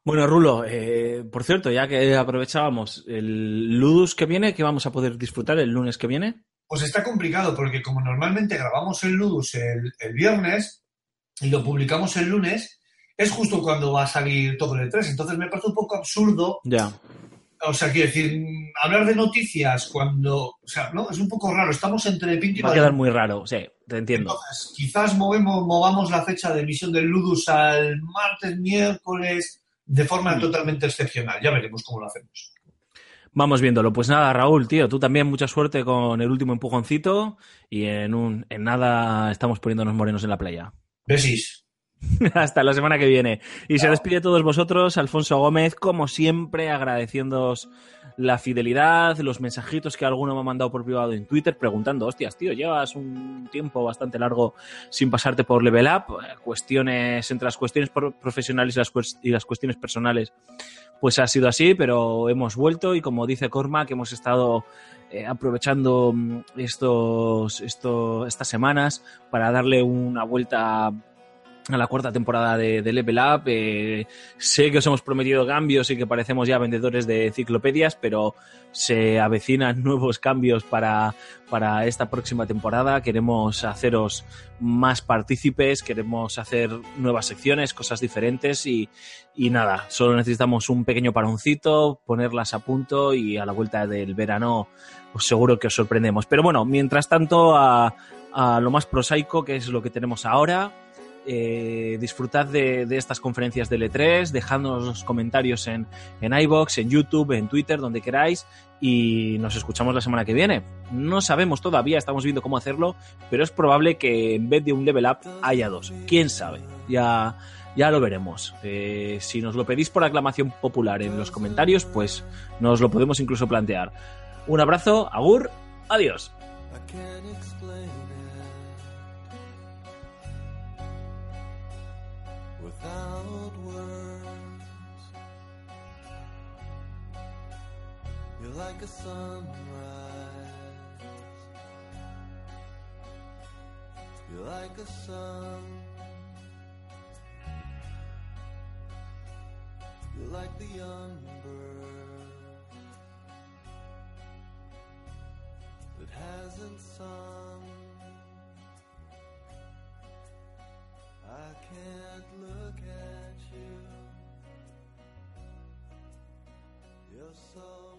Bueno, Rulo, eh, por cierto, ya que aprovechábamos el Ludus que viene, que vamos a poder disfrutar el lunes que viene. Pues está complicado porque como normalmente grabamos el Ludus el, el viernes y lo publicamos el lunes, es justo cuando va a salir todo el E3. Entonces me parece un poco absurdo. Ya. O sea, quiero decir, hablar de noticias cuando. O sea, no, es un poco raro. Estamos entre Pinto y Va a quedar muy raro, sí, te entiendo. Entonces, quizás movemos, movamos la fecha de emisión del Ludus al martes, miércoles, de forma totalmente excepcional. Ya veremos cómo lo hacemos. Vamos viéndolo. Pues nada, Raúl, tío, tú también mucha suerte con el último empujoncito y en, un, en nada estamos poniéndonos morenos en la playa. Besis. Hasta la semana que viene. Y se despide de todos vosotros, Alfonso Gómez, como siempre, agradeciéndoos la fidelidad, los mensajitos que alguno me ha mandado por privado en Twitter preguntando, hostias, tío, llevas un tiempo bastante largo sin pasarte por Level Up, Eh, cuestiones, entre las cuestiones pro- profesionales y las, y las cuestiones personales, pues ha sido así, pero hemos vuelto y como dice Cormac, hemos estado eh, aprovechando mm, estos, esto, estas semanas para darle una vuelta a la cuarta temporada de, Level Up. Eh, sé que os hemos prometido cambios y que parecemos ya vendedores de enciclopedias, pero se avecinan nuevos cambios para, para esta próxima temporada. Queremos haceros más partícipes, queremos hacer nuevas secciones, cosas diferentes y, y nada, solo necesitamos un pequeño paroncito, ponerlas a punto y a la vuelta del verano os seguro que os sorprendemos. Pero bueno, mientras tanto, a lo más prosaico, que es lo que tenemos ahora. Eh, disfrutad de, de estas conferencias del E3, dejadnos los comentarios en, en iBox, en YouTube, en Twitter, donde queráis, y nos escuchamos la semana que viene. No sabemos todavía, estamos viendo cómo hacerlo, pero es probable que en vez de un level up haya dos. ¿Quién sabe? Ya, ya lo veremos. Eh, si nos lo pedís por aclamación popular en los comentarios, pues nos lo podemos incluso plantear. Un abrazo, agur, adiós. Like a sunrise. You're like a sun. You're like the young bird that hasn't sung. I can't look at you. You're so